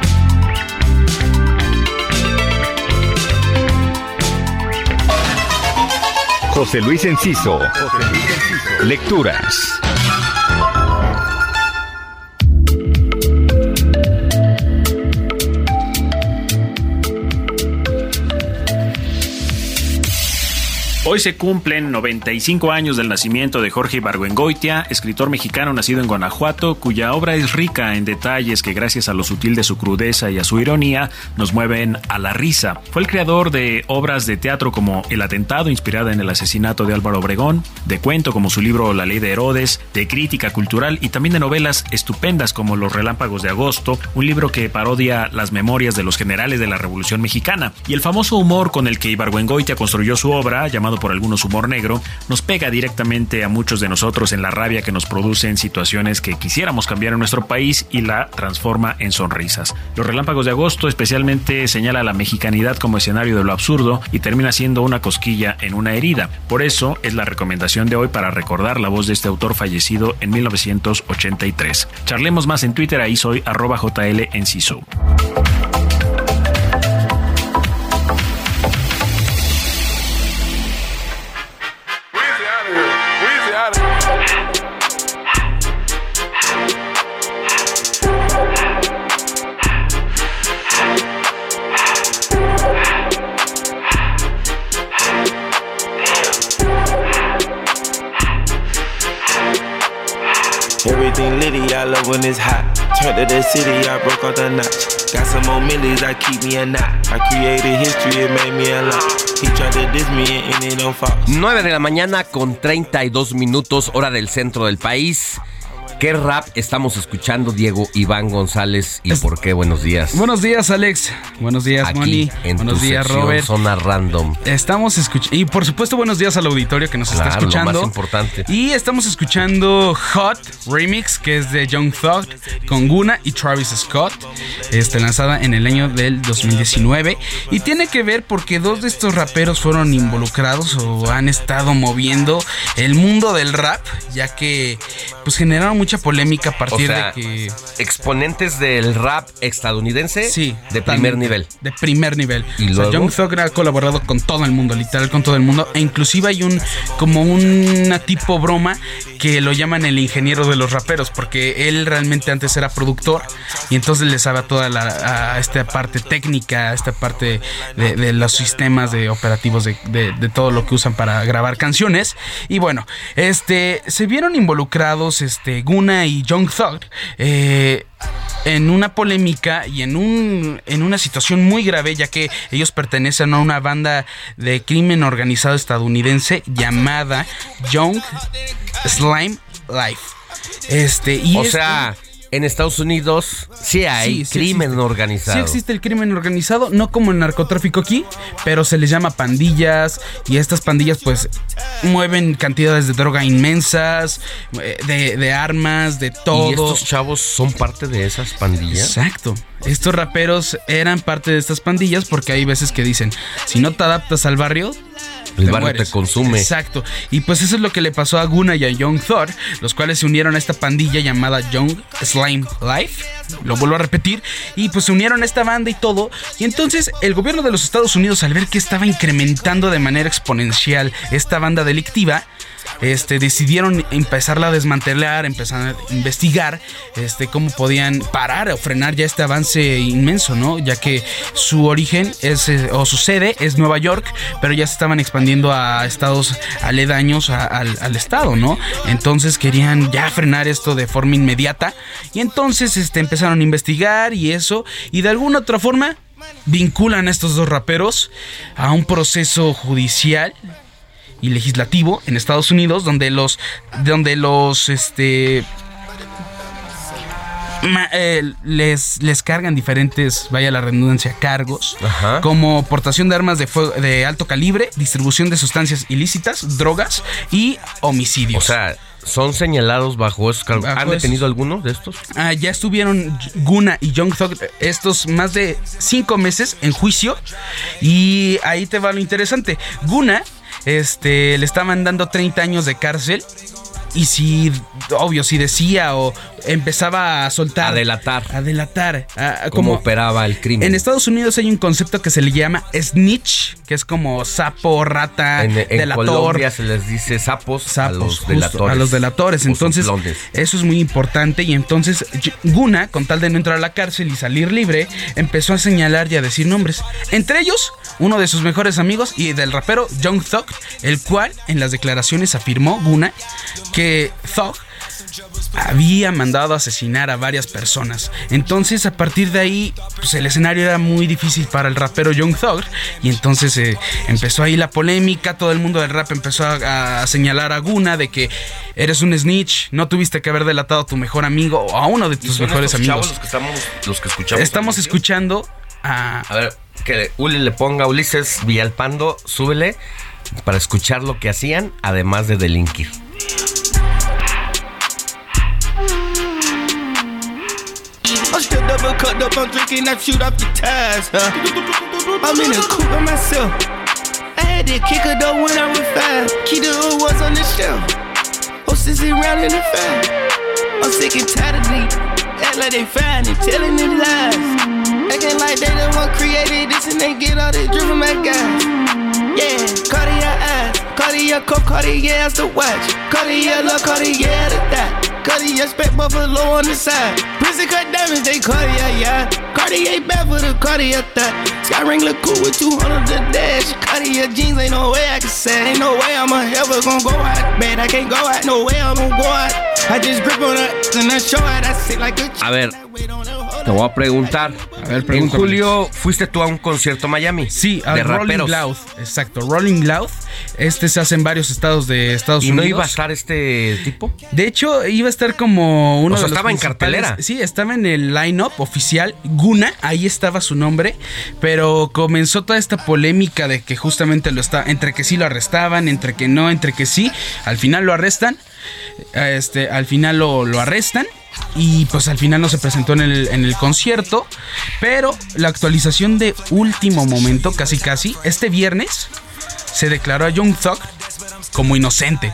José Luis Enciso. Lecturas. Hoy se cumplen 95 años del nacimiento de Jorge Ibargüengoitia, escritor mexicano nacido en Guanajuato, cuya obra es rica en detalles que gracias a lo sutil de su crudeza y a su ironía nos mueven a la risa. Fue el creador de obras de teatro como El atentado, inspirada en el asesinato de Álvaro Obregón, de cuento como su libro La ley de Herodes, de crítica cultural y también de novelas estupendas como Los relámpagos de agosto, un libro que parodia las memorias de los generales de la Revolución Mexicana, y el famoso humor con el que Ibargüengoitia construyó su obra, llamado por algunos humor negro, nos pega directamente a muchos de nosotros en la rabia que nos producen situaciones que quisiéramos cambiar en nuestro país y la transforma en sonrisas. Los relámpagos de agosto especialmente señala la mexicanidad como escenario de lo absurdo y termina siendo una cosquilla en una herida. Por eso es la recomendación de hoy para recordar la voz de este autor fallecido en 1983. Charlemos más en Twitter, ahí soy arroba JL. I love when it's hot. Turn to the city, I broke out the notch. Got some more millies that keep me a knot. I created history, it made me a lot. He tried to diss me and it don't fall. 9 de la mañana con 32 minutos, hora del centro del país. ¿Qué rap estamos escuchando, Diego Iván González? ¿Y por qué? Buenos días. Buenos días, Alex. Buenos días, Aquí, Moni. en Buenos tu días, Robert. Zona Random. Estamos escuchando. Y por supuesto, buenos días al auditorio que nos Claro, está lo escuchando. más importante. Y estamos escuchando Hot Remix, que es de Young Thug con Guna y Travis Scott, este, lanzada en el año del 2019. Y tiene que ver porque dos de estos raperos fueron involucrados o han estado moviendo el mundo del rap, ya que pues generaron mucha polémica a partir O sea, de que exponentes del rap estadounidense Sí, de primer nivel. De primer nivel. ¿Y O sea? Young Thug ha colaborado con todo el mundo, literal con todo el mundo. E inclusive hay un como una tipo broma que lo llaman el ingeniero de los raperos, porque él realmente antes era productor y entonces le sabe a toda la, a esta parte técnica, a esta parte de, de los sistemas de operativos de, de- de todo lo que usan para grabar canciones. Y bueno, este se vieron involucrados este Y Young Thug. eh, en una polémica y en un en una situación muy grave ya que ellos pertenecen a una banda de crimen organizado estadounidense llamada Young Slime Life. Este y o sea, en Estados Unidos sí hay Sí, sí crimen existe. organizado. Sí existe el crimen organizado, no como el narcotráfico aquí, pero se les llama pandillas y estas pandillas pues mueven cantidades de droga inmensas, eh, de, de armas, de todo. ¿Y estos chavos son parte de esas pandillas? Exacto. Estos raperos eran parte de estas pandillas porque hay veces que dicen, si no te adaptas al barrio, El te barrio mueres". te consume. Exacto. Y pues eso es lo que le pasó a Guna y a Young Thor, los cuales se unieron a esta pandilla llamada Young Slime Life. Lo vuelvo a repetir. Y pues se unieron a esta banda y todo. Y entonces el gobierno de los Estados Unidos, al ver que estaba incrementando de manera exponencial esta banda delictiva, este, decidieron empezarla a desmantelar, empezar a investigar este, cómo podían parar o frenar ya este avance inmenso, ¿no? Ya que su origen es, eh, o su sede es Nueva York, pero ya se estaban expandiendo a estados aledaños al estado, ¿no? Entonces querían ya frenar esto de forma inmediata y entonces este, empezaron a investigar y eso, y de alguna otra forma vinculan a estos dos raperos a un proceso judicial y legislativo en Estados Unidos donde los donde los este ma- eh, les, les cargan diferentes, vaya la redundancia, cargos, como portación de armas de, fuego, de alto calibre, distribución de sustancias ilícitas, drogas y homicidios. O sea, son señalados bajo esos cargos. ¿Han detenido esos- alguno de estos? Ah, ya estuvieron Guna y Young Thug estos más de cinco meses en juicio. Y ahí te va lo interesante. Guna este, le estaban dando 30 años de cárcel. Y si, obvio, si decía o empezaba a soltar. A delatar. A delatar. a- a ¿Cómo como, operaba el crimen? en Estados Unidos hay un concepto que se le llama snitch, que es como sapo, rata, En, en delator. Colombia se les dice sapos, a Sapos, los justo, delatores. a los delatores. Entonces, eso es muy importante. Y entonces, Guna, con tal de no entrar a la cárcel y salir libre, empezó a señalar y a decir nombres. Entre ellos, uno de sus mejores amigos y del rapero Young Thug, el cual en las declaraciones afirmó Guna que Thug había mandado a asesinar a varias personas. Entonces, a partir de ahí, pues el escenario era muy difícil para el rapero Young Thug. Y entonces eh, empezó ahí la polémica. Todo el mundo del rap empezó a, a señalar a Guna de que eres un snitch, no tuviste que haber delatado a tu mejor amigo o a uno de ¿Y tus mejores amigos. chavos los que, estamos, los que escuchamos? Estamos al inicio? escuchando a. A ver, que Uli le ponga Ulises Villalpando, súbele. para escuchar lo que hacían, además de delinquir. Double up, I'm drinking, I shoot off the tires, huh? I'm in a coupe by myself. I had to kick her though when I was five. Key the hood was on the shelf. Hostess is round in the fire. I'm sick and tired of these. Act like they fine and telling them lies. Acting like they the one created this and they get all this drip from my guys. Yeah, Cartier Cartier coke, Cartier as the watch, Cartier look, Cartier the that. Cartier spec buffalo on the side. Prison cut diamonds, they Cartier, yeah. Cartier bad for the Cartier thought. Sky ring look cool with 200 the dash. Cartier jeans, ain't no way I can say. Ain't no way I'm ever gonna go out. Man, I can't go out, no way I'm gonna go out. A ver, te voy a preguntar. A ver, en julio fuiste tú a un concierto en Miami. Sí, a de Rolling raperos. Loud, exacto, Rolling Loud. Este se hace en varios estados de Estados ¿Y Unidos. no iba a estar este tipo? De hecho, iba a estar como uno O sea, de los estaba en cartelera. Sí, estaba en el line-up oficial. Guna, ahí estaba su nombre. Pero comenzó toda esta polémica de que justamente lo está. Entre que sí lo arrestaban, entre que no, entre que sí. Al final lo arrestan. Este, al final lo, lo arrestan. Y pues al final no se presentó en el, en el concierto. Pero la actualización de último momento, casi casi, este viernes se declaró a Young Thug como inocente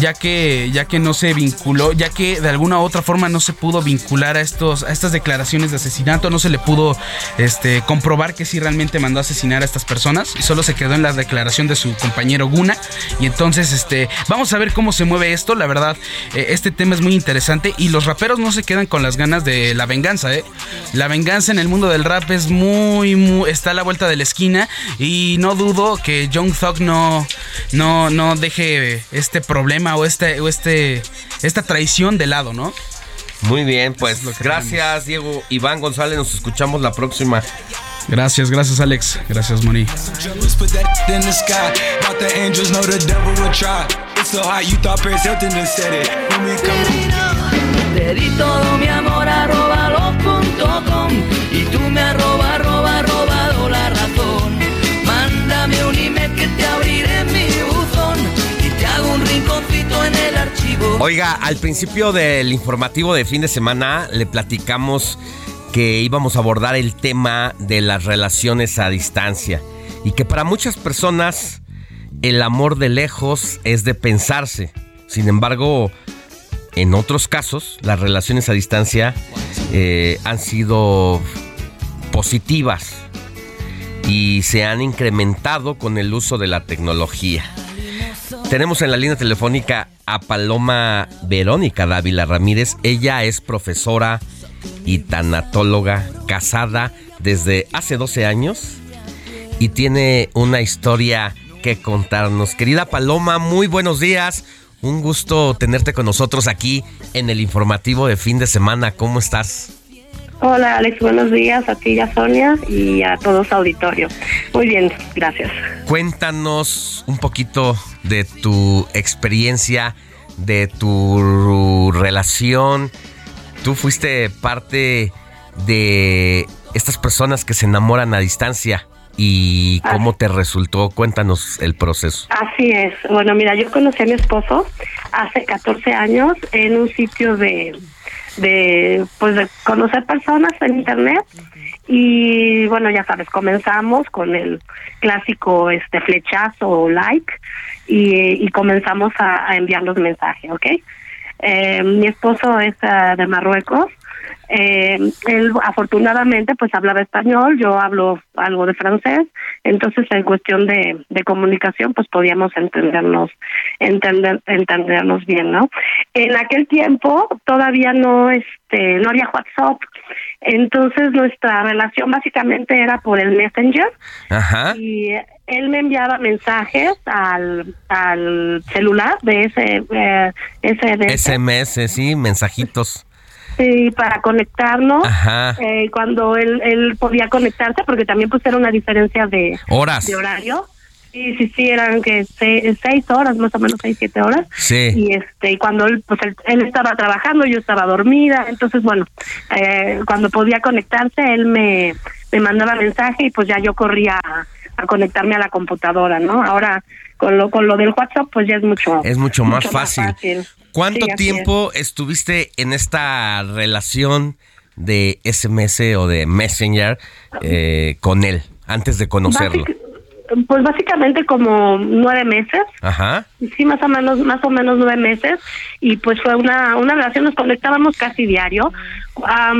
ya que ya que no se vinculó, ya que de alguna u otra forma no se pudo vincular a estos a estas declaraciones de asesinato, no se le pudo este comprobar que sí realmente mandó a asesinar a estas personas y solo se quedó en la declaración de su compañero Guna y entonces este vamos a ver cómo se mueve esto, la verdad eh, este tema es muy interesante y los raperos no se quedan con las ganas de la venganza, ¿eh? La venganza en el mundo del rap es muy, muy está a la vuelta de la esquina y no dudo que Young Thug no no no deje este problema o este o este esta traición de lado, ¿no? Muy bien, pues gracias Diego Iván González, nos escuchamos la próxima. Gracias, gracias Alex, gracias Moni. Oiga, al principio del informativo de fin de semana le platicamos que íbamos a abordar el tema de las relaciones a distancia y que para muchas personas el amor de lejos es de pensarse. Sin embargo, en otros casos, las relaciones a distancia eh, han sido positivas y se han incrementado con el uso de la tecnología. Tenemos en la línea telefónica a Paloma Verónica Dávila Ramírez. Ella es profesora y tanatóloga casada desde hace 12 años y tiene una historia que contarnos. Querida Paloma, muy buenos días. Un gusto tenerte con nosotros aquí en el informativo de fin de semana. ¿Cómo estás? Hola Alex, buenos días a ti y a Sonia y a todos auditorio. Muy bien, gracias. Cuéntanos un poquito de tu experiencia, de tu relación. Tú fuiste parte de estas personas que se enamoran a distancia y cómo te resultó. Cuéntanos el proceso. Así es. Bueno, mira, yo conocí a mi esposo hace 14 años en un sitio de, de pues de conocer personas en internet y bueno, ya sabes, comenzamos con el clásico este flechazo o like y, y comenzamos a, a enviar los mensajes, ¿ok? Eh, mi esposo es ah, de Marruecos. Eh, él afortunadamente pues hablaba español, yo hablo algo de francés, entonces en cuestión de, de comunicación pues podíamos entendernos, entender, entendernos bien, ¿no? En aquel tiempo todavía no este no había WhatsApp, entonces nuestra relación básicamente era por el Messenger Ajá. y él me enviaba mensajes al, al celular de ese eh, ese de SMS, sí, mensajitos. Sí, para conectarnos. Ajá. eh, cuando él, él podía conectarse, porque también pues era una diferencia de, Horas. de horario. Sí, sí, sí, eran que se- seis horas, más o menos seis, siete horas. Sí. Y este, y cuando él, pues él, él estaba trabajando, yo estaba dormida. Entonces, bueno, eh, cuando podía conectarse, él me, me mandaba mensaje y pues ya yo corría a, a conectarme a la computadora, ¿no? Ahora con lo con lo del WhatsApp pues ya es mucho es mucho más fácil. ¿Cuánto tiempo estuviste en esta relación de SMS o de Messenger eh, con él antes de conocerlo? Pues básicamente como nueve meses. Ajá. Sí, más o menos, más o menos nueve meses. Y pues fue una, una relación, nos conectábamos casi diario. a,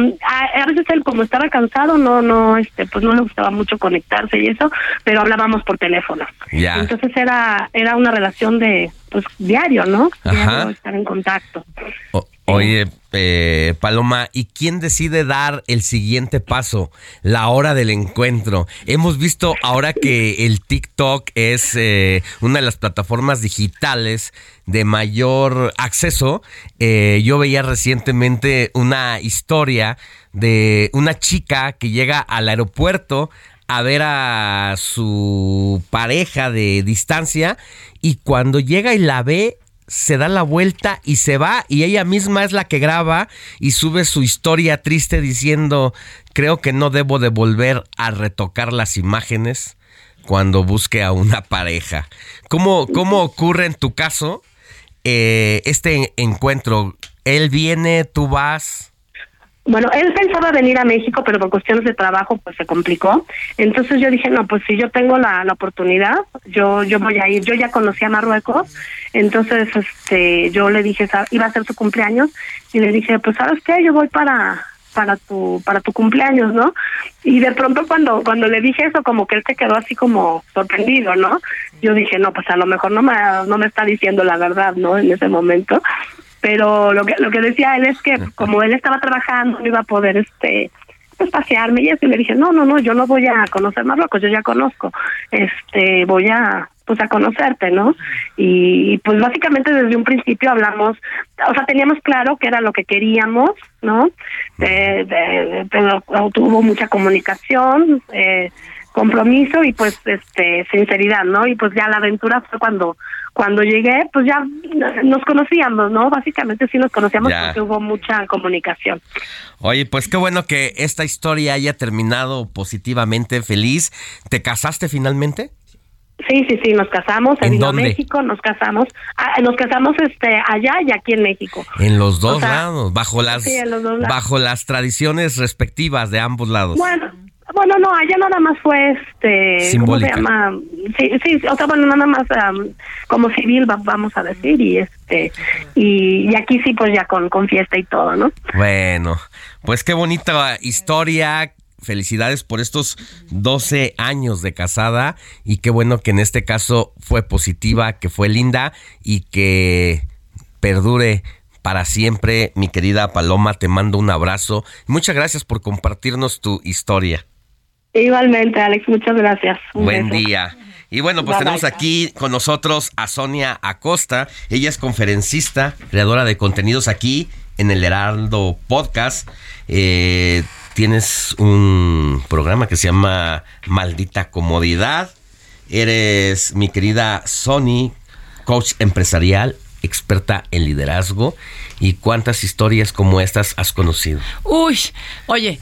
veces él como estaba cansado, no, no, este, pues no le gustaba mucho conectarse y eso, pero hablábamos por teléfono. Ya. Entonces era, era una relación de, pues diario, ¿no? Diario estar en contacto. Oye, eh, Paloma, ¿y quién decide dar el siguiente paso? La hora del encuentro. Hemos visto ahora que el TikTok es eh, una de las plataformas digitales de mayor acceso. Eh, yo veía recientemente una historia de una chica que llega al aeropuerto a ver a su pareja de distancia y cuando llega y la ve se da la vuelta y se va y ella misma es la que graba y sube su historia triste diciendo creo que no debo de volver a retocar las imágenes cuando busque a una pareja. ¿Cómo, cómo ocurre en tu caso eh, este encuentro? Él viene, tú vas. Bueno, él pensaba venir a México, pero por cuestiones de trabajo pues se complicó. Entonces yo dije, no, pues si yo tengo la, la oportunidad, yo yo voy a ir. Yo ya conocí a Marruecos, entonces este yo le dije, iba a ser su cumpleaños y le dije, pues sabes qué, yo voy para para tu para tu cumpleaños, ¿no? Y de pronto cuando cuando le dije eso como que él se quedó así como sorprendido, ¿no? Yo dije, no, pues a lo mejor no me no me está diciendo la verdad, ¿no? En ese momento pero lo que lo que decía él es que como él estaba trabajando no iba a poder este pues pasearme y eso y le dije no no no yo no voy a conocer Marruecos yo ya conozco este voy a pues a conocerte no y pues básicamente desde un principio hablamos o sea teníamos claro que era lo que queríamos no de, de, pero tuvo mucha comunicación eh, compromiso y pues este sinceridad no y pues ya la aventura fue cuando cuando llegué, pues ya nos conocíamos, ¿no? Básicamente sí nos conocíamos porque hubo mucha comunicación. Oye, pues qué bueno que esta historia haya terminado positivamente, feliz. ¿Te casaste finalmente? Sí, sí, sí, nos casamos, ¿En México, nos casamos, ah, nos casamos este allá y aquí en México. En los dos lados, bajo las los dos lados. bajo las tradiciones respectivas de ambos lados. Bueno, bueno, no, allá nada más fue este, ¿cómo se llama? Sí, sí, o sea, bueno, nada más como civil vamos a decir y este y, aquí sí pues ya con con fiesta y todo, ¿no? Bueno, pues qué bonita historia. Felicidades por estos 12 años de casada y qué bueno que en este caso fue positiva, que fue linda y que perdure para siempre. Mi querida Paloma, te mando un abrazo. Muchas gracias por compartirnos tu historia. Igualmente, Alex, muchas gracias. Buen día. Y bueno, pues tenemos aquí con nosotros a Sonia Acosta. Ella es conferencista, creadora de contenidos aquí en el Heraldo Podcast. Eh, tienes un programa que se llama Maldita Comodidad. Eres mi querida Sony, coach empresarial, experta en liderazgo. ¿Y cuántas historias como estas has conocido? Uy, oye,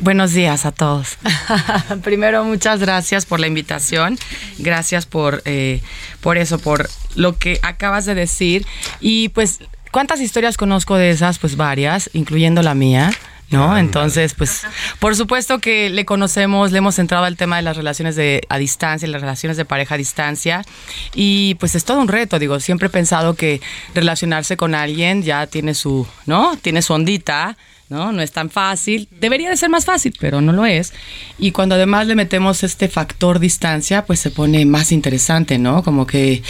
Buenos días a todos. Primero, muchas gracias por la invitación. Gracias por, eh, por eso, por lo que acabas de decir. Y pues, ¿cuántas historias conozco de esas? Pues varias, incluyendo la mía. ¿no? Entonces, pues, por supuesto que le conocemos, le hemos entrado al tema de las relaciones de, a distancia, las relaciones de pareja a distancia, y pues es todo un reto, digo, siempre he pensado que relacionarse con alguien ya tiene su, ¿no? Tiene su ondita, ¿no? No es tan fácil. Debería de ser más fácil, pero no lo es. Y cuando además le metemos este factor distancia, pues se pone más interesante, ¿no? Como que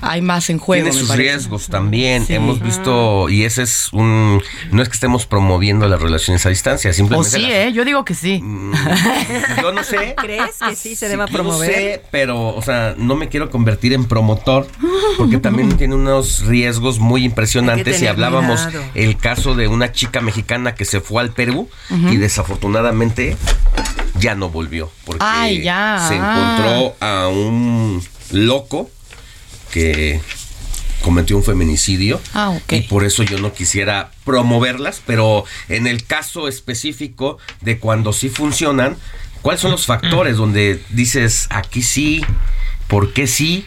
hay más en juego. Tiene sus riesgos también. Hemos visto, y ese es un. No es que estemos promoviendo las relaciones a distancia, simplemente. O sí, ¿eh? Yo digo que sí. Mm, yo no sé. ¿Crees que sí se deba promover? No sé, pero, o sea, no me quiero convertir en promotor, porque también tiene unos riesgos muy impresionantes. Y hablábamos el caso de una chica mexicana que se fue al Perú y desafortunadamente ya no volvió porque se encontró a un loco que cometió un feminicidio ah, y por eso yo no quisiera promoverlas, pero en el caso específico de cuando sí funcionan, ¿Cuáles son los factores donde dices aquí sí, por qué sí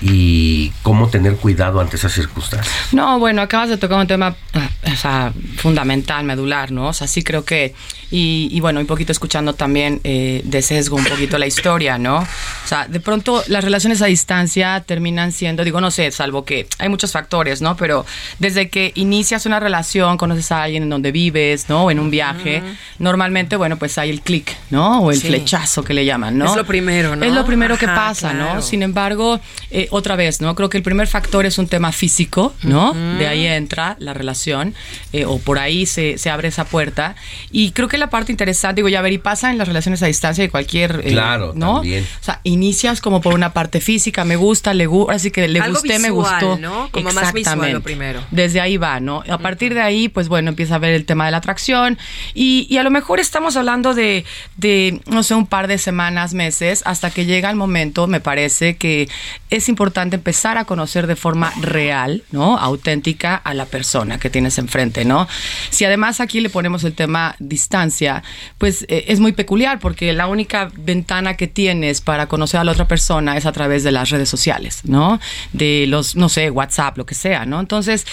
y cómo tener cuidado ante esas circunstancias. No, bueno, acabas de tocar un tema ah, o sea, fundamental, medular, ¿no? O sea, sí creo que, y, y bueno, un poquito escuchando también eh, de sesgo un poquito la historia, ¿no? O sea, de pronto las relaciones a distancia terminan siendo, digo, no sé, salvo que hay muchos factores, ¿no? Pero desde que inicias una relación, conoces a alguien en donde vives, ¿no? O en un viaje, normalmente, bueno, pues hay el clic, ¿no? O el Sí. flechazo que le llaman, ¿no? Es lo primero, ¿no? Es lo primero que pasa, claro. ¿no? Sin embargo, eh, otra vez, ¿no? Creo que el primer factor es un tema físico, ¿no? De ahí entra la relación, eh, o por ahí se, se abre esa puerta. Y creo que la parte interesante, digo, ya ver, y pasa en las relaciones a distancia de cualquier, eh, Claro, ¿no? también. O sea, inicias como por una parte física, me gusta, le gusta, así que le Algo gusté, me visual, gustó. ¿no? Como más visual lo primero. Desde ahí va, ¿no? A partir de ahí, pues bueno, empieza a ver el tema de la atracción y, y a lo mejor estamos hablando de, de, no sé, un par de semanas, meses, hasta que llega el momento, me parece que es importante empezar a conocer de forma real, ¿no? Auténtica a la persona que tienes enfrente, ¿no? Si además aquí le ponemos el tema distancia, pues eh, es muy peculiar porque la única ventana que tienes para conocer a la otra persona es a través de las redes sociales, ¿no? De los, no sé, WhatsApp, lo que sea, ¿no? Entonces,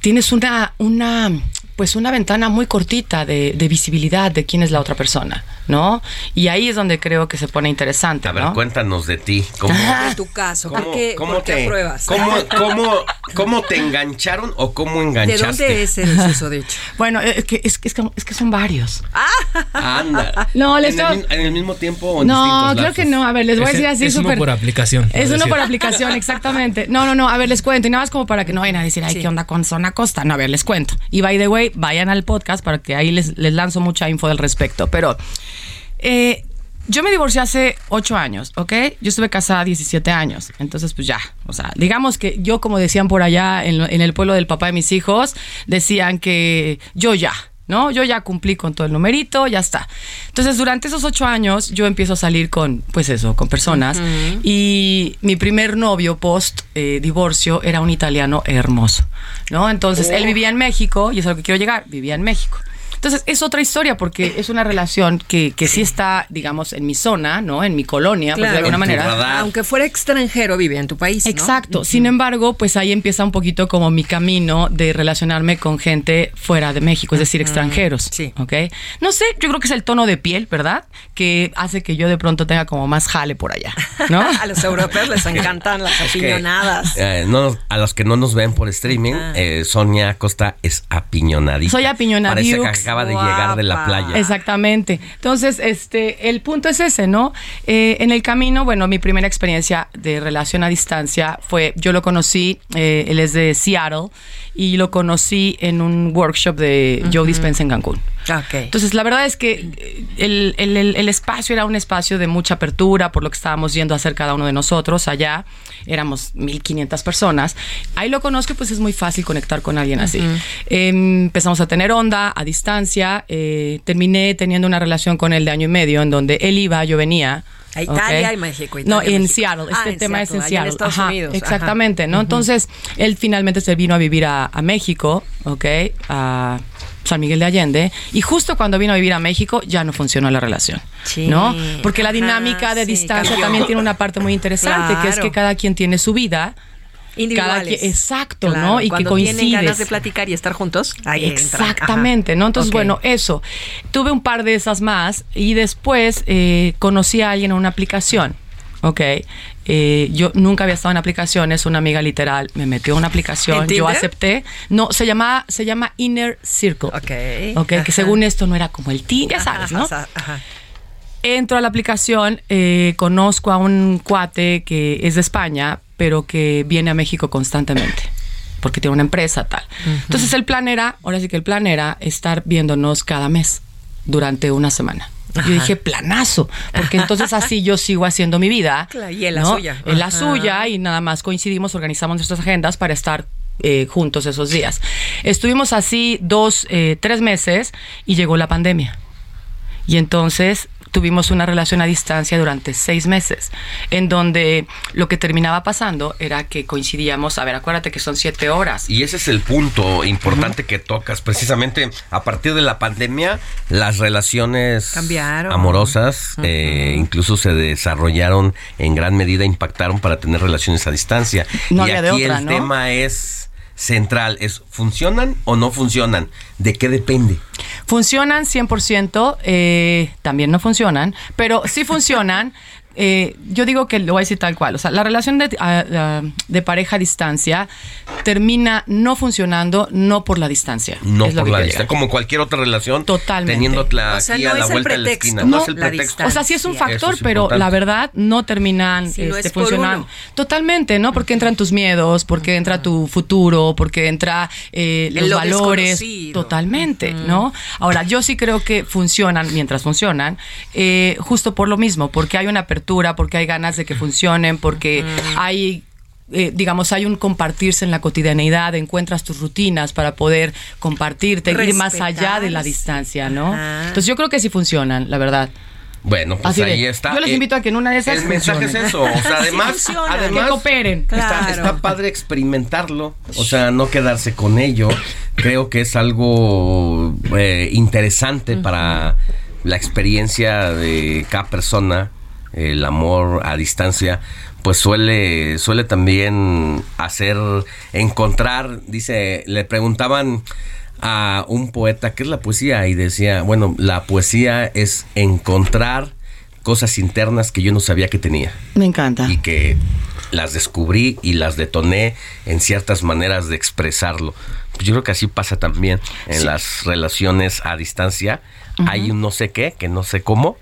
tienes una, una, pues una ventana muy cortita de, de visibilidad de quién es la otra persona, ¿no? Y ahí es donde creo que se pone interesante, A ver, ¿no? cuéntanos de ti. ¿Cómo, En tu caso, ¿por qué, cómo por qué te, apruebas? cómo, cómo, cómo te engancharon o cómo ¿De enganchaste? dónde es el eso, de hecho? Bueno, es que, es, que- es que, es que son varios. Anda. No, les ¿En, el, en el mismo tiempo o en No, distintos creo que no. A ver, les voy a decir así es uno por aplicación. Es uno por aplicación, exactamente. No, no, no. A ver, les cuento. Y nada más como para que no vayan a decir, ay, ¿qué onda con Zona Costa? No, a ver, les cuento. Y by the way, vayan al podcast para que ahí les, les lanzo mucha info al respecto. Pero eh, yo me divorcié hace ocho años, ¿ok? Yo estuve casada 17 años. Entonces, pues ya. O sea, digamos que yo, como decían por allá en, en el pueblo del papá de mis hijos, decían que yo ya. ¿No? Yo ya cumplí con todo el numerito, ya está. Entonces, durante esos ocho años, yo empiezo a salir con, pues eso, con personas. Y mi primer novio post eh, divorcio era un italiano hermoso, ¿no? Entonces, Oh. él vivía en México, y es a lo que quiero llegar, vivía en México. Entonces, es otra historia porque es una relación que, que sí está, digamos, en mi zona, ¿no? En mi colonia, pues, de alguna manera. Aunque fuera extranjero, vivía en tu país. ¿no? Exacto. Sin embargo, pues ahí empieza un poquito como mi camino de relacionarme con gente fuera de México, es decir, extranjeros. Sí. ¿Ok? No sé, yo creo que es el tono de piel, ¿verdad? Que hace que yo de pronto tenga como más jale por allá, ¿no? A los europeos les encantan las apiñonadas. eh, no, a los que no nos ven por streaming, eh, Sonia Costa es apiñonadita. Soy apiñonadiux. Acaba de llegar de la playa. Exactamente. Entonces, este, el punto es ese, ¿no? Eh, en el camino, bueno, mi primera experiencia de relación a distancia fue, yo lo conocí, eh, él es de Seattle, y lo conocí en un workshop de Joe Dispenza en Cancún. Entonces, la verdad es que eh, el, el- el- el espacio era un espacio de mucha apertura, por lo que estábamos yendo a hacer cada uno de nosotros. Allá éramos 1500 personas. Ahí lo conozco, pues es muy fácil conectar con alguien así. Eh, empezamos a tener onda a distancia. eh, terminé teniendo una relación con él de año y medio, en donde él iba, yo venía. A Italia y México, no, Italia, en México. Seattle. Ah, Este en tema Seattle, es en Seattle. Estados Ajá, Unidos, ajá. Exactamente, ¿no? Entonces, él finalmente se vino a vivir a, a México, ¿ok? A San Miguel de Allende. Y justo cuando vino a vivir a México, ya no funcionó la relación. Sí. ¿No? Porque la Ajá, dinámica de distancia también tiene una parte muy interesante, que es que cada quien tiene su vida. Individuales. exacto, Claro, ¿no? Y que tienen coincides. ganas de platicar y estar juntos, ahí. Exactamente. ¿no? Entonces, bueno, eso. Tuve un par de esas más y después eh, conocí a alguien en una aplicación. Ok. Eh, yo nunca había estado en aplicaciones, una amiga literal me metió en una aplicación, ¿En yo acepté. No, se llama, se llama Inner Circle. Ok. Ok, Ajá. que según esto no era como el Tinder, ya sabes, ¿no? ajá, ajá. Entro a la aplicación, eh, conozco a un cuate que es de España, pero que viene a México constantemente, porque tiene una empresa tal. Entonces el plan era, ahora sí que el plan era estar viéndonos cada mes durante una semana. Ajá. Yo dije, planazo, porque entonces así yo sigo haciendo mi vida. Claro, y él la ¿no? suya. Él la suya y nada más coincidimos, organizamos nuestras agendas para estar eh, juntos esos días. Estuvimos así dos, eh, tres meses y llegó la pandemia. Y entonces tuvimos una relación a distancia durante seis meses, en donde lo que terminaba pasando era que coincidíamos, a ver, acuérdate que son siete horas. Y ese es el punto importante que tocas. Precisamente a partir de la pandemia, las relaciones Cambiaron. amorosas eh, incluso se desarrollaron en gran medida, impactaron para tener relaciones a distancia. No y había de aquí otra, el ¿no? tema es central, es ¿funcionan o no funcionan? ¿De qué depende? Funcionan 100%, eh, también no funcionan, pero sí funcionan. eh, yo digo que lo voy a decir tal cual. O sea, la relación de, a- a- de pareja a distancia termina no funcionando, no por la distancia. No Es lo por que la distancia, como cualquier otra relación. Totalmente. Teniéndola O sea, aquí no a la es el vuelta de la esquina. no, No, es el la pretexto. O sea, sí es un factor, es pero la verdad no terminan Si este, funcionando. Totalmente, ¿no? Porque entran tus miedos, porque entra tu futuro, porque entra eh, los lo valores. Totalmente, ¿no? Ahora, yo sí creo que funcionan, mientras funcionan, eh, justo por lo mismo, porque hay una apertura, porque hay ganas de que funcionen, porque hay eh, digamos, hay un compartirse en la cotidianeidad, encuentras tus rutinas para poder compartirte, ir más allá de la distancia, ¿no? Entonces yo creo que sí funcionan, la verdad. Bueno, pues Así de, ahí está. Yo les Eh, invito a que en una de esas El mensaje es eso. O sea, además, Sí además que cooperen. Está, está padre experimentarlo, o sea, no quedarse con ello. Creo que es algo eh, interesante para la experiencia de cada persona, el amor a distancia, pues suele, suele también hacer, encontrar, dice, le preguntaban a un poeta, ¿qué es la poesía? Y decía, bueno, la poesía es encontrar cosas internas que yo no sabía que tenía Me encanta. y que las descubrí y las detoné en ciertas maneras de expresarlo. Pues yo creo que así pasa también en Sí. las relaciones a distancia. Hay un no sé qué, que no sé cómo,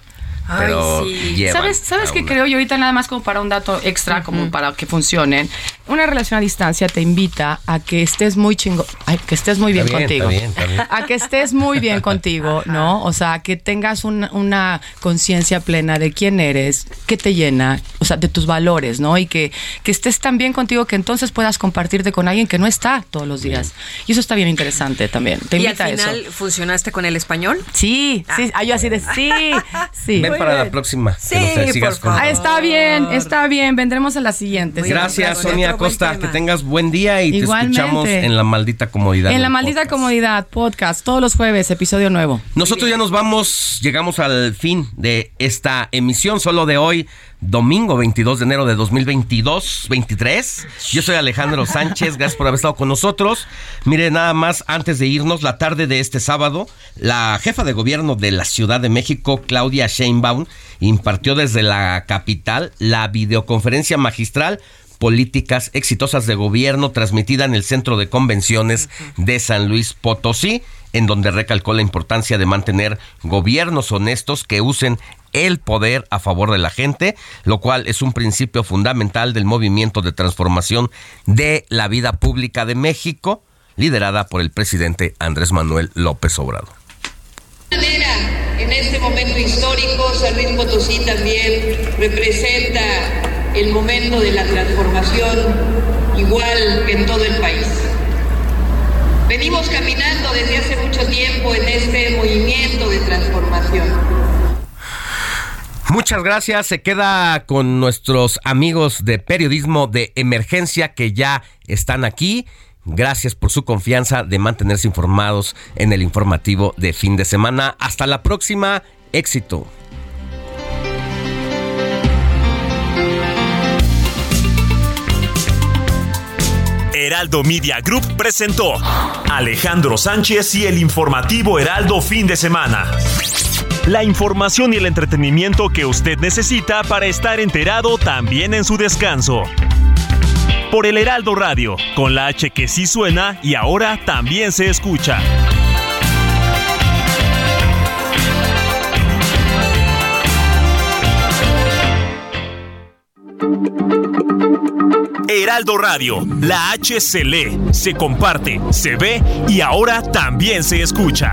pero llevan ¿Sabes, sabes qué una- creo yo ahorita nada más como para un dato extra, como para que funcionen? Una relación a distancia te invita a que estés muy chingo, ay, que estés muy bien, contigo. está bien, está bien. A que estés muy bien contigo, ¿no? O sea, que tengas un- una conciencia plena de quién eres, qué te llena, o sea, de tus valores, ¿no? Y que, que estés tan bien contigo que entonces puedas compartirte con alguien que no está todos los días. Y eso está bien interesante también. Te ¿Y al invita a eso. final funcionaste con el español? Sí, sí, ah, yo así de sí, sí. Para la próxima. que nos Sí, sigas por favor. contando. Ah, está bien, está bien. Vendremos a la siguiente. Gracias, Sonia Costa. Que tengas buen día y Igualmente. te escuchamos en la maldita comodidad. En la maldita comodidad, podcast, todos los jueves, episodio nuevo. Nosotros ya nos vamos, llegamos al fin de esta emisión, solo de hoy, domingo 22 de enero de 2022, 23. Yo soy Alejandro Sánchez, gracias por haber estado con nosotros. Mire, nada más, antes de irnos, la tarde de este sábado, la jefa de gobierno de la Ciudad de México, Claudia Sheinbaum, impartió desde la capital la videoconferencia magistral políticas exitosas de gobierno transmitida en el Centro de Convenciones de San Luis Potosí, en donde recalcó la importancia de mantener gobiernos honestos que usen el poder a favor de la gente, lo cual es un principio fundamental del movimiento de transformación de la vida pública de México, liderada por el presidente Andrés Manuel López Obrador. manera, en este momento histórico, San Luis Potosí también representa el momento de la transformación, igual que en todo el país. Venimos caminando desde hace mucho tiempo en este movimiento de transformación. Muchas gracias. Se queda con nuestros amigos de periodismo de emergencia que ya están aquí. Gracias por su confianza de mantenerse informados en el informativo de fin de semana. Hasta la próxima. Éxito. Heraldo Media Group presentó Alejandro Sánchez y el informativo Heraldo fin de semana. La información y el entretenimiento que usted necesita para estar enterado también en su descanso. Por el Heraldo Radio, con la H que sí suena y ahora también se escucha. Heraldo Radio, la H se lee, se comparte, se ve y ahora también se escucha.